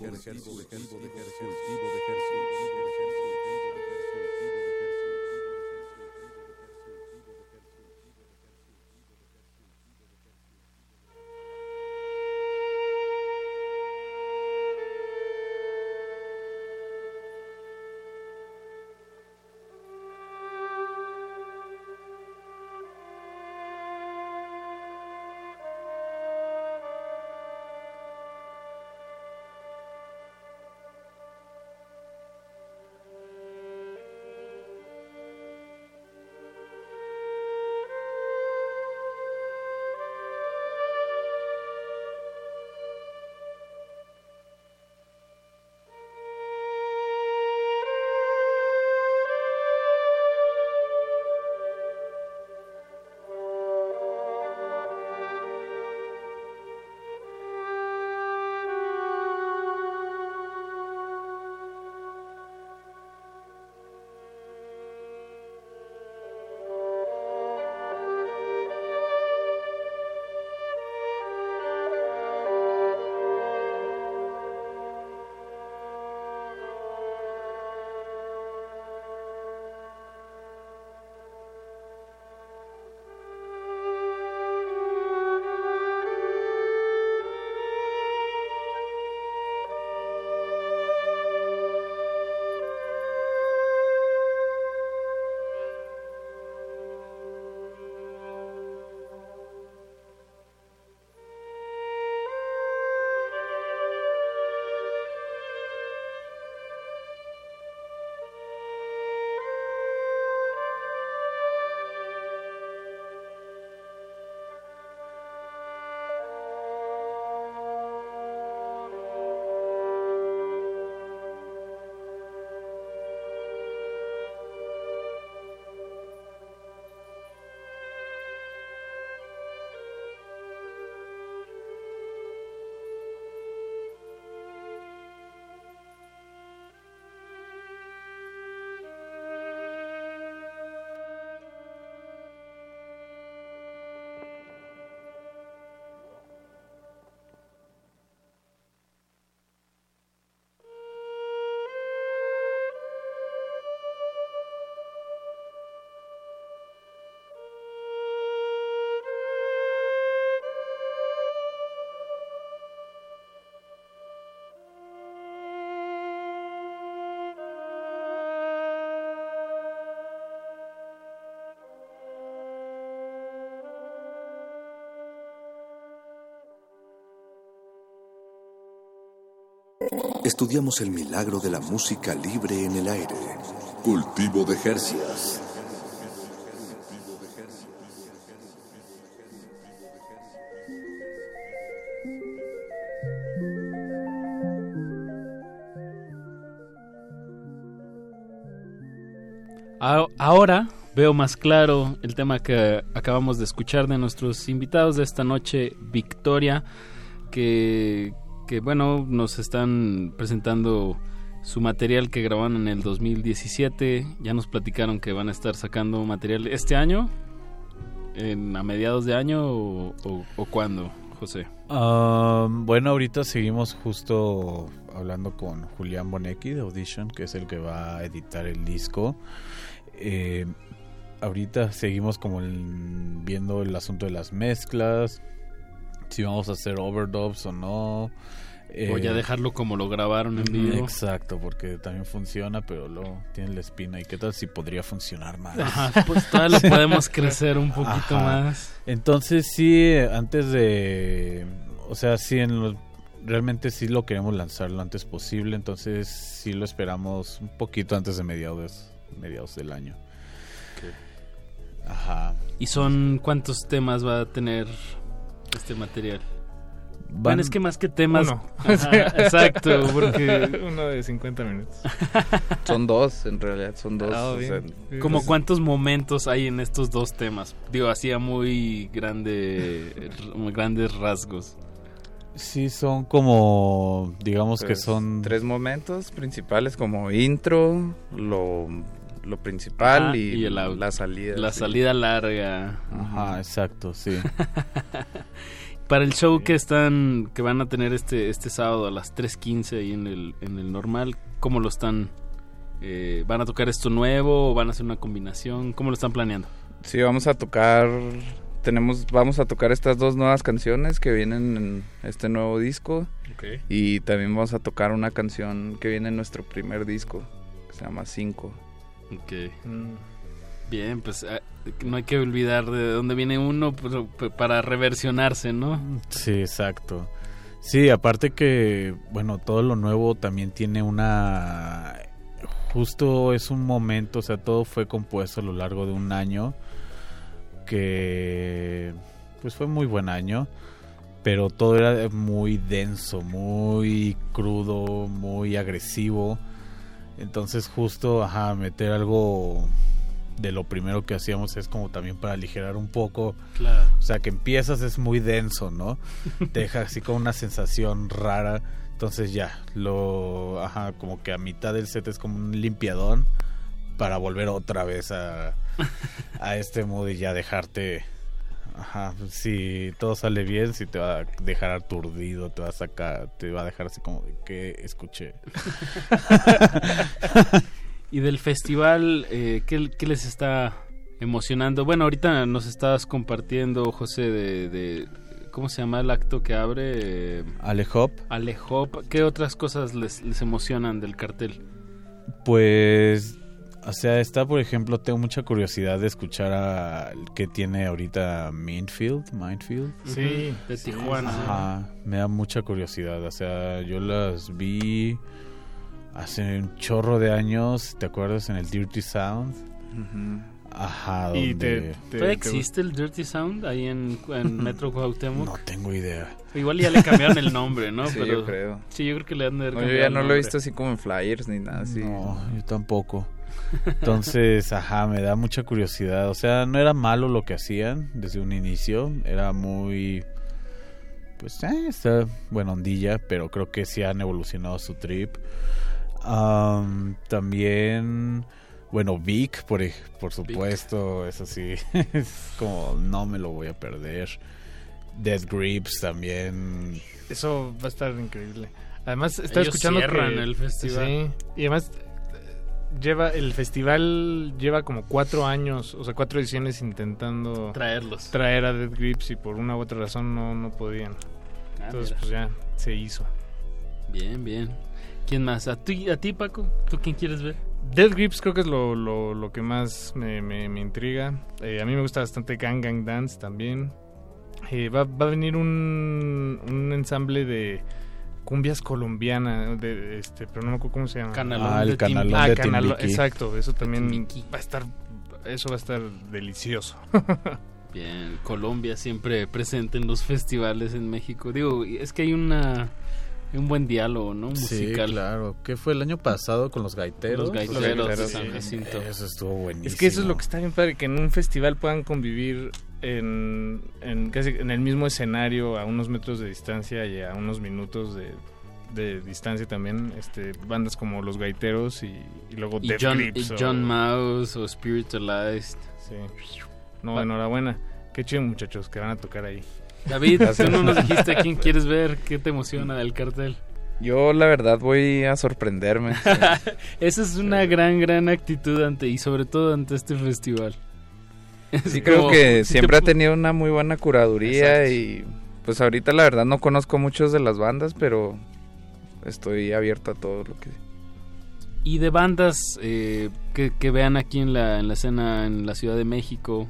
Speaker 26: Estudiamos el milagro de la música libre en el aire. Cultivo de Jercias.
Speaker 30: Ahora veo más claro el tema que acabamos de escuchar de nuestros invitados de esta noche, Victoria, que, que bueno, nos están presentando su material que grabaron en el 2017. Ya nos platicaron que van a estar sacando material este año, en, a mediados de año o, cuándo, José.
Speaker 33: Ah, bueno, ahorita seguimos justo hablando con Julián Bonecki de Audition, que es el que va a editar el disco. Eh, ahorita seguimos como viendo el asunto de las mezclas, si vamos a hacer overdubs o no.
Speaker 30: o ya eh, dejarlo como lo grabaron en vivo.
Speaker 33: Exacto, porque también funciona, pero luego tiene la espina. ¿Y qué tal si podría funcionar más?
Speaker 30: pues todavía lo podemos crecer un poquito más.
Speaker 33: Entonces sí, antes de... O sea, sí, en realmente sí lo queremos lanzar lo antes posible. Entonces sí lo esperamos un poquito antes de mediados mediados del año.
Speaker 30: Ajá. ¿Y son cuántos temas va a tener este material? Bueno, es que más que temas.
Speaker 31: Uno.
Speaker 30: exacto, porque.
Speaker 31: Uno de 50 minutos.
Speaker 34: son dos, en realidad, son dos. Ah,
Speaker 30: como cuántos momentos hay en estos dos temas. Digo, hacía muy grande, grandes rasgos.
Speaker 33: Sí, son como, digamos que pues, son...
Speaker 34: Tres momentos principales como intro, lo lo principal y, la salida.
Speaker 30: La salida larga.
Speaker 33: Ajá, exacto, sí.
Speaker 30: Para el show que están que van a tener este este sábado a las 3:15 ahí en el en el normal, ¿cómo lo están eh, van a tocar esto nuevo o van a hacer una combinación? ¿Cómo lo están planeando?
Speaker 34: Sí, vamos a tocar tenemos vamos a tocar estas dos nuevas canciones que vienen en este nuevo disco. Y también vamos a tocar una canción que viene en nuestro primer disco, que se llama Cinco.
Speaker 30: Ok. Mm. Bien, pues ah, no hay que olvidar de dónde viene uno pues, para reversionarse, ¿no?
Speaker 33: Sí, exacto. Sí, aparte que, bueno, todo lo nuevo también tiene una... Justo es un momento, o sea, todo fue compuesto a lo largo de un año que pues fue muy buen año, pero todo era muy denso, muy crudo, muy agresivo entonces justo, ajá, meter algo de lo primero que hacíamos es como también para aligerar un poco.
Speaker 30: Claro.
Speaker 33: O sea, que empiezas es muy denso, ¿no? Te deja así con una sensación rara. Entonces ya, lo, ajá, como que a mitad del set es como un limpiadón para volver otra vez a, a este modo y ya dejarte Ajá, si todo sale bien, si te va a dejar aturdido, te va a sacar, te va a dejar así como de que escuché.
Speaker 30: y del festival, eh, ¿qué, les está emocionando? Bueno, ahorita nos estabas compartiendo, José, de, ¿cómo se llama el acto que abre?
Speaker 33: Alehop.
Speaker 30: Alehop. ¿Qué otras cosas les, les emocionan del cartel?
Speaker 33: Pues o sea, está, por ejemplo, tengo mucha curiosidad de escuchar a que tiene ahorita Mindfield, Mindfield.
Speaker 30: Sí, de Tijuana.
Speaker 33: Ajá, me da mucha curiosidad. O sea, yo las vi hace un chorro de años, ¿te acuerdas? En el Dirty Sound. Ajá, donde...
Speaker 30: existe el Dirty Sound ahí en, Metro Cuauhtémoc?
Speaker 33: No tengo idea.
Speaker 30: Igual ya le cambiaron el nombre, ¿no?
Speaker 34: sí, yo creo.
Speaker 30: Sí, yo creo que le han de
Speaker 34: no, Yo ya no lo he visto así como en flyers ni nada así.
Speaker 33: No, yo tampoco. Entonces, ajá, me da mucha curiosidad. O sea, no era malo lo que hacían desde un inicio. Era muy. Pues, eh, está buena ondilla, pero creo que sí han evolucionado su trip. también. Bueno, Vic, por, por supuesto, eso sí, es como no me lo voy a perder. Dead Grips también.
Speaker 31: Eso va a estar increíble. Además, estaba escuchando
Speaker 30: que el festival.
Speaker 31: Sí, y además lleva el festival lleva como cuatro años, o sea, cuatro ediciones intentando
Speaker 30: traerlos,
Speaker 31: traer a Dead Grips y por una u otra razón no, no podían. Ah, Entonces, pues ya se hizo.
Speaker 30: Bien, bien. ¿Quién más? ¿A ti, a ti Paco? ¿Tú quién quieres ver?
Speaker 31: Dead Grips creo que es lo, lo, lo que más me, me, intriga. Eh, a mí me gusta bastante Gang Gang Dance también. Eh, va, va, a venir un, un ensamble de cumbias colombiana, de, este, pero no me acuerdo cómo se llama.
Speaker 30: Canalón
Speaker 33: Ah, el
Speaker 30: de
Speaker 33: canalón
Speaker 31: Ah,
Speaker 33: de
Speaker 31: canalo- exacto, eso también va a estar, eso va a estar delicioso.
Speaker 30: Bien, Colombia siempre presente en los festivales en México. Digo, es que hay una un buen diálogo, ¿no?
Speaker 33: Sí,
Speaker 30: Musical.
Speaker 33: claro. ¿Qué fue el año pasado con los gaiteros?
Speaker 30: Los gaiteros,
Speaker 34: gaiteros,
Speaker 30: de San
Speaker 34: sí.
Speaker 30: Jacinto.
Speaker 33: Eso estuvo buenísimo.
Speaker 31: Es que eso es lo que está bien padre, que en un festival puedan convivir en, en casi en el mismo escenario a unos metros de distancia y a unos minutos de, de distancia también, este bandas como Los Gaiteros y, y luego
Speaker 30: Y
Speaker 31: Death
Speaker 30: John,
Speaker 31: Grips
Speaker 30: y
Speaker 31: o-
Speaker 30: John Mouse o Spiritualized.
Speaker 31: Sí. No, enhorabuena. Qué chido muchachos que van a tocar ahí.
Speaker 30: David,
Speaker 34: Gracias.
Speaker 30: tú no nos dijiste a quién quieres ver, qué te emociona del cartel.
Speaker 34: Yo la verdad voy a sorprenderme. sí.
Speaker 30: Esa es una gran, gran actitud ante y sobre todo ante este festival.
Speaker 34: Sí, creo que
Speaker 30: si
Speaker 34: siempre ha tenido una muy buena curaduría
Speaker 30: Exacto.
Speaker 34: y pues ahorita la verdad no conozco muchos de las bandas, pero estoy abierto a todo lo que...
Speaker 30: Y de bandas eh, que, que vean aquí en la, en la escena en la Ciudad de México,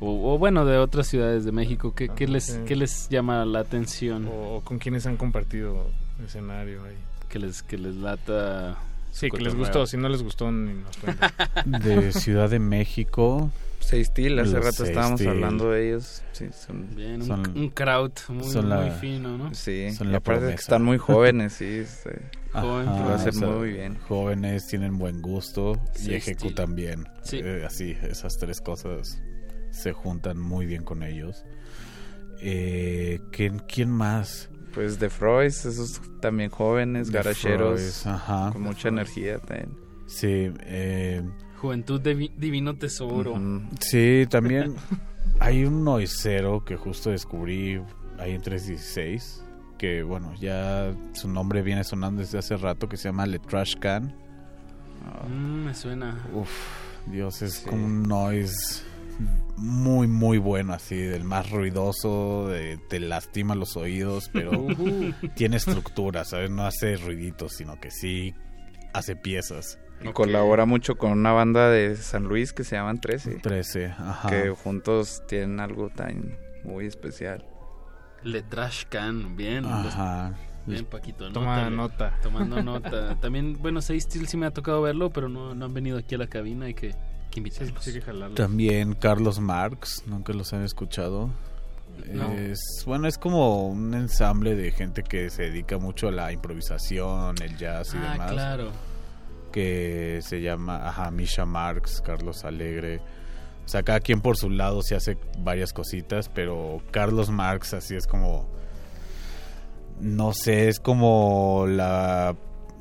Speaker 30: o, o bueno, de otras ciudades de México, ¿qué, qué
Speaker 31: Ajá,
Speaker 30: les,
Speaker 31: sí.
Speaker 30: qué les llama la atención?
Speaker 31: O, o con quienes han compartido escenario ahí.
Speaker 30: Que les, que les lata...
Speaker 31: Sí, que les gustó. Si no les gustó, ni nos cuentan.
Speaker 33: De Ciudad de México.
Speaker 34: Seis hace
Speaker 33: Los
Speaker 34: rato estábamos
Speaker 33: Steel.
Speaker 34: hablando de ellos. Sí, son,
Speaker 30: Bien, un,
Speaker 33: Son-
Speaker 30: un crowd muy,
Speaker 33: son la-
Speaker 30: muy fino, ¿no?
Speaker 34: sí.
Speaker 33: Son la
Speaker 34: aparte que
Speaker 33: promesa.
Speaker 34: están muy jóvenes, sí. este,
Speaker 30: Joven,
Speaker 33: Ajá,
Speaker 34: lo hacen
Speaker 33: o sea,
Speaker 34: muy bien.
Speaker 33: Jóvenes, tienen buen gusto
Speaker 30: Sí,
Speaker 33: y Ejecu
Speaker 30: estilo.
Speaker 33: también.
Speaker 30: Sí.
Speaker 33: Eh, así, esas tres cosas se juntan muy bien con ellos. Eh, ¿quién, quién más?
Speaker 34: Pues The Froys, esos también jóvenes,
Speaker 33: The
Speaker 34: garacheros,
Speaker 33: ajá.
Speaker 34: con mucha energía también.
Speaker 33: Sí, eh,
Speaker 30: Juventud de Divino Tesoro.
Speaker 33: Sí, también hay un noisero que justo descubrí ahí en 316, que bueno, ya su nombre viene sonando desde hace rato, que se llama Le Trash Can.
Speaker 30: Mm, me suena.
Speaker 33: Uf, Dios, es
Speaker 34: Sí.
Speaker 33: como un noise muy, muy bueno, así, del más ruidoso, de- te lastima los oídos, pero tiene estructura, ¿sabes? No hace ruiditos, sino que sí hace piezas.
Speaker 34: Y
Speaker 30: Ok.
Speaker 34: colabora mucho con una banda de San Luis que se llaman 13,
Speaker 33: 13, ajá.
Speaker 34: que juntos tienen algo tan muy especial.
Speaker 30: Le Trash Can, bien.
Speaker 33: Ajá.
Speaker 30: Bien, Paquito.
Speaker 31: Toma
Speaker 30: anótale.
Speaker 31: nota.
Speaker 30: Tomando nota. También, bueno, Seis Steel sí me ha tocado verlo, pero no, no han venido aquí a la cabina. Hay que, que
Speaker 31: Sí,
Speaker 30: invitarlos.
Speaker 31: sí que jalarlo.
Speaker 33: También Carlos Marx, nunca los han escuchado.
Speaker 30: No.
Speaker 33: Es, bueno, es como un ensamble de gente que se dedica mucho a la improvisación, el jazz y
Speaker 30: ah,
Speaker 33: demás.
Speaker 30: claro.
Speaker 33: que se llama ajá, Misha Marx, Carlos Alegre. O sea, cada quien por su lado se hace varias cositas, pero Carlos Marx así es como no sé, es como la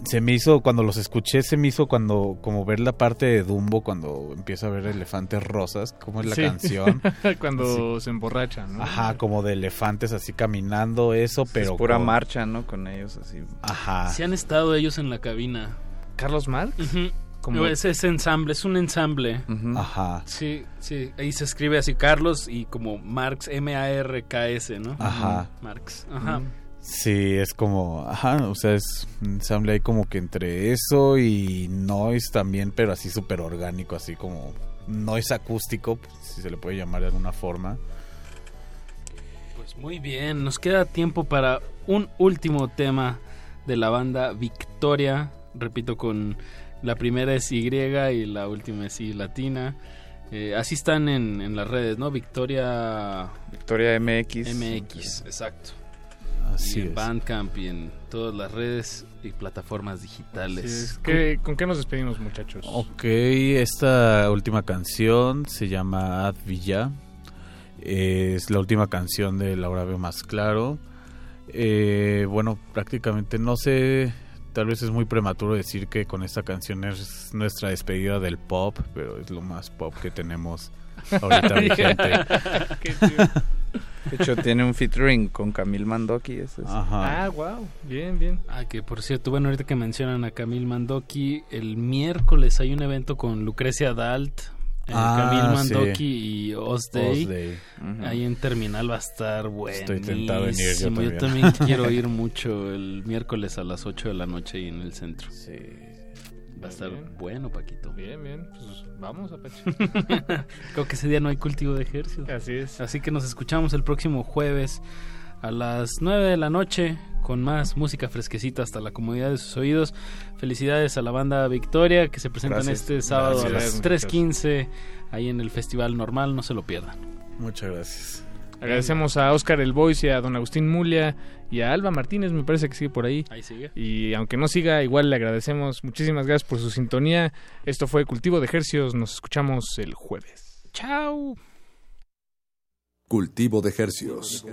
Speaker 33: se me hizo cuando los escuché se me hizo cuando como ver la parte de Dumbo cuando empieza a ver elefantes rosas, como es la
Speaker 31: Sí.
Speaker 33: canción.
Speaker 31: Cuando se emborracha, ¿no?
Speaker 33: Ajá, como de elefantes así caminando eso, pero
Speaker 34: es pura
Speaker 33: con-
Speaker 34: marcha, ¿no? Con ellos así.
Speaker 33: Ajá.
Speaker 30: Sí han estado ellos en la cabina.
Speaker 31: ¿Carlos Marx?
Speaker 30: Ujú.
Speaker 31: Como-
Speaker 30: Es ese ensamble, es un ensamble.
Speaker 33: Ajá.
Speaker 30: Sí, sí. Ahí se escribe así Carlos y como Marx, M-A-R-K-S, ¿no?
Speaker 33: Ajá.
Speaker 30: Marx. Ajá.
Speaker 33: Sí, es como, ajá, o sea, es un ensamble ahí como que entre eso y noise también, pero así súper orgánico, así como noise acústico, pues, si se le puede llamar de alguna forma.
Speaker 30: Pues muy bien, nos queda tiempo para un último tema de la banda Victoria. Repito, con la primera es Y y la última es I latina. Eh, así están en, en las redes, ¿no? Victoria
Speaker 34: Victoria MX.
Speaker 30: MX, exacto.
Speaker 33: Así
Speaker 30: y en
Speaker 33: es.
Speaker 30: Bandcamp y en todas las redes y plataformas digitales.
Speaker 31: ¿Qué- ¿Con qué nos despedimos, muchachos?
Speaker 33: Ok, esta última canción se llama Ad Villa. Es la última canción de Laura Veo Más Claro. Eh, bueno, prácticamente no sé, tal vez es muy prematuro decir que con esta canción es nuestra despedida del pop, pero es lo más pop que tenemos ahorita vigente.
Speaker 34: De hecho, tiene un featuring con Camil Mandoki. Ese es-
Speaker 33: Ajá.
Speaker 31: Ah, wow. Bien, bien.
Speaker 30: Ah, que por cierto, bueno, ahorita que mencionan a Camil Mandoki, el miércoles hay un evento con Lucrecia Dalt, eh,
Speaker 33: Ah,
Speaker 30: Camil
Speaker 33: sí.
Speaker 30: Mandoki y Oz Day.
Speaker 33: Oz Day.
Speaker 34: Ujú.
Speaker 30: Ahí en Terminal va a estar bueno.
Speaker 33: Estoy tentado en ir yo
Speaker 30: Yo
Speaker 33: también.
Speaker 30: también quiero ir mucho el miércoles a las 8 de la noche ahí en el centro.
Speaker 33: Sí.
Speaker 30: Va a estar
Speaker 31: Bien.
Speaker 30: bueno, Paquito.
Speaker 31: Bien, bien. Pues vamos, Apache.
Speaker 30: Creo que ese día no hay cultivo de ejercicios.
Speaker 31: Así es.
Speaker 30: Así que nos escuchamos el próximo jueves a las 9 de la noche con más música fresquecita hasta la comodidad de sus oídos. Felicidades a la banda Victoria que se presentan este sábado a las 3.15 ahí en el Festival Normal, no se lo pierdan.
Speaker 33: Muchas gracias.
Speaker 31: Agradecemos a Oscar El Boys y a don Agustín Mulia y a Alba Martínez, me parece que sigue por ahí.
Speaker 30: Ahí sigue.
Speaker 31: Y aunque no siga, igual le agradecemos. Muchísimas gracias por su sintonía. Esto fue Cultivo de Ejercios. Nos escuchamos el jueves.
Speaker 30: Chao.
Speaker 26: Cultivo de Ejercios.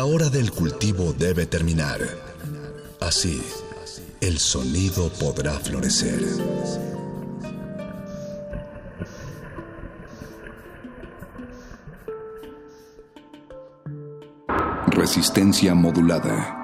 Speaker 26: La hora del cultivo debe terminar. Así, el sonido podrá florecer. Resistencia modulada.